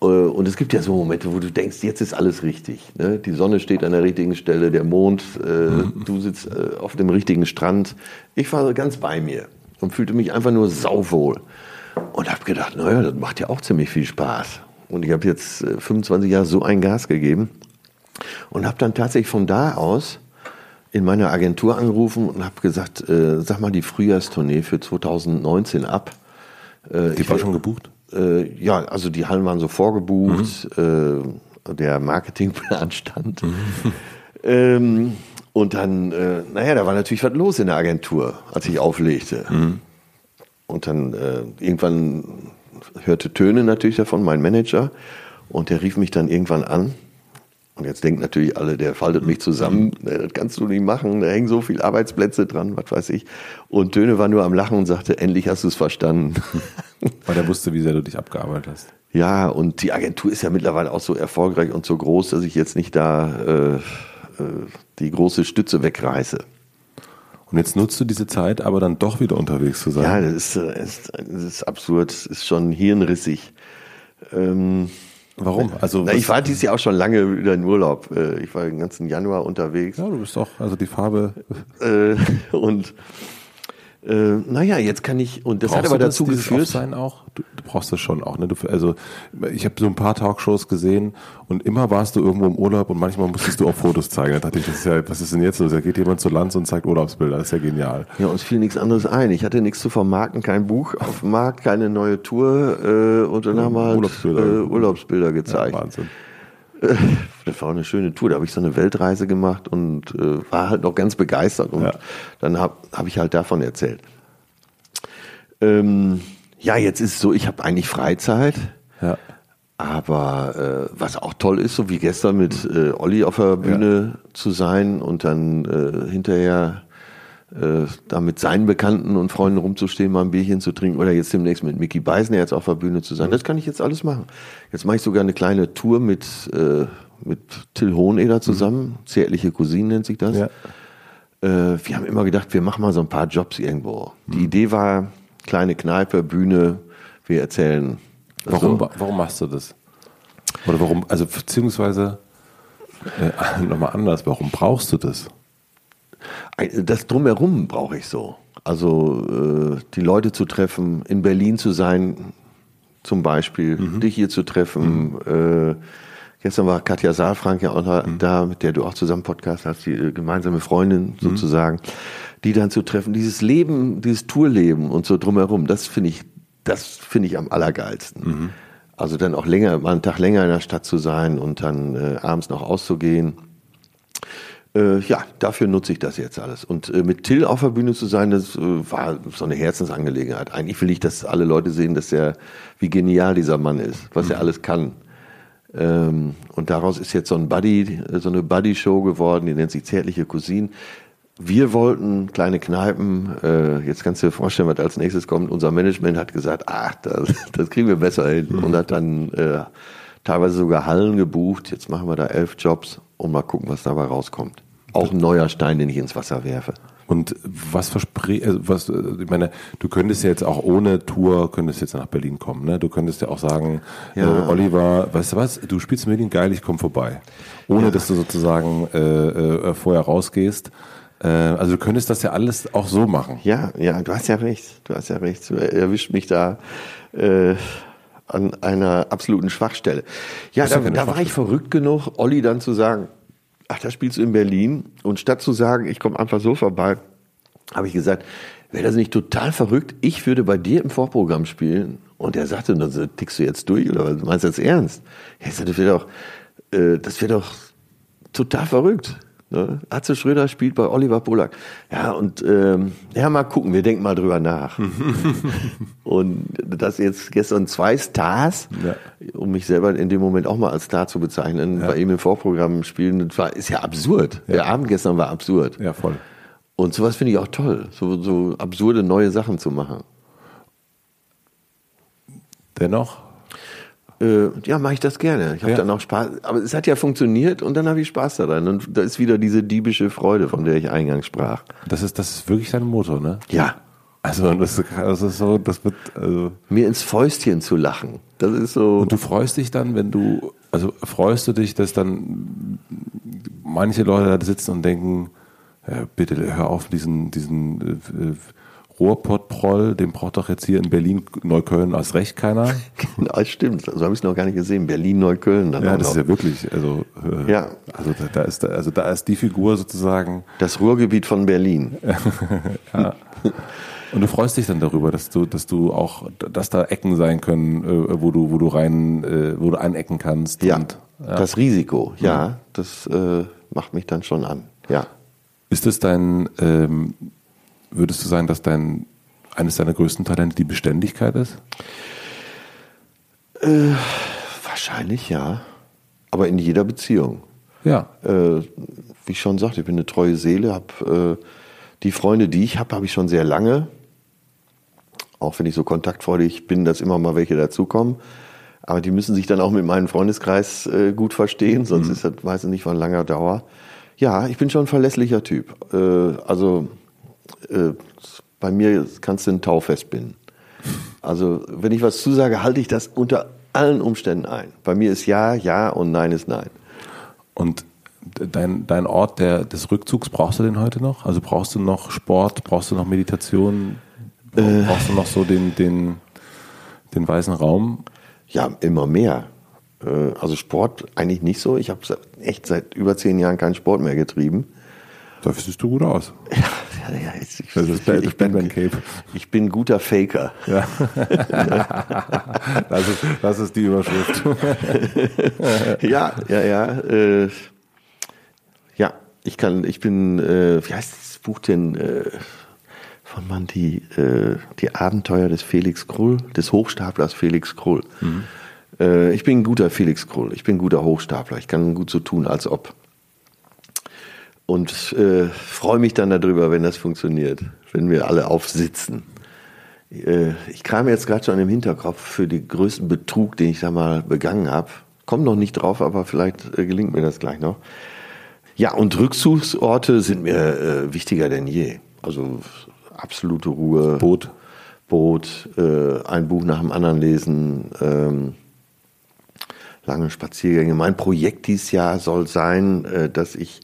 Äh, Und es gibt ja so Momente, wo du denkst, jetzt ist alles richtig. Ne? Die Sonne steht an der richtigen Stelle, der Mond, äh, du sitzt äh, auf dem richtigen Strand. Ich war ganz bei mir und fühlte mich einfach nur sauwohl. Und habe gedacht, naja, das macht ja auch ziemlich viel Spaß. Und ich habe jetzt äh, 25 Jahre so ein Gas gegeben und habe dann tatsächlich von da aus in meiner Agentur angerufen und habe gesagt, äh, sag mal die Frühjahrstournee für 2019 ab. Äh, Die war schon gebucht? äh, ja, also die Hallen waren so vorgebucht, äh, der Marketingplan stand. ähm, und dann, äh, naja, da war natürlich was los in der Agentur, als ich auflegte. Und dann äh, irgendwann hörte Töne natürlich davon, mein Manager, und der rief mich dann irgendwann an. Und jetzt denken natürlich alle, der faltet mich zusammen, das kannst du nicht machen, da hängen so viele Arbeitsplätze dran, was weiß ich. Und Töne war nur am Lachen und sagte, endlich hast du es verstanden. Weil er wusste, wie sehr du dich abgearbeitet hast. Ja, und die Agentur ist ja mittlerweile auch so erfolgreich und so groß, dass ich jetzt nicht da äh, äh, die große Stütze wegreiße. Und jetzt nutzt du diese Zeit, aber dann doch wieder unterwegs zu sein. Ja, das ist, äh, ist, das ist absurd, das ist schon hirnrissig. Ähm, Warum? Also na, ich war dieses Jahr auch schon lange wieder in Urlaub. Äh, Ich war den ganzen Januar unterwegs. ja, du bist doch, also die Farbe. Äh, und äh, naja, jetzt kann ich, und das hat Brauchst aber du das, dazu dieses geführt, Offsein auch? Du, du brauchst das schon auch, ne? Du, also ich habe so ein paar Talkshows gesehen und immer warst du irgendwo im Urlaub und manchmal musstest du auch Fotos zeigen. Da dachte ich, das ist ja, was ist denn jetzt los? Da geht jemand zu Lanz und zeigt Urlaubsbilder. Das ist ja genial. Ja, uns fiel nichts anderes ein. Ich hatte nichts zu vermarkten, kein Buch auf dem Markt, keine neue Tour äh, und dann haben wir halt Urlaubsbilder. Äh, Urlaubsbilder gezeigt. Wahnsinn. Das war eine schöne Tour. Da habe ich so eine Weltreise gemacht und äh, war halt noch ganz begeistert. Und Ja. dann habe hab ich halt davon erzählt. Ähm, ja, jetzt ist es so, ich habe eigentlich Freizeit. Ja. Aber äh, was auch toll ist, so wie gestern mit äh, Olli auf der Bühne zu sein und dann äh, hinterher äh, da mit seinen Bekannten und Freunden rumzustehen, mal ein Bierchen zu trinken oder jetzt demnächst mit Mickey Beisner jetzt auf der Bühne zu sein, das kann ich jetzt alles machen. Jetzt mache ich sogar eine kleine Tour mit, äh, mit Till Hoheneder zusammen, Zärtliche Cousinen nennt sich das. Ja. Äh, wir haben immer gedacht, wir machen mal so ein paar Jobs irgendwo. Die Idee war, kleine Kneipe, Bühne, wir erzählen. Warum, so. warum machst du das? Oder warum, also beziehungsweise äh, nochmal anders, warum brauchst du das? Das drumherum brauche ich so. Also äh, die Leute zu treffen, in Berlin zu sein, zum Beispiel, dich hier zu treffen. Äh, gestern war Katja Saalfrank ja auch da, da, mit der du auch zusammen Podcast hast, die äh, gemeinsame Freundin sozusagen, die dann zu treffen. Dieses Leben, dieses Tourleben und so drumherum, das finde ich, das finde ich am allergeilsten. Also dann auch länger, mal einen Tag länger in der Stadt zu sein und dann äh, abends noch auszugehen. Äh, ja, dafür nutze ich das jetzt alles. Und äh, mit Till auf der Bühne zu sein, das äh, war so eine Herzensangelegenheit. Eigentlich will ich, dass alle Leute sehen, dass er, wie genial dieser Mann ist, was er alles kann. Ähm, und daraus ist jetzt so ein Buddy, so eine Buddy-Show geworden, die nennt sich Zärtliche Cousinen. wir wollten kleine Kneipen. Äh, jetzt kannst du dir vorstellen, was als nächstes kommt. Unser Management hat gesagt, ach, das, das kriegen wir besser hin. Mhm. Und hat dann äh, teilweise sogar Hallen gebucht. Jetzt machen wir da elf Jobs und mal gucken, was dabei rauskommt. Auch ein neuer Stein, den ich ins Wasser werfe. Und was verspricht, also was, ich meine, du könntest ja jetzt auch ohne Tour, könntest jetzt nach Berlin kommen, ne? Du könntest ja auch sagen, ja. äh, Oliver, weißt du was, du spielst in Berlin, geil, ich komme vorbei. Ohne ja. dass du sozusagen äh, äh, vorher rausgehst. Äh, also du könntest das ja alles auch so machen. Ja, ja, du hast ja recht. Du hast ja recht. Du erwischt mich da äh, an einer absoluten Schwachstelle. Ja, da, da war ich verrückt genug, Olli dann zu sagen, ach, da spielst du in Berlin. Und statt zu sagen, ich komme einfach so vorbei, habe ich gesagt, wäre das nicht total verrückt? Ich würde bei dir im Vorprogramm spielen. Und er sagte, dann tickst du jetzt durch oder meinst du das ernst? Ich sagte, das wäre doch, äh, das wäre doch total verrückt. Ne? Atze Schröder spielt bei Oliver Polak. Ja, und ähm, ja, mal gucken, wir denken mal drüber nach. und das jetzt gestern zwei Stars, ja. um mich selber in dem Moment auch mal als Star zu bezeichnen, ja. bei ihm im Vorprogramm spielen, das war, ist ja absurd. Ja. Der Abend gestern war absurd. Ja, voll. Und sowas finde ich auch toll, so, so absurde neue Sachen zu machen. Dennoch äh, ja, mache ich das gerne. Ich habe ja. dann auch Spaß. Aber es hat ja funktioniert und dann habe ich Spaß daran. Und da ist wieder diese diebische Freude, von der ich eingangs sprach. Das ist, das ist wirklich dein Motor, ne? Ja. Also das, das ist so, das wird also mir ins Fäustchen zu lachen. Das ist so. Und du freust dich dann, wenn du, also freust du dich, dass dann manche Leute da sitzen und denken, ja, bitte hör auf diesen diesen äh, Ruhrpottproll, den braucht doch jetzt hier in Berlin, Neukölln als recht keiner. genau, das stimmt. So habe ich es noch gar nicht gesehen. Berlin, Neukölln. Dann ja, das noch. ist ja wirklich, also, äh, ja. also da, da, ist, also da ist die Figur sozusagen. Das Ruhrgebiet von Berlin. ja. Und du freust dich dann darüber, dass du, dass du auch, dass da Ecken sein können, äh, wo du, wo du rein, äh, wo du einecken kannst. Ja, und, ja. das Risiko, ja, mhm. das äh, macht mich dann schon an. Ja. Ist es dein ähm, Würdest du sagen, dass dein eines deiner größten Talente die Beständigkeit ist? Äh, wahrscheinlich ja. Aber in jeder Beziehung. Ja. Äh, wie ich schon sagte, ich bin eine treue Seele, habe äh, die Freunde, die ich habe, habe ich schon sehr lange. Auch wenn ich so kontaktfreudig bin, dass immer mal welche dazukommen. Aber die müssen sich dann auch mit meinem Freundeskreis äh, gut verstehen, sonst mhm. ist das meistens nicht von langer Dauer. Ja, ich bin schon ein verlässlicher Typ. Äh, also äh, bei mir kannst du ein Tau festbinden. Also, wenn ich was zusage, halte ich das unter allen Umständen ein. Bei mir ist Ja, Ja und Nein ist Nein. Und dein, dein Ort der, des Rückzugs, brauchst du den heute noch? Also brauchst du noch Sport, brauchst du noch Meditation? Äh, brauchst du noch so den, den, den weißen Raum? Ja, immer mehr. Äh, also Sport eigentlich nicht so. Ich habe echt seit über zehn Jahren keinen Sport mehr getrieben. Dafür siehst du gut aus. Ja, ja, ja ich, das ist das ich, bin, Cape. ich bin guter Faker. Ja. das, ist, das ist die Überschrift. ja, ja, ja. Äh, ja, ich kann, ich bin, äh, wie heißt das Buch denn? Äh, von man die, äh, die Abenteuer des Felix Krull, des Hochstaplers Felix Krull. Mhm. Äh, ich bin ein guter Felix Krull, ich bin ein guter Hochstapler, ich kann gut so tun, als ob und äh, freue mich dann darüber, wenn das funktioniert, wenn wir alle aufsitzen. Äh, ich kam jetzt gerade schon im Hinterkopf für den größten Betrug, den ich da mal begangen habe. Komm noch nicht drauf, aber vielleicht äh, gelingt mir das gleich noch. Ja, und Rückzugsorte sind mir äh, wichtiger denn je. Also absolute Ruhe. Boot. Boot, äh, ein Buch nach dem anderen lesen, ähm, lange Spaziergänge. Mein Projekt dieses Jahr soll sein, äh, dass ich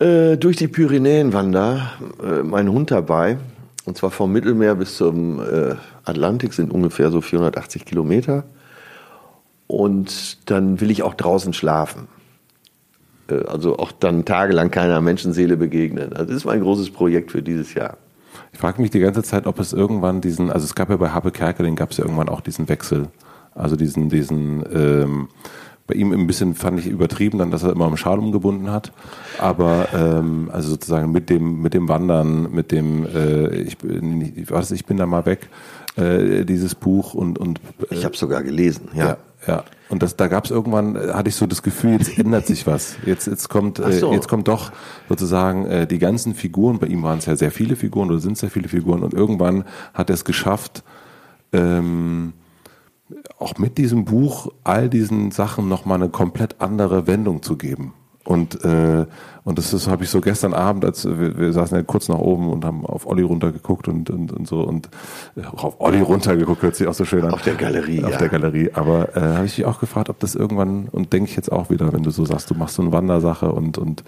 äh, durch die Pyrenäen wander, äh, mein Hund dabei. Und zwar vom Mittelmeer bis zum äh, Atlantik sind ungefähr so 480 Kilometer. Und dann will ich auch draußen schlafen. Äh, also auch dann tagelang keiner Menschenseele begegnen. Also das ist mein großes Projekt für dieses Jahr. Ich frage mich die ganze Zeit, ob es irgendwann diesen, also es gab ja bei Habe Kerke, den gab es ja irgendwann auch diesen Wechsel. Also diesen, diesen ähm, bei ihm ein bisschen fand ich übertrieben, dann, dass er immer am Schal umgebunden hat. Aber ähm, also sozusagen mit dem mit dem Wandern, mit dem äh, ich, ich bin da mal weg, äh, dieses Buch und und äh, ich habe sogar gelesen, ja. ja. ja. Und das, da gab es irgendwann, äh, hatte ich so das Gefühl, jetzt ändert sich was. Jetzt, jetzt kommt, äh, so. jetzt kommt doch sozusagen äh, die ganzen Figuren. Bei ihm waren es ja sehr viele Figuren oder sind sehr viele Figuren. Und irgendwann hat er es geschafft, ähm, auch mit diesem Buch all diesen Sachen nochmal eine komplett andere Wendung zu geben. Und, äh, und das ist, habe ich so gestern Abend, als wir, wir saßen ja kurz nach oben und haben auf Olli runtergeguckt und, und, und so und äh, auf Olli runtergeguckt, hört sich auch so schön an. Auf der Galerie, Auf ja. der Galerie. Aber äh, habe ich mich auch gefragt, ob das irgendwann, und denke ich jetzt auch wieder, wenn du so sagst, du machst so eine Wandersache und, und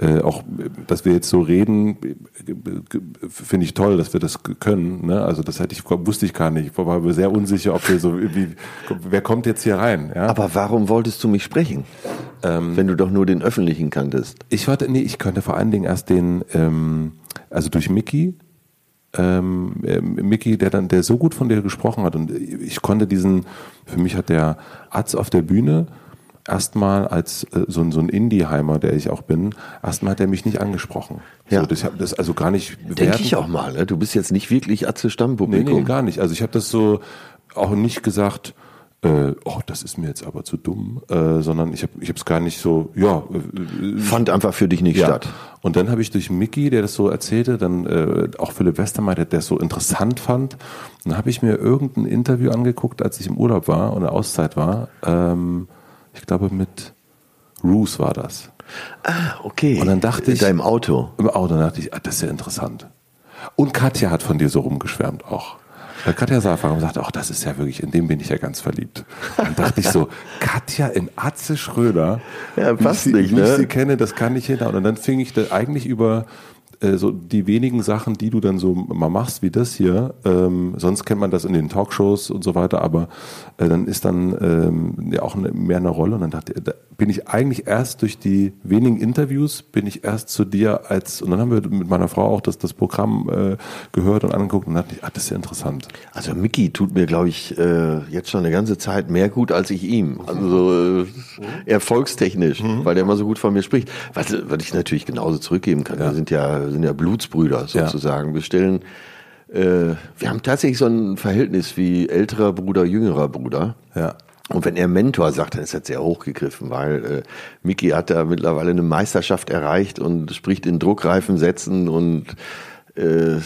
äh, auch, dass wir jetzt so reden, finde ich toll, dass wir das können. Ne? Also das hätte ich, wusste ich gar nicht. Ich war mir sehr unsicher, ob wir so, wie, wer kommt jetzt hier rein? Ja? Aber warum wolltest du mich sprechen? Ähm, wenn du doch nur den öffentlichen kanntest. Ich warte, nee, ich kannte vor allen Dingen erst den, ähm, also durch Mickey, ähm, äh, Mickey, der dann, der so gut von dir gesprochen hat und ich konnte diesen, für mich hat der Atz auf der Bühne erstmal als äh, so, ein- so ein Indieheimer, der ich auch bin, erstmal hat er mich nicht angesprochen. Ja. So, das, hab das also gar nicht Denke ich auch mal. Ne? Du bist jetzt nicht wirklich Atze Nee, Stammpublikum. nee, gar nicht. Also ich habe das so auch nicht gesagt, äh, oh, das ist mir jetzt aber zu dumm, äh, sondern ich habe ich es gar nicht so, ja, äh, Fand einfach für dich nicht ja. statt. Und dann habe ich durch Mickey, der das so erzählte, dann äh, auch Philipp Westermeier, der der es so interessant fand, dann habe ich mir irgendein Interview angeguckt, als ich im Urlaub war und eine Auszeit war. Ähm, ich glaube mit Roos war das. Ah, okay. Und dann dachte ich- In deinem Auto. Im Auto dann dachte ich, ah, das ist ja interessant. Und Katja hat von dir so rumgeschwärmt auch. Weil Katja Safar und sagte, ach, das ist ja wirklich, in dem bin ich ja ganz verliebt. Dann dachte ich so, Katja in Atze Schröder, Ja, wie passt ich sie, nicht, wie ich ne? sie kenne, das kann ich hinhauen. Und dann fing ich da eigentlich über äh, so die wenigen Sachen, die du dann so mal machst, wie das hier. Ähm, sonst kennt man das in den Talkshows und so weiter, aber äh, dann ist dann ähm, ja auch eine, mehr eine Rolle. Und dann dachte bin ich eigentlich erst durch die wenigen Interviews bin ich erst zu dir als und dann haben wir mit meiner Frau auch das, das Programm äh, gehört und angeguckt und dachte ich, ah, das ist ja interessant. Also Mickey tut mir, glaube ich, äh, jetzt schon eine ganze Zeit mehr gut als ich ihm. Also so, äh, erfolgstechnisch, weil der immer so gut von mir spricht. Was, was ich natürlich genauso zurückgeben kann. Wir sind ja, wir sind ja Blutsbrüder sozusagen. Wir stellen, äh, wir haben tatsächlich so ein Verhältnis wie älterer Bruder, jüngerer Bruder. Ja. Und wenn er Mentor sagt, dann ist das sehr hochgegriffen, weil äh, Mickey hat da mittlerweile eine Meisterschaft erreicht und spricht in druckreifen Sätzen und äh,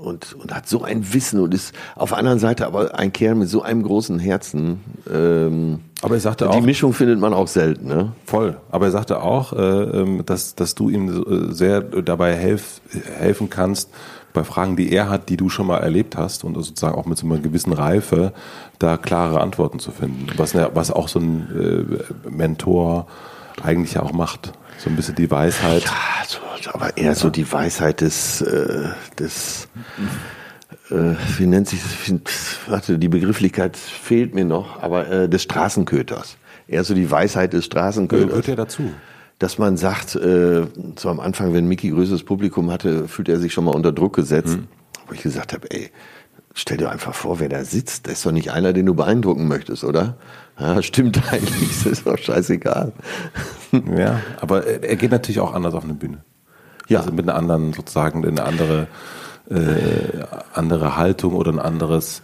und, und hat so ein Wissen und ist auf der anderen Seite aber ein Kerl mit so einem großen Herzen. Ähm, Aber er sagte die auch, Mischung findet man auch selten, ne? Voll. Aber er sagte auch, äh, ähm, dass, dass du ihm äh, sehr dabei helf, helfen kannst, bei Fragen, die er hat, die du schon mal erlebt hast und sozusagen auch mit so einer gewissen Reife, da klare Antworten zu finden. Was, ja- was auch so ein äh, Mentor eigentlich ja auch macht. So ein bisschen die Weisheit. Ja, so, aber eher so die Weisheit des, äh, des äh, wie nennt sich das? Warte, die Begrifflichkeit fehlt mir noch, aber äh, des Straßenköters. Eher so die Weisheit des Straßenköters. Gehört ja dazu. Dass man sagt, äh, so am Anfang, wenn Mickey größeres Publikum hatte, fühlt er sich schon mal unter Druck gesetzt. Wo ich gesagt habe, ey, stell dir einfach vor, wer da sitzt. Das ist doch nicht einer, den du beeindrucken möchtest, oder? Ja, stimmt eigentlich, das ist doch scheißegal. Ja, aber er er geht natürlich auch anders auf eine Bühne. Ja. Also mit einer anderen, sozusagen, eine andere, äh, andere Haltung oder ein anderes,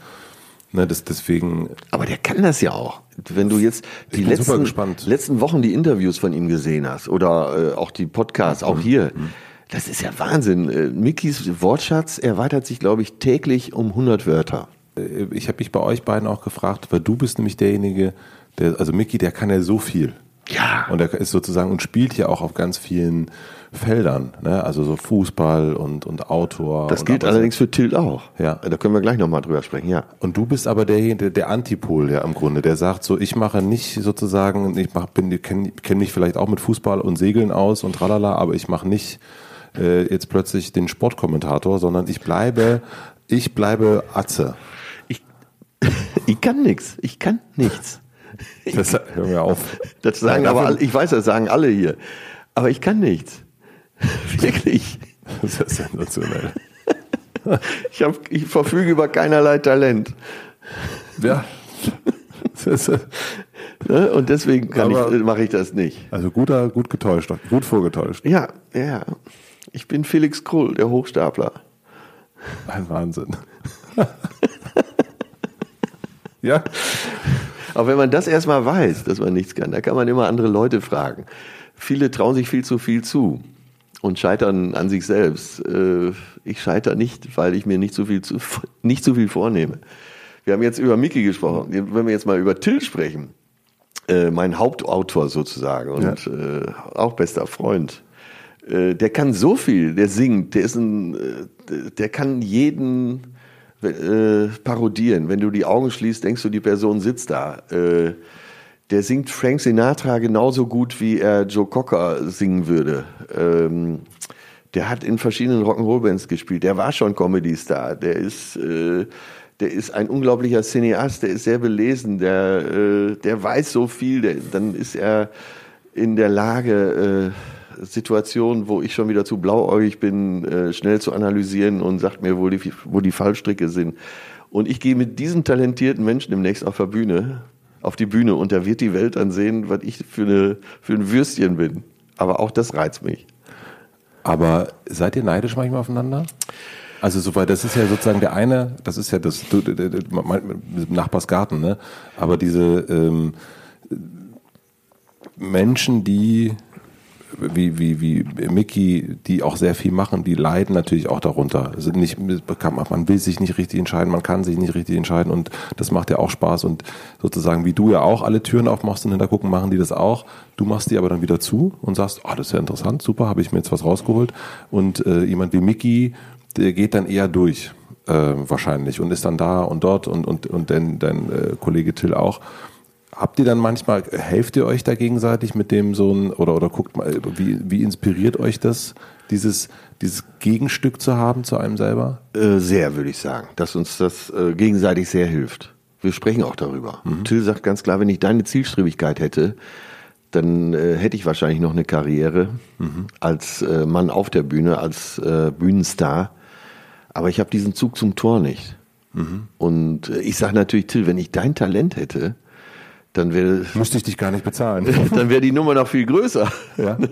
ne, das deswegen, Aber der kann das ja auch. Wenn du jetzt die letzten, letzten Wochen die Interviews von ihm gesehen hast oder äh, auch die Podcasts, Mhm. auch hier, das ist ja Wahnsinn. Äh, Mickys Wortschatz erweitert sich, glaube ich, täglich um 100 Wörter. äh, ich habe mich bei euch beiden auch gefragt, weil du bist nämlich derjenige, der, also Mickey, der kann ja so viel. Ja. Und er ist sozusagen und spielt ja auch auf ganz vielen Feldern, ne? also so Fußball und, und Autor. Das und gilt allerdings für Till auch. Ja. Da können wir gleich nochmal drüber sprechen, ja. Und du bist aber derjenige, der Antipol, ja im Grunde, der sagt so, ich mache nicht sozusagen, ich mach, bin, kenne kenn mich vielleicht auch mit Fußball und Segeln aus und tralala, aber ich mache nicht äh, jetzt plötzlich den Sportkommentator, sondern ich bleibe, ich bleibe Atze. Ich, ich kann nichts. Ich kann nichts. Das, hör mir auf. Das sagen aber alle, ich weiß, das sagen alle hier. Aber ich kann nichts. Wirklich. Das ist sensationell. Ich, hab, ich verfüge über keinerlei Talent. Ja. Ist, Ne? Und deswegen mache ich das nicht. also guter, gut getäuscht, gut vorgetäuscht. Ja, ja. Ich bin Felix Krull, der Hochstapler. Ein Wahnsinn. ja. Aber wenn man das erstmal weiß, dass man nichts kann, da kann man immer andere Leute fragen. Viele trauen sich viel zu viel zu und scheitern an sich selbst. Äh, ich scheitere nicht, weil ich mir nicht so viel, zu, nicht so viel vornehme. Wir haben jetzt über Mickey gesprochen. Wenn wir jetzt mal über Till sprechen, äh, mein Hauptautor sozusagen und ja. Äh, auch bester Freund, der kann so viel, der singt, der ist ein, der kann jeden parodieren. Wenn du die Augen schließt, denkst du, die Person sitzt da der singt Frank Sinatra genauso gut, wie er Joe Cocker singen würde. Ähm, der hat in verschiedenen Rock'n'Roll-Bands gespielt. Der war schon Comedy-Star. Der ist, äh, der ist ein unglaublicher Cineast. Der ist sehr belesen. Der, äh, der weiß so viel. Der, dann ist er in der Lage, äh, Situationen, wo ich schon wieder zu blauäugig bin, äh, schnell zu analysieren und sagt mir, wo die, wo die Fallstricke sind. Und ich gehe mit diesem talentierten Menschen demnächst auf der Bühne auf die Bühne und da wird die Welt dann sehen, was ich für, eine, für ein Würstchen bin. Aber auch das reizt mich. Aber seid ihr neidisch manchmal aufeinander? Also soweit, das ist ja sozusagen der eine, das ist ja das Nachbarsgarten, ne? Aber diese ähm, Menschen, die wie, wie, wie Mickey, die auch sehr viel machen, die leiden natürlich auch darunter. Also nicht, man will sich nicht richtig entscheiden, man kann sich nicht richtig entscheiden und das macht ja auch Spaß und sozusagen wie du ja auch alle Türen aufmachst und hinter gucken, machen die das auch. Du machst die aber dann wieder zu und sagst, oh, das ist ja interessant, super, habe ich mir jetzt was rausgeholt und äh, jemand wie Mickey, der geht dann eher durch äh, wahrscheinlich und ist dann da und dort und, und, und dein, dein äh, Kollege Till auch. Habt ihr dann manchmal, helft ihr euch da gegenseitig mit dem so ein, oder, oder guckt mal, wie, wie inspiriert euch das, dieses, dieses Gegenstück zu haben zu einem selber? Äh, sehr, würde ich sagen, dass uns das äh, gegenseitig sehr hilft. Wir sprechen auch darüber. Mhm. Till sagt ganz klar, wenn ich deine Zielstrebigkeit hätte, dann äh, hätte ich wahrscheinlich noch eine Karriere mhm. als äh, Mann auf der Bühne, als Bühnenstar. Aber ich habe diesen Zug zum Tor nicht. Mhm. Und ich sage natürlich, Till, wenn ich dein Talent hätte, dann wäre musste ich dich gar nicht bezahlen. dann wäre die Nummer noch viel größer. Ja.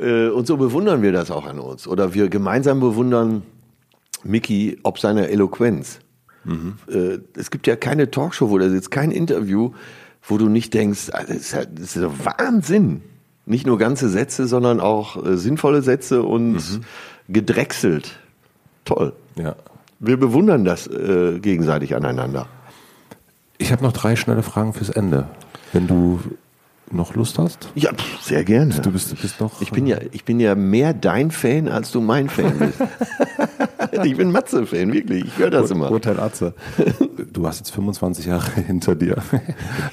Äh, und so bewundern wir das auch an uns. Oder wir gemeinsam bewundern Mickey ob seiner Eloquenz. Mhm. Äh, es gibt ja keine Talkshow, wo da sitzt, kein Interview, wo du nicht denkst, ah, das ist, ja, das ist Wahnsinn. Nicht nur ganze Sätze, sondern auch äh, sinnvolle Sätze und mhm. gedrechselt. Toll. Ja. Wir bewundern das äh, gegenseitig aneinander. Ich habe noch drei schnelle Fragen fürs Ende. Wenn du noch Lust hast? Ja, sehr gerne. Du bist, bist noch. Ich bin ja, ich bin ja mehr dein Fan, als du mein Fan bist. ich bin Matze-Fan, wirklich. Ich höre das immer. Urteil Atze. Du hast jetzt 25 Jahre hinter dir.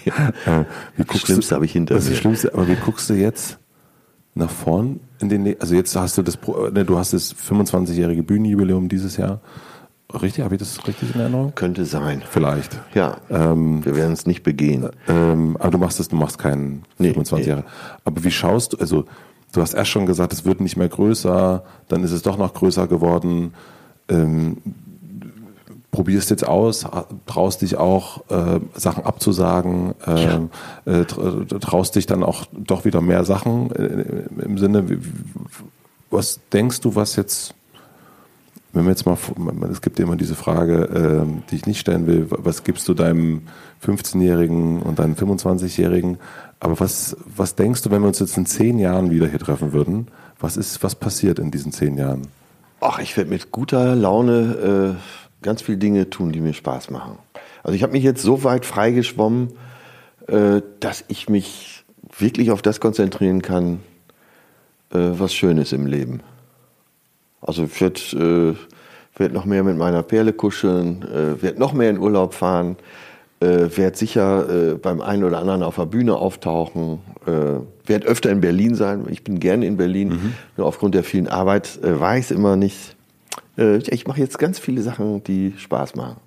Ja. Äh, wie das Schlimmste habe ich hinter mir. Das Schlimmste, aber wie guckst du jetzt nach vorn in den, also jetzt hast du das, ne, du hast das 25-jährige Bühnenjubiläum dieses Jahr. Richtig, habe ich das richtig in Erinnerung? Könnte sein. Vielleicht. Ja. Ähm, wir werden es nicht begehen. Ähm, aber du machst es, du machst keinen nee, 25 nee. Jahre. Aber wie schaust du, also du hast erst schon gesagt, es wird nicht mehr größer, dann ist es doch noch größer geworden. Ähm, probierst jetzt aus, traust dich auch äh, Sachen abzusagen, äh, ja. äh, traust dich dann auch doch wieder mehr Sachen äh, im Sinne, was denkst du, was jetzt wenn wir jetzt mal, es gibt immer diese Frage, äh, die ich nicht stellen will, was gibst du deinem 15-Jährigen und deinem 25-Jährigen? Aber was, was denkst du, wenn wir uns jetzt in zehn Jahren wieder hier treffen würden? Was ist, was passiert in diesen zehn Jahren? Ach, ich werde mit guter Laune äh, ganz viele Dinge tun, die mir Spaß machen. Also ich habe mich jetzt so weit freigeschwommen, äh, dass ich mich wirklich auf das konzentrieren kann, äh, was schön ist im Leben. Also ich werde äh, werd noch mehr mit meiner Perle kuscheln, äh, werde noch mehr in Urlaub fahren, äh, werde sicher äh, beim einen oder anderen auf der Bühne auftauchen, äh, werde öfter in Berlin sein. Ich bin gerne in Berlin, mhm. nur aufgrund der vielen Arbeit äh, war ich es immer nicht. Äh, ich mache jetzt ganz viele Sachen, die Spaß machen.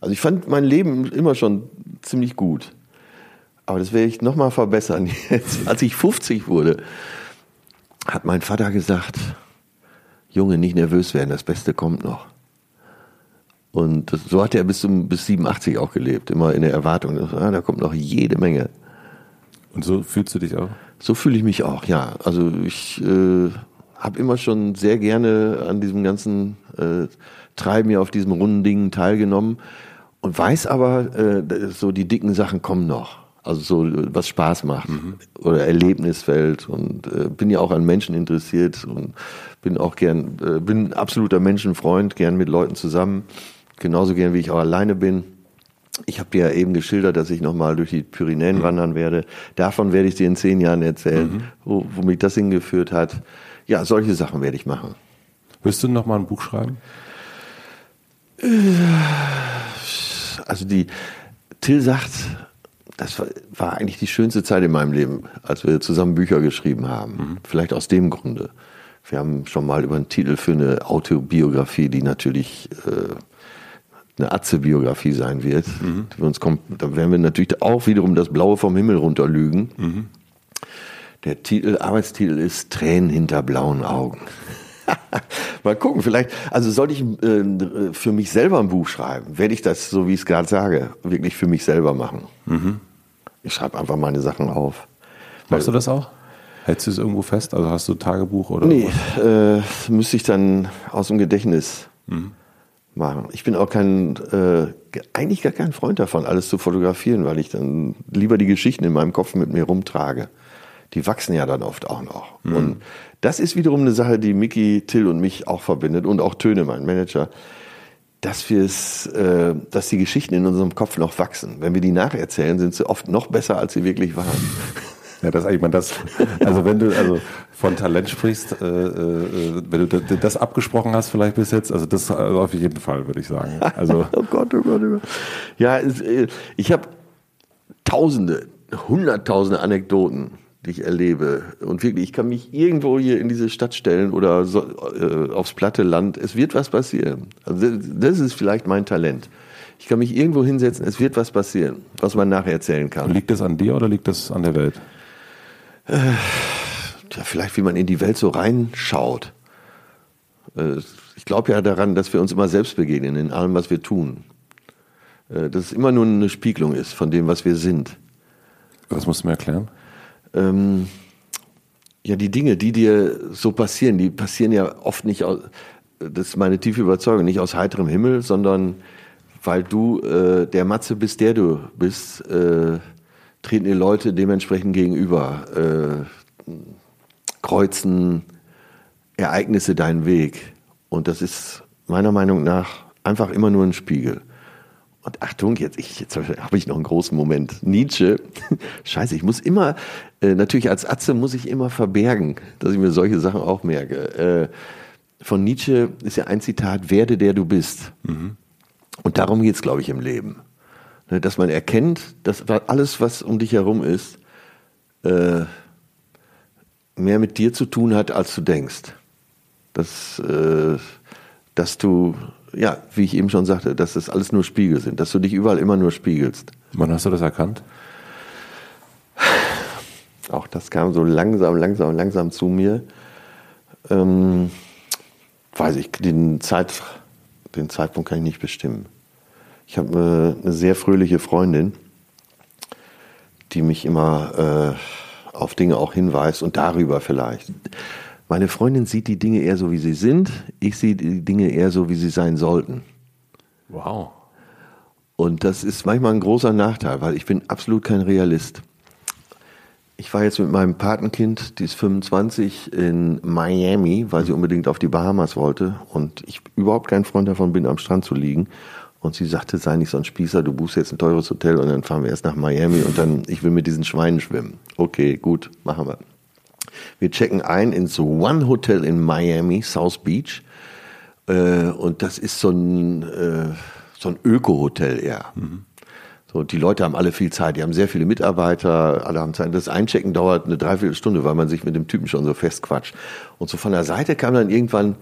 Also ich fand mein Leben immer schon ziemlich gut. Aber das werde ich nochmal verbessern. Jetzt, als ich 50 wurde, hat mein Vater gesagt, Junge, nicht nervös werden, das Beste kommt noch. Und das, so hat er bis, zum, bis 87 auch gelebt, immer in der Erwartung, ah, da kommt noch jede Menge. Und so fühlst du dich auch? So fühle ich mich auch, ja. Also ich äh, habe immer schon sehr gerne an diesem ganzen äh, Treiben hier auf diesem runden Ding teilgenommen. und weiß aber, äh, so die dicken Sachen kommen noch. Also so, was Spaß macht mhm. oder Erlebnisfeld und äh, bin ja auch an Menschen interessiert und bin auch gern, äh, bin ein absoluter Menschenfreund, gern mit Leuten zusammen, genauso gern wie ich auch alleine bin. Ich habe dir ja eben geschildert, dass ich nochmal durch die Pyrenäen mhm. wandern werde. Davon werde ich dir in zehn Jahren erzählen, mhm. wo, wo mich das hingeführt hat. Ja, solche Sachen werde ich machen. Wirst du nochmal ein Buch schreiben? Also die, Till sagt, das war, eigentlich die schönste Zeit in meinem Leben, als wir zusammen Bücher geschrieben haben. Mhm. Vielleicht aus dem Grunde. Wir haben schon mal über einen Titel für eine Autobiografie, die natürlich äh, eine Atze-Biografie sein wird. Mhm. Wir uns kommt, da werden wir natürlich auch wiederum das Blaue vom Himmel runterlügen. Mhm. Der Titel, Arbeitstitel ist Tränen hinter blauen Augen. Mal gucken, vielleicht, also sollte ich äh, für mich selber ein Buch schreiben, werde ich das, so wie ich es gerade sage, wirklich für mich selber machen. Mhm. Ich schreibe einfach meine Sachen auf. Machst du das auch? Hältst du es irgendwo fest? Also hast du Tagebuch oder? Nee, äh, müsste ich dann aus dem Gedächtnis mhm. machen. Ich bin auch kein, äh, eigentlich gar kein Freund davon, alles zu fotografieren, weil ich dann lieber die Geschichten in meinem Kopf mit mir rumtrage. Die wachsen ja dann oft auch noch. Mhm. Und das ist wiederum eine Sache, die Mickey, Till und mich auch verbindet und auch Töne, mein Manager, dass wir es, äh, dass die Geschichten in unserem Kopf noch wachsen. Wenn wir die nacherzählen, sind sie oft noch besser, als sie wirklich waren. Ja, das eigentlich mal das. Also wenn du also von Talent sprichst, äh, äh, wenn du das abgesprochen hast, vielleicht bis jetzt, also das auf jeden Fall, würde ich sagen. Also oh Gott, oh Gott, oh Gott. Ja, äh, ich habe Tausende, Hunderttausende Anekdoten die ich erlebe. Und wirklich, ich kann mich irgendwo hier in diese Stadt stellen oder so, äh, aufs platte Land. Es wird was passieren. Also das ist vielleicht mein Talent. Ich kann mich irgendwo hinsetzen, es wird was passieren, was man nachher erzählen kann. Liegt das an dir oder liegt das an der Welt? Äh, ja, vielleicht wie man in die Welt so reinschaut. Äh, ich glaube ja daran, dass wir uns immer selbst begegnen in allem, was wir tun. Äh, dass es immer nur eine Spiegelung ist von dem, was wir sind. Was musst du mir erklären? Ähm, ja, die Dinge, die dir so passieren, die passieren ja oft nicht aus, das ist meine tiefe Überzeugung, nicht aus heiterem Himmel, sondern weil du äh, der Matze bist, der du bist, äh, treten dir Leute dementsprechend gegenüber, äh, kreuzen Ereignisse deinen Weg. Und das ist meiner Meinung nach einfach immer nur ein Spiegel. Und Achtung, jetzt, ich, jetzt habe ich noch einen großen Moment. Nietzsche, scheiße, ich muss immer, äh, natürlich als Atze muss ich immer verbergen, dass ich mir solche Sachen auch merke. Äh, von Nietzsche ist ja ein Zitat, werde der du bist. Mhm. Und darum geht's, glaube ich, im Leben. Ne, dass man erkennt, dass alles, was um dich herum ist, äh, mehr mit dir zu tun hat, als du denkst. Dass, äh, dass du ja, wie ich eben schon sagte, dass das alles nur Spiegel sind, dass du dich überall immer nur spiegelst. Wann hast du das erkannt? Auch das kam so langsam, langsam, langsam zu mir. Ähm, weiß ich, den, Zeit, den Zeitpunkt kann ich nicht bestimmen. Ich habe eine, eine sehr fröhliche Freundin, die mich immer äh, auf Dinge auch hinweist und darüber vielleicht. Meine Freundin sieht die Dinge eher so, wie sie sind. Ich sehe die Dinge eher so, wie sie sein sollten. Wow. Und das ist manchmal ein großer Nachteil, weil ich bin absolut kein Realist. Ich war jetzt mit meinem Patenkind, die ist 25, in Miami, weil sie unbedingt auf die Bahamas wollte und ich überhaupt kein Freund davon bin, am Strand zu liegen. Und sie sagte, sei nicht so ein Spießer, du buchst jetzt ein teures Hotel und dann fahren wir erst nach Miami und dann, ich will mit diesen Schweinen schwimmen. Okay, gut, machen wir. Wir checken ein ins One Hotel in Miami, South Beach. Äh, und das ist so ein, äh, so ein Öko-Hotel eher. Mhm. So, die Leute haben alle viel Zeit, die haben sehr viele Mitarbeiter, alle haben Zeit. Das Einchecken dauert eine Dreiviertelstunde, weil man sich mit dem Typen schon so festquatscht. Und so von der Seite kam dann irgendwann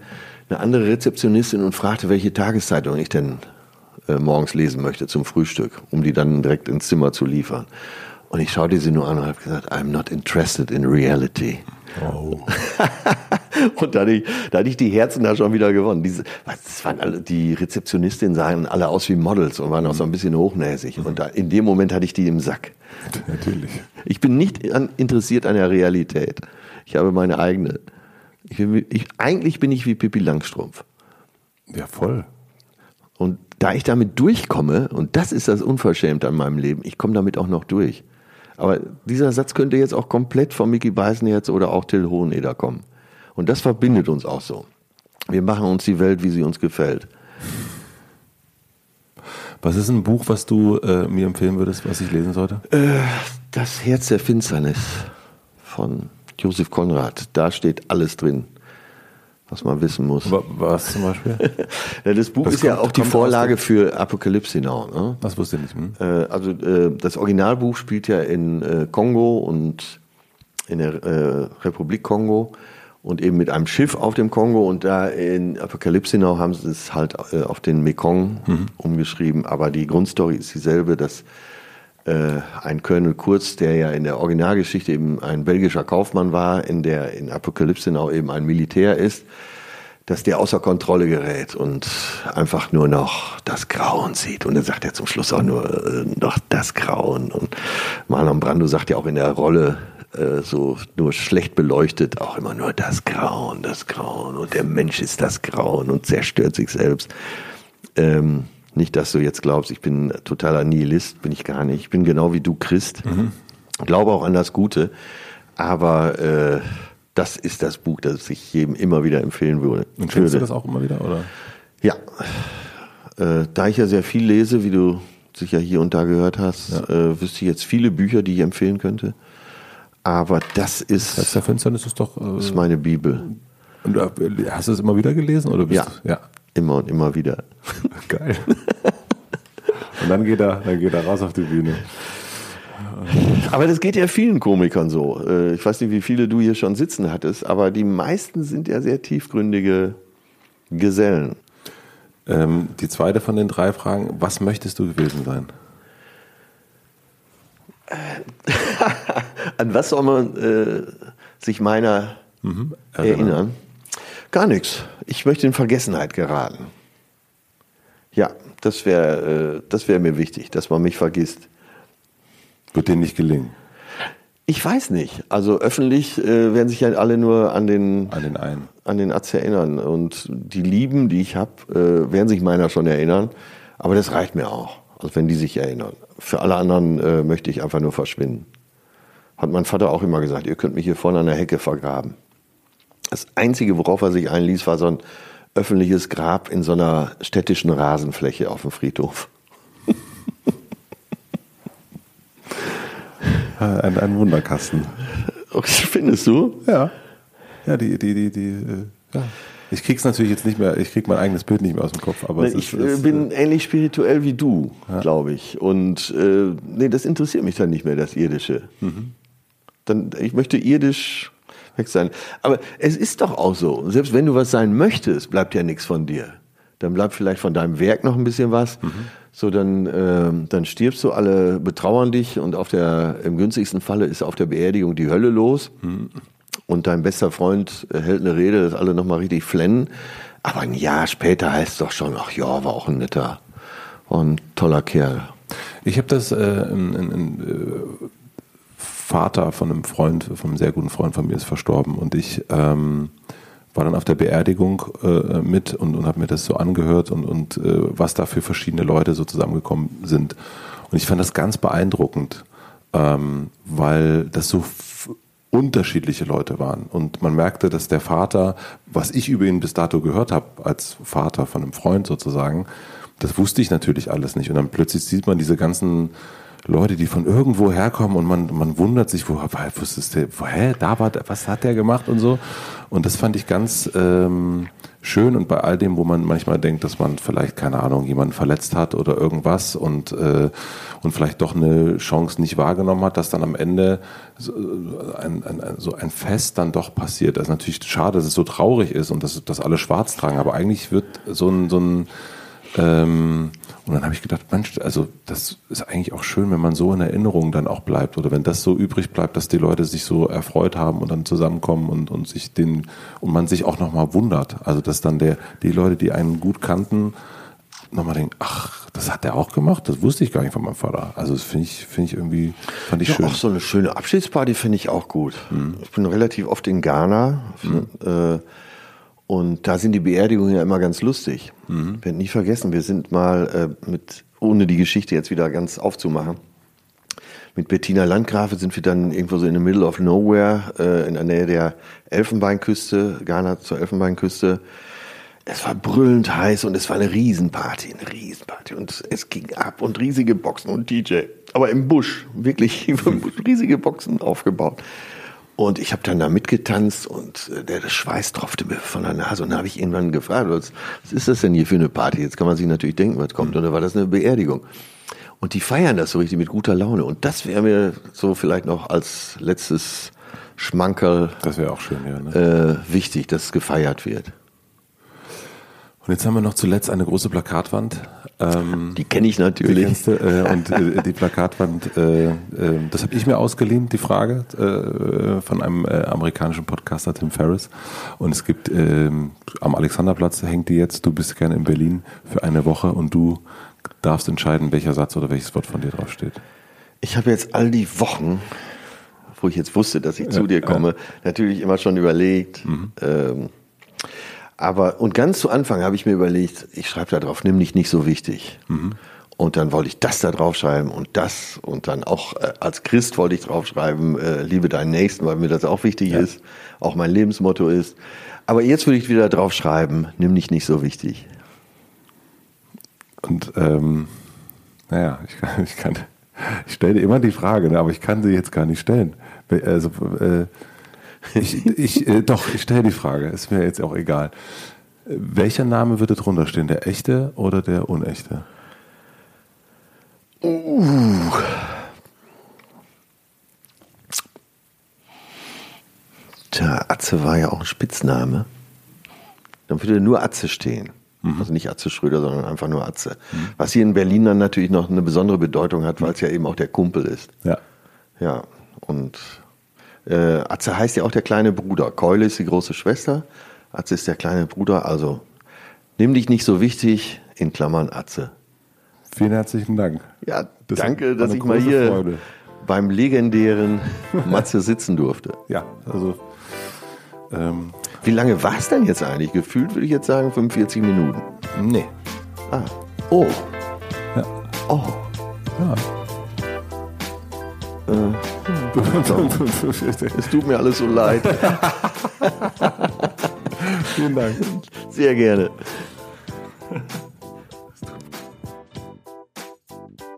eine andere Rezeptionistin und fragte, welche Tageszeitung ich denn äh, morgens lesen möchte zum Frühstück, um die dann direkt ins Zimmer zu liefern. Und ich schaute sie nur an und habe gesagt, I'm not interested in reality. Oh. und da hatte, ich, da hatte ich die Herzen da schon wieder gewonnen. Diese, das waren alle, die Rezeptionistinnen sahen alle aus wie Models und waren auch so ein bisschen hochnäsig. Und da, in dem Moment hatte ich die im Sack. Natürlich. Ich bin nicht an, interessiert an der Realität. Ich habe meine eigene. Ich, ich, eigentlich bin ich wie Pippi Langstrumpf. Ja, voll. Und da ich damit durchkomme, und das ist das Unverschämte an meinem Leben, ich komme damit auch noch durch. Aber dieser Satz könnte jetzt auch komplett von Mickey Beisenherz oder auch Till Hoheneder kommen. Und das verbindet uns auch so. Wir machen uns die Welt, wie sie uns gefällt. Was ist ein Buch, was du äh, mir empfehlen würdest, was ich lesen sollte? Äh, das Herz der Finsternis von Josef Konrad. Da steht alles drin, was man wissen muss. Was zum Beispiel? ja, das Buch Das ist ja kommt- auch die Vorlage für Apokalypse Now. Ne? Das wusste ich nicht. Hm? Äh, also äh, das Originalbuch spielt ja in äh, Kongo und in der Republik Kongo und eben mit einem Schiff auf dem Kongo und da in Apokalypse Now haben sie es halt auf den Mekong umgeschrieben, aber die Grundstory ist dieselbe, dass äh, ein Colonel Kurz, der ja in der Originalgeschichte eben ein belgischer Kaufmann war, in der in Apokalypse Now eben ein Militär ist, dass der außer Kontrolle gerät und einfach nur noch das Grauen sieht. Und dann sagt er zum Schluss auch nur äh, noch das Grauen. Und Marlon Brando sagt ja auch in der Rolle äh, so nur schlecht beleuchtet auch immer nur das Grauen, das Grauen. Und der Mensch ist das Grauen und zerstört sich selbst. Ähm, nicht, dass du jetzt glaubst, ich bin totaler Nihilist, bin ich gar nicht. Ich bin genau wie du Christ. Glaube auch an das Gute. Aber äh, das ist das Buch, das ich jedem immer wieder empfehlen würde. Und findest du das auch immer wieder? Oder? Ja. Äh, da ich ja sehr viel lese, wie du sicher hier und da gehört hast, äh, wüsste ich jetzt viele Bücher, die ich empfehlen könnte. Aber das ist, Herz der Finsternis ist doch. Äh, ist meine Bibel. und, äh, hast du es immer wieder gelesen? Oder bist Ja. Du, ja. Immer und immer wieder. Geil. und dann geht, er, dann geht er raus auf die Bühne. Aber das geht ja vielen Komikern so. Äh, Ich weiß nicht, wie viele du hier schon sitzen hattest, aber die meisten sind ja sehr tiefgründige Gesellen. Ähm, die zweite von den drei Fragen: Was möchtest du gewesen sein? An was soll man äh, sich meiner erinnern? Gar nichts. Ich möchte in Vergessenheit geraten. Ja, das wäre äh, das wäre mir wichtig, dass man mich vergisst. Wird dir nicht gelingen. Ich weiß nicht. Also öffentlich äh, werden sich ja alle nur an den An den einen. an den Atz erinnern und die Lieben, die ich habe, äh, werden sich meiner schon erinnern. Aber das reicht mir auch. Also wenn die sich erinnern. Für alle anderen äh, möchte ich einfach nur verschwinden. Hat mein Vater auch immer gesagt, ihr könnt mich hier vorne an der Hecke vergraben. Das Einzige, worauf er sich einließ, war so ein öffentliches Grab in so einer städtischen Rasenfläche auf dem Friedhof. Äh, Ein, ein Wunderkasten. Findest du? Ja. Ja, die, die, die, die, äh, ja. Ich krieg's natürlich jetzt nicht mehr, ich krieg mein eigenes Bild nicht mehr aus dem Kopf, aber es ich ist, äh, es, bin ähnlich spirituell wie du, glaube ich. Und äh, nee, das interessiert mich dann nicht mehr, das Irdische. Mhm. Dann, ich möchte irdisch weg sein. Aber es ist doch auch so. Selbst wenn du was sein möchtest, bleibt ja nichts von dir. Dann bleibt vielleicht von deinem Werk noch ein bisschen was. Mhm. So, dann, ähm, dann stirbst du, alle betrauern dich und auf der, im günstigsten Falle ist auf der Beerdigung die Hölle los. Mhm. Und dein bester Freund äh, hält eine Rede, dass alle nochmal richtig flennen. Aber ein Jahr später heißt es doch schon, ach ja, war auch ein netter, ein toller Kerl. Ich habe das, äh, ein, ein, ein äh, Vater von einem Freund, von einem sehr guten Freund von mir ist verstorben und ich ähm, war dann auf der Beerdigung äh, mit und, und habe mir das so angehört und, und äh, was da für verschiedene Leute so zusammengekommen sind. Und ich fand das ganz beeindruckend, ähm, weil das so unterschiedliche Leute waren. Und man merkte, dass der Vater, was ich über ihn bis dato gehört habe, als Vater von einem Freund sozusagen, das wusste ich natürlich alles nicht. Und dann plötzlich sieht man diese ganzen Leute, die von irgendwo herkommen und man, man wundert sich, wo, was ist der, wo, hä, da war, was hat der gemacht und so. Und das fand ich ganz ähm, schön und bei all dem, wo man manchmal denkt, dass man vielleicht, keine Ahnung, jemanden verletzt hat oder irgendwas und, äh, und vielleicht doch eine Chance nicht wahrgenommen hat, dass dann am Ende so ein, ein, ein, so ein Fest dann doch passiert. Das ist natürlich schade, dass es so traurig ist und dass, dass alle schwarz tragen, aber eigentlich wird so ein, so ein ähm, und dann habe ich gedacht, Mensch, also das ist eigentlich auch schön, wenn man so in Erinnerung dann auch bleibt oder wenn das so übrig bleibt, dass die Leute sich so erfreut haben und dann zusammenkommen und, und sich den und man sich auch nochmal wundert. Also dass dann der die Leute, die einen gut kannten, nochmal denken, ach, das hat der auch gemacht, das wusste ich gar nicht von meinem Vater. Also das finde ich, finde ich irgendwie, fand ich Ja, schön. auch so eine schöne Abschiedsparty finde ich auch gut. Ich bin relativ oft in Ghana. Äh, Und da sind die Beerdigungen ja immer ganz lustig. Mhm. Ich werde nie vergessen, wir sind mal äh, mit, ohne die Geschichte jetzt wieder ganz aufzumachen, mit Bettina Landgrafe sind wir dann irgendwo so in the middle of nowhere, äh, in der Nähe der Elfenbeinküste, Ghana zur Elfenbeinküste. Es war brüllend heiß und es war eine Riesenparty, eine Riesenparty. Und es ging ab und riesige Boxen und DJ. Aber im Busch, wirklich riesige Boxen aufgebaut. Und ich habe dann da mitgetanzt und äh, der, der Schweiß tropfte mir von der Nase. Und da habe ich irgendwann gefragt, was, was ist das denn hier für eine Party? Jetzt kann man sich natürlich denken, was kommt. Und da war das eine Beerdigung. Und die feiern das so richtig mit guter Laune. Und das wäre mir so vielleicht noch als letztes Schmankerl das wäre auch schön, ja, ne? äh, wichtig, dass es gefeiert wird. Und jetzt haben wir noch zuletzt eine große Plakatwand. Ähm, die kenne ich natürlich. Die kennst du, äh, und äh, die Plakatwand, äh, äh das habe ich mir ausgeliehen, die Frage, äh, von einem äh, amerikanischen Podcaster, Tim Ferriss. Und es gibt ähm, am Alexanderplatz hängt die jetzt, du bist gerne in Berlin für eine Woche und du darfst entscheiden, welcher Satz oder welches Wort von dir draufsteht. Ich habe jetzt all die Wochen, wo ich jetzt wusste, dass ich zu dir komme, natürlich immer schon überlegt. Mhm. Ähm, aber, und ganz zu Anfang habe ich mir überlegt, ich schreibe da drauf, nimm dich nicht so wichtig. Mhm. Und dann wollte ich das da draufschreiben und das und dann auch äh, als Christ wollte ich draufschreiben, äh, liebe deinen Nächsten, weil mir das auch wichtig ja. ist, auch mein Lebensmotto ist. Aber jetzt würde ich wieder draufschreiben, nimm dich nicht so wichtig. Und ähm, naja, ich kann, ich kann, ich stelle immer die Frage, ne, aber ich kann sie jetzt gar nicht stellen. Also äh, ich, ich, äh, doch, ich stelle die Frage, ist mir jetzt auch egal. Welcher Name würde drunter stehen, der echte oder der unechte? Uh. Tja, Atze war ja auch ein Spitzname. Dann würde nur Atze stehen. Mhm. Also nicht Atze Schröder, sondern einfach nur Atze. Mhm. Was hier in Berlin dann natürlich noch eine besondere Bedeutung hat, weil es ja eben auch der Kumpel ist. Ja. Ja, und äh, Atze heißt ja auch der kleine Bruder. Keule ist die große Schwester. Atze ist der kleine Bruder. Also nimm dich nicht so wichtig, in Klammern Atze. Vielen herzlichen Dank. Ja, das danke, dass ich mal hier Freude. beim legendären Matze sitzen durfte. Ja, also. Ähm, Wie lange war es denn jetzt eigentlich? Gefühlt würde ich jetzt sagen 45 Minuten. Nee. Ah. Oh. Ja. Oh. Ja. Es tut mir alles so leid. Vielen Dank. Sehr gerne.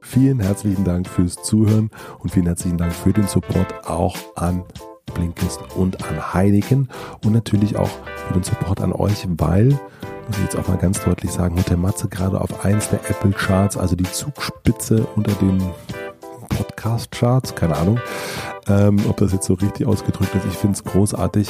Vielen herzlichen Dank fürs Zuhören und vielen herzlichen Dank für den Support auch an Blinkist und an Heineken und natürlich auch für den Support an euch, weil, muss ich jetzt auch mal ganz deutlich sagen, Hotel Matze gerade auf eins der Apple Charts, also die Zugspitze unter den Podcast-Charts, keine Ahnung, ähm, ob das jetzt so richtig ausgedrückt ist. Ich finde es großartig.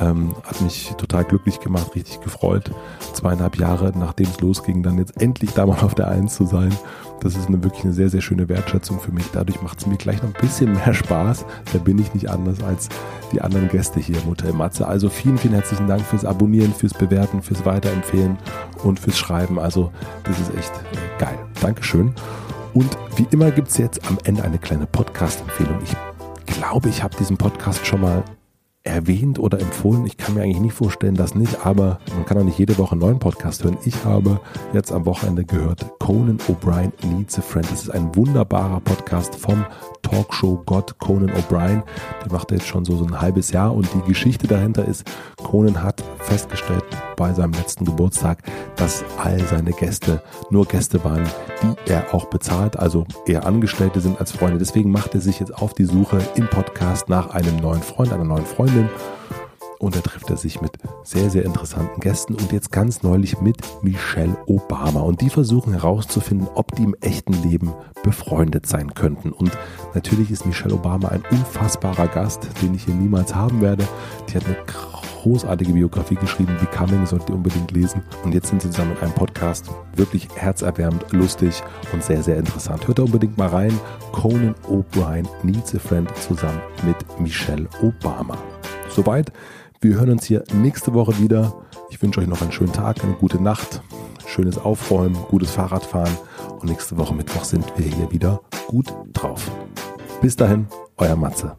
Ähm, hat mich total glücklich gemacht, richtig gefreut. Zweieinhalb Jahre, nachdem es losging, dann jetzt endlich da mal auf der Eins zu sein. Das ist eine, wirklich eine sehr, sehr schöne Wertschätzung für mich. Dadurch macht es mir gleich noch ein bisschen mehr Spaß. Da bin ich nicht anders als die anderen Gäste hier im Hotel Matze. Also vielen, vielen herzlichen Dank fürs Abonnieren, fürs Bewerten, fürs Weiterempfehlen und fürs Schreiben. Also das ist echt geil. Dankeschön. Und wie immer gibt es jetzt am Ende eine kleine Podcast-Empfehlung. Ich glaube, ich habe diesen Podcast schon mal erwähnt oder empfohlen. Ich kann mir eigentlich nicht vorstellen, dass nicht, aber man kann auch nicht jede Woche einen neuen Podcast hören. Ich habe jetzt am Wochenende gehört, Conan O'Brien Needs a Friend. Das ist ein wunderbarer Podcast vom Talkshow-Gott Conan O'Brien. Den macht jetzt schon so, so ein halbes Jahr und die Geschichte dahinter ist, Conan hat festgestellt bei seinem letzten Geburtstag, dass all seine Gäste nur Gäste waren, die er auch bezahlt, also eher Angestellte sind als Freunde. Deswegen macht er sich jetzt auf die Suche im Podcast nach einem neuen Freund, einer neuen Freundin und da trifft er sich mit sehr, sehr interessanten Gästen und jetzt ganz neulich mit Michelle Obama. Und die versuchen herauszufinden, ob die im echten Leben befreundet sein könnten. Und natürlich ist Michelle Obama ein unfassbarer Gast, den ich hier niemals haben werde. Die hat eine großartige Biografie geschrieben. Becoming solltet ihr unbedingt lesen. Und jetzt sind sie zusammen in einem Podcast. Wirklich herzerwärmend, lustig und sehr, sehr interessant. Hört da unbedingt mal rein. Conan O'Brien Needs a Friend zusammen mit Michelle Obama. Soweit. Wir hören uns hier nächste Woche wieder. Ich wünsche euch noch einen schönen Tag, eine gute Nacht, schönes Aufräumen, gutes Fahrradfahren und nächste Woche Mittwoch sind wir hier wieder gut drauf. Bis dahin, euer Matze.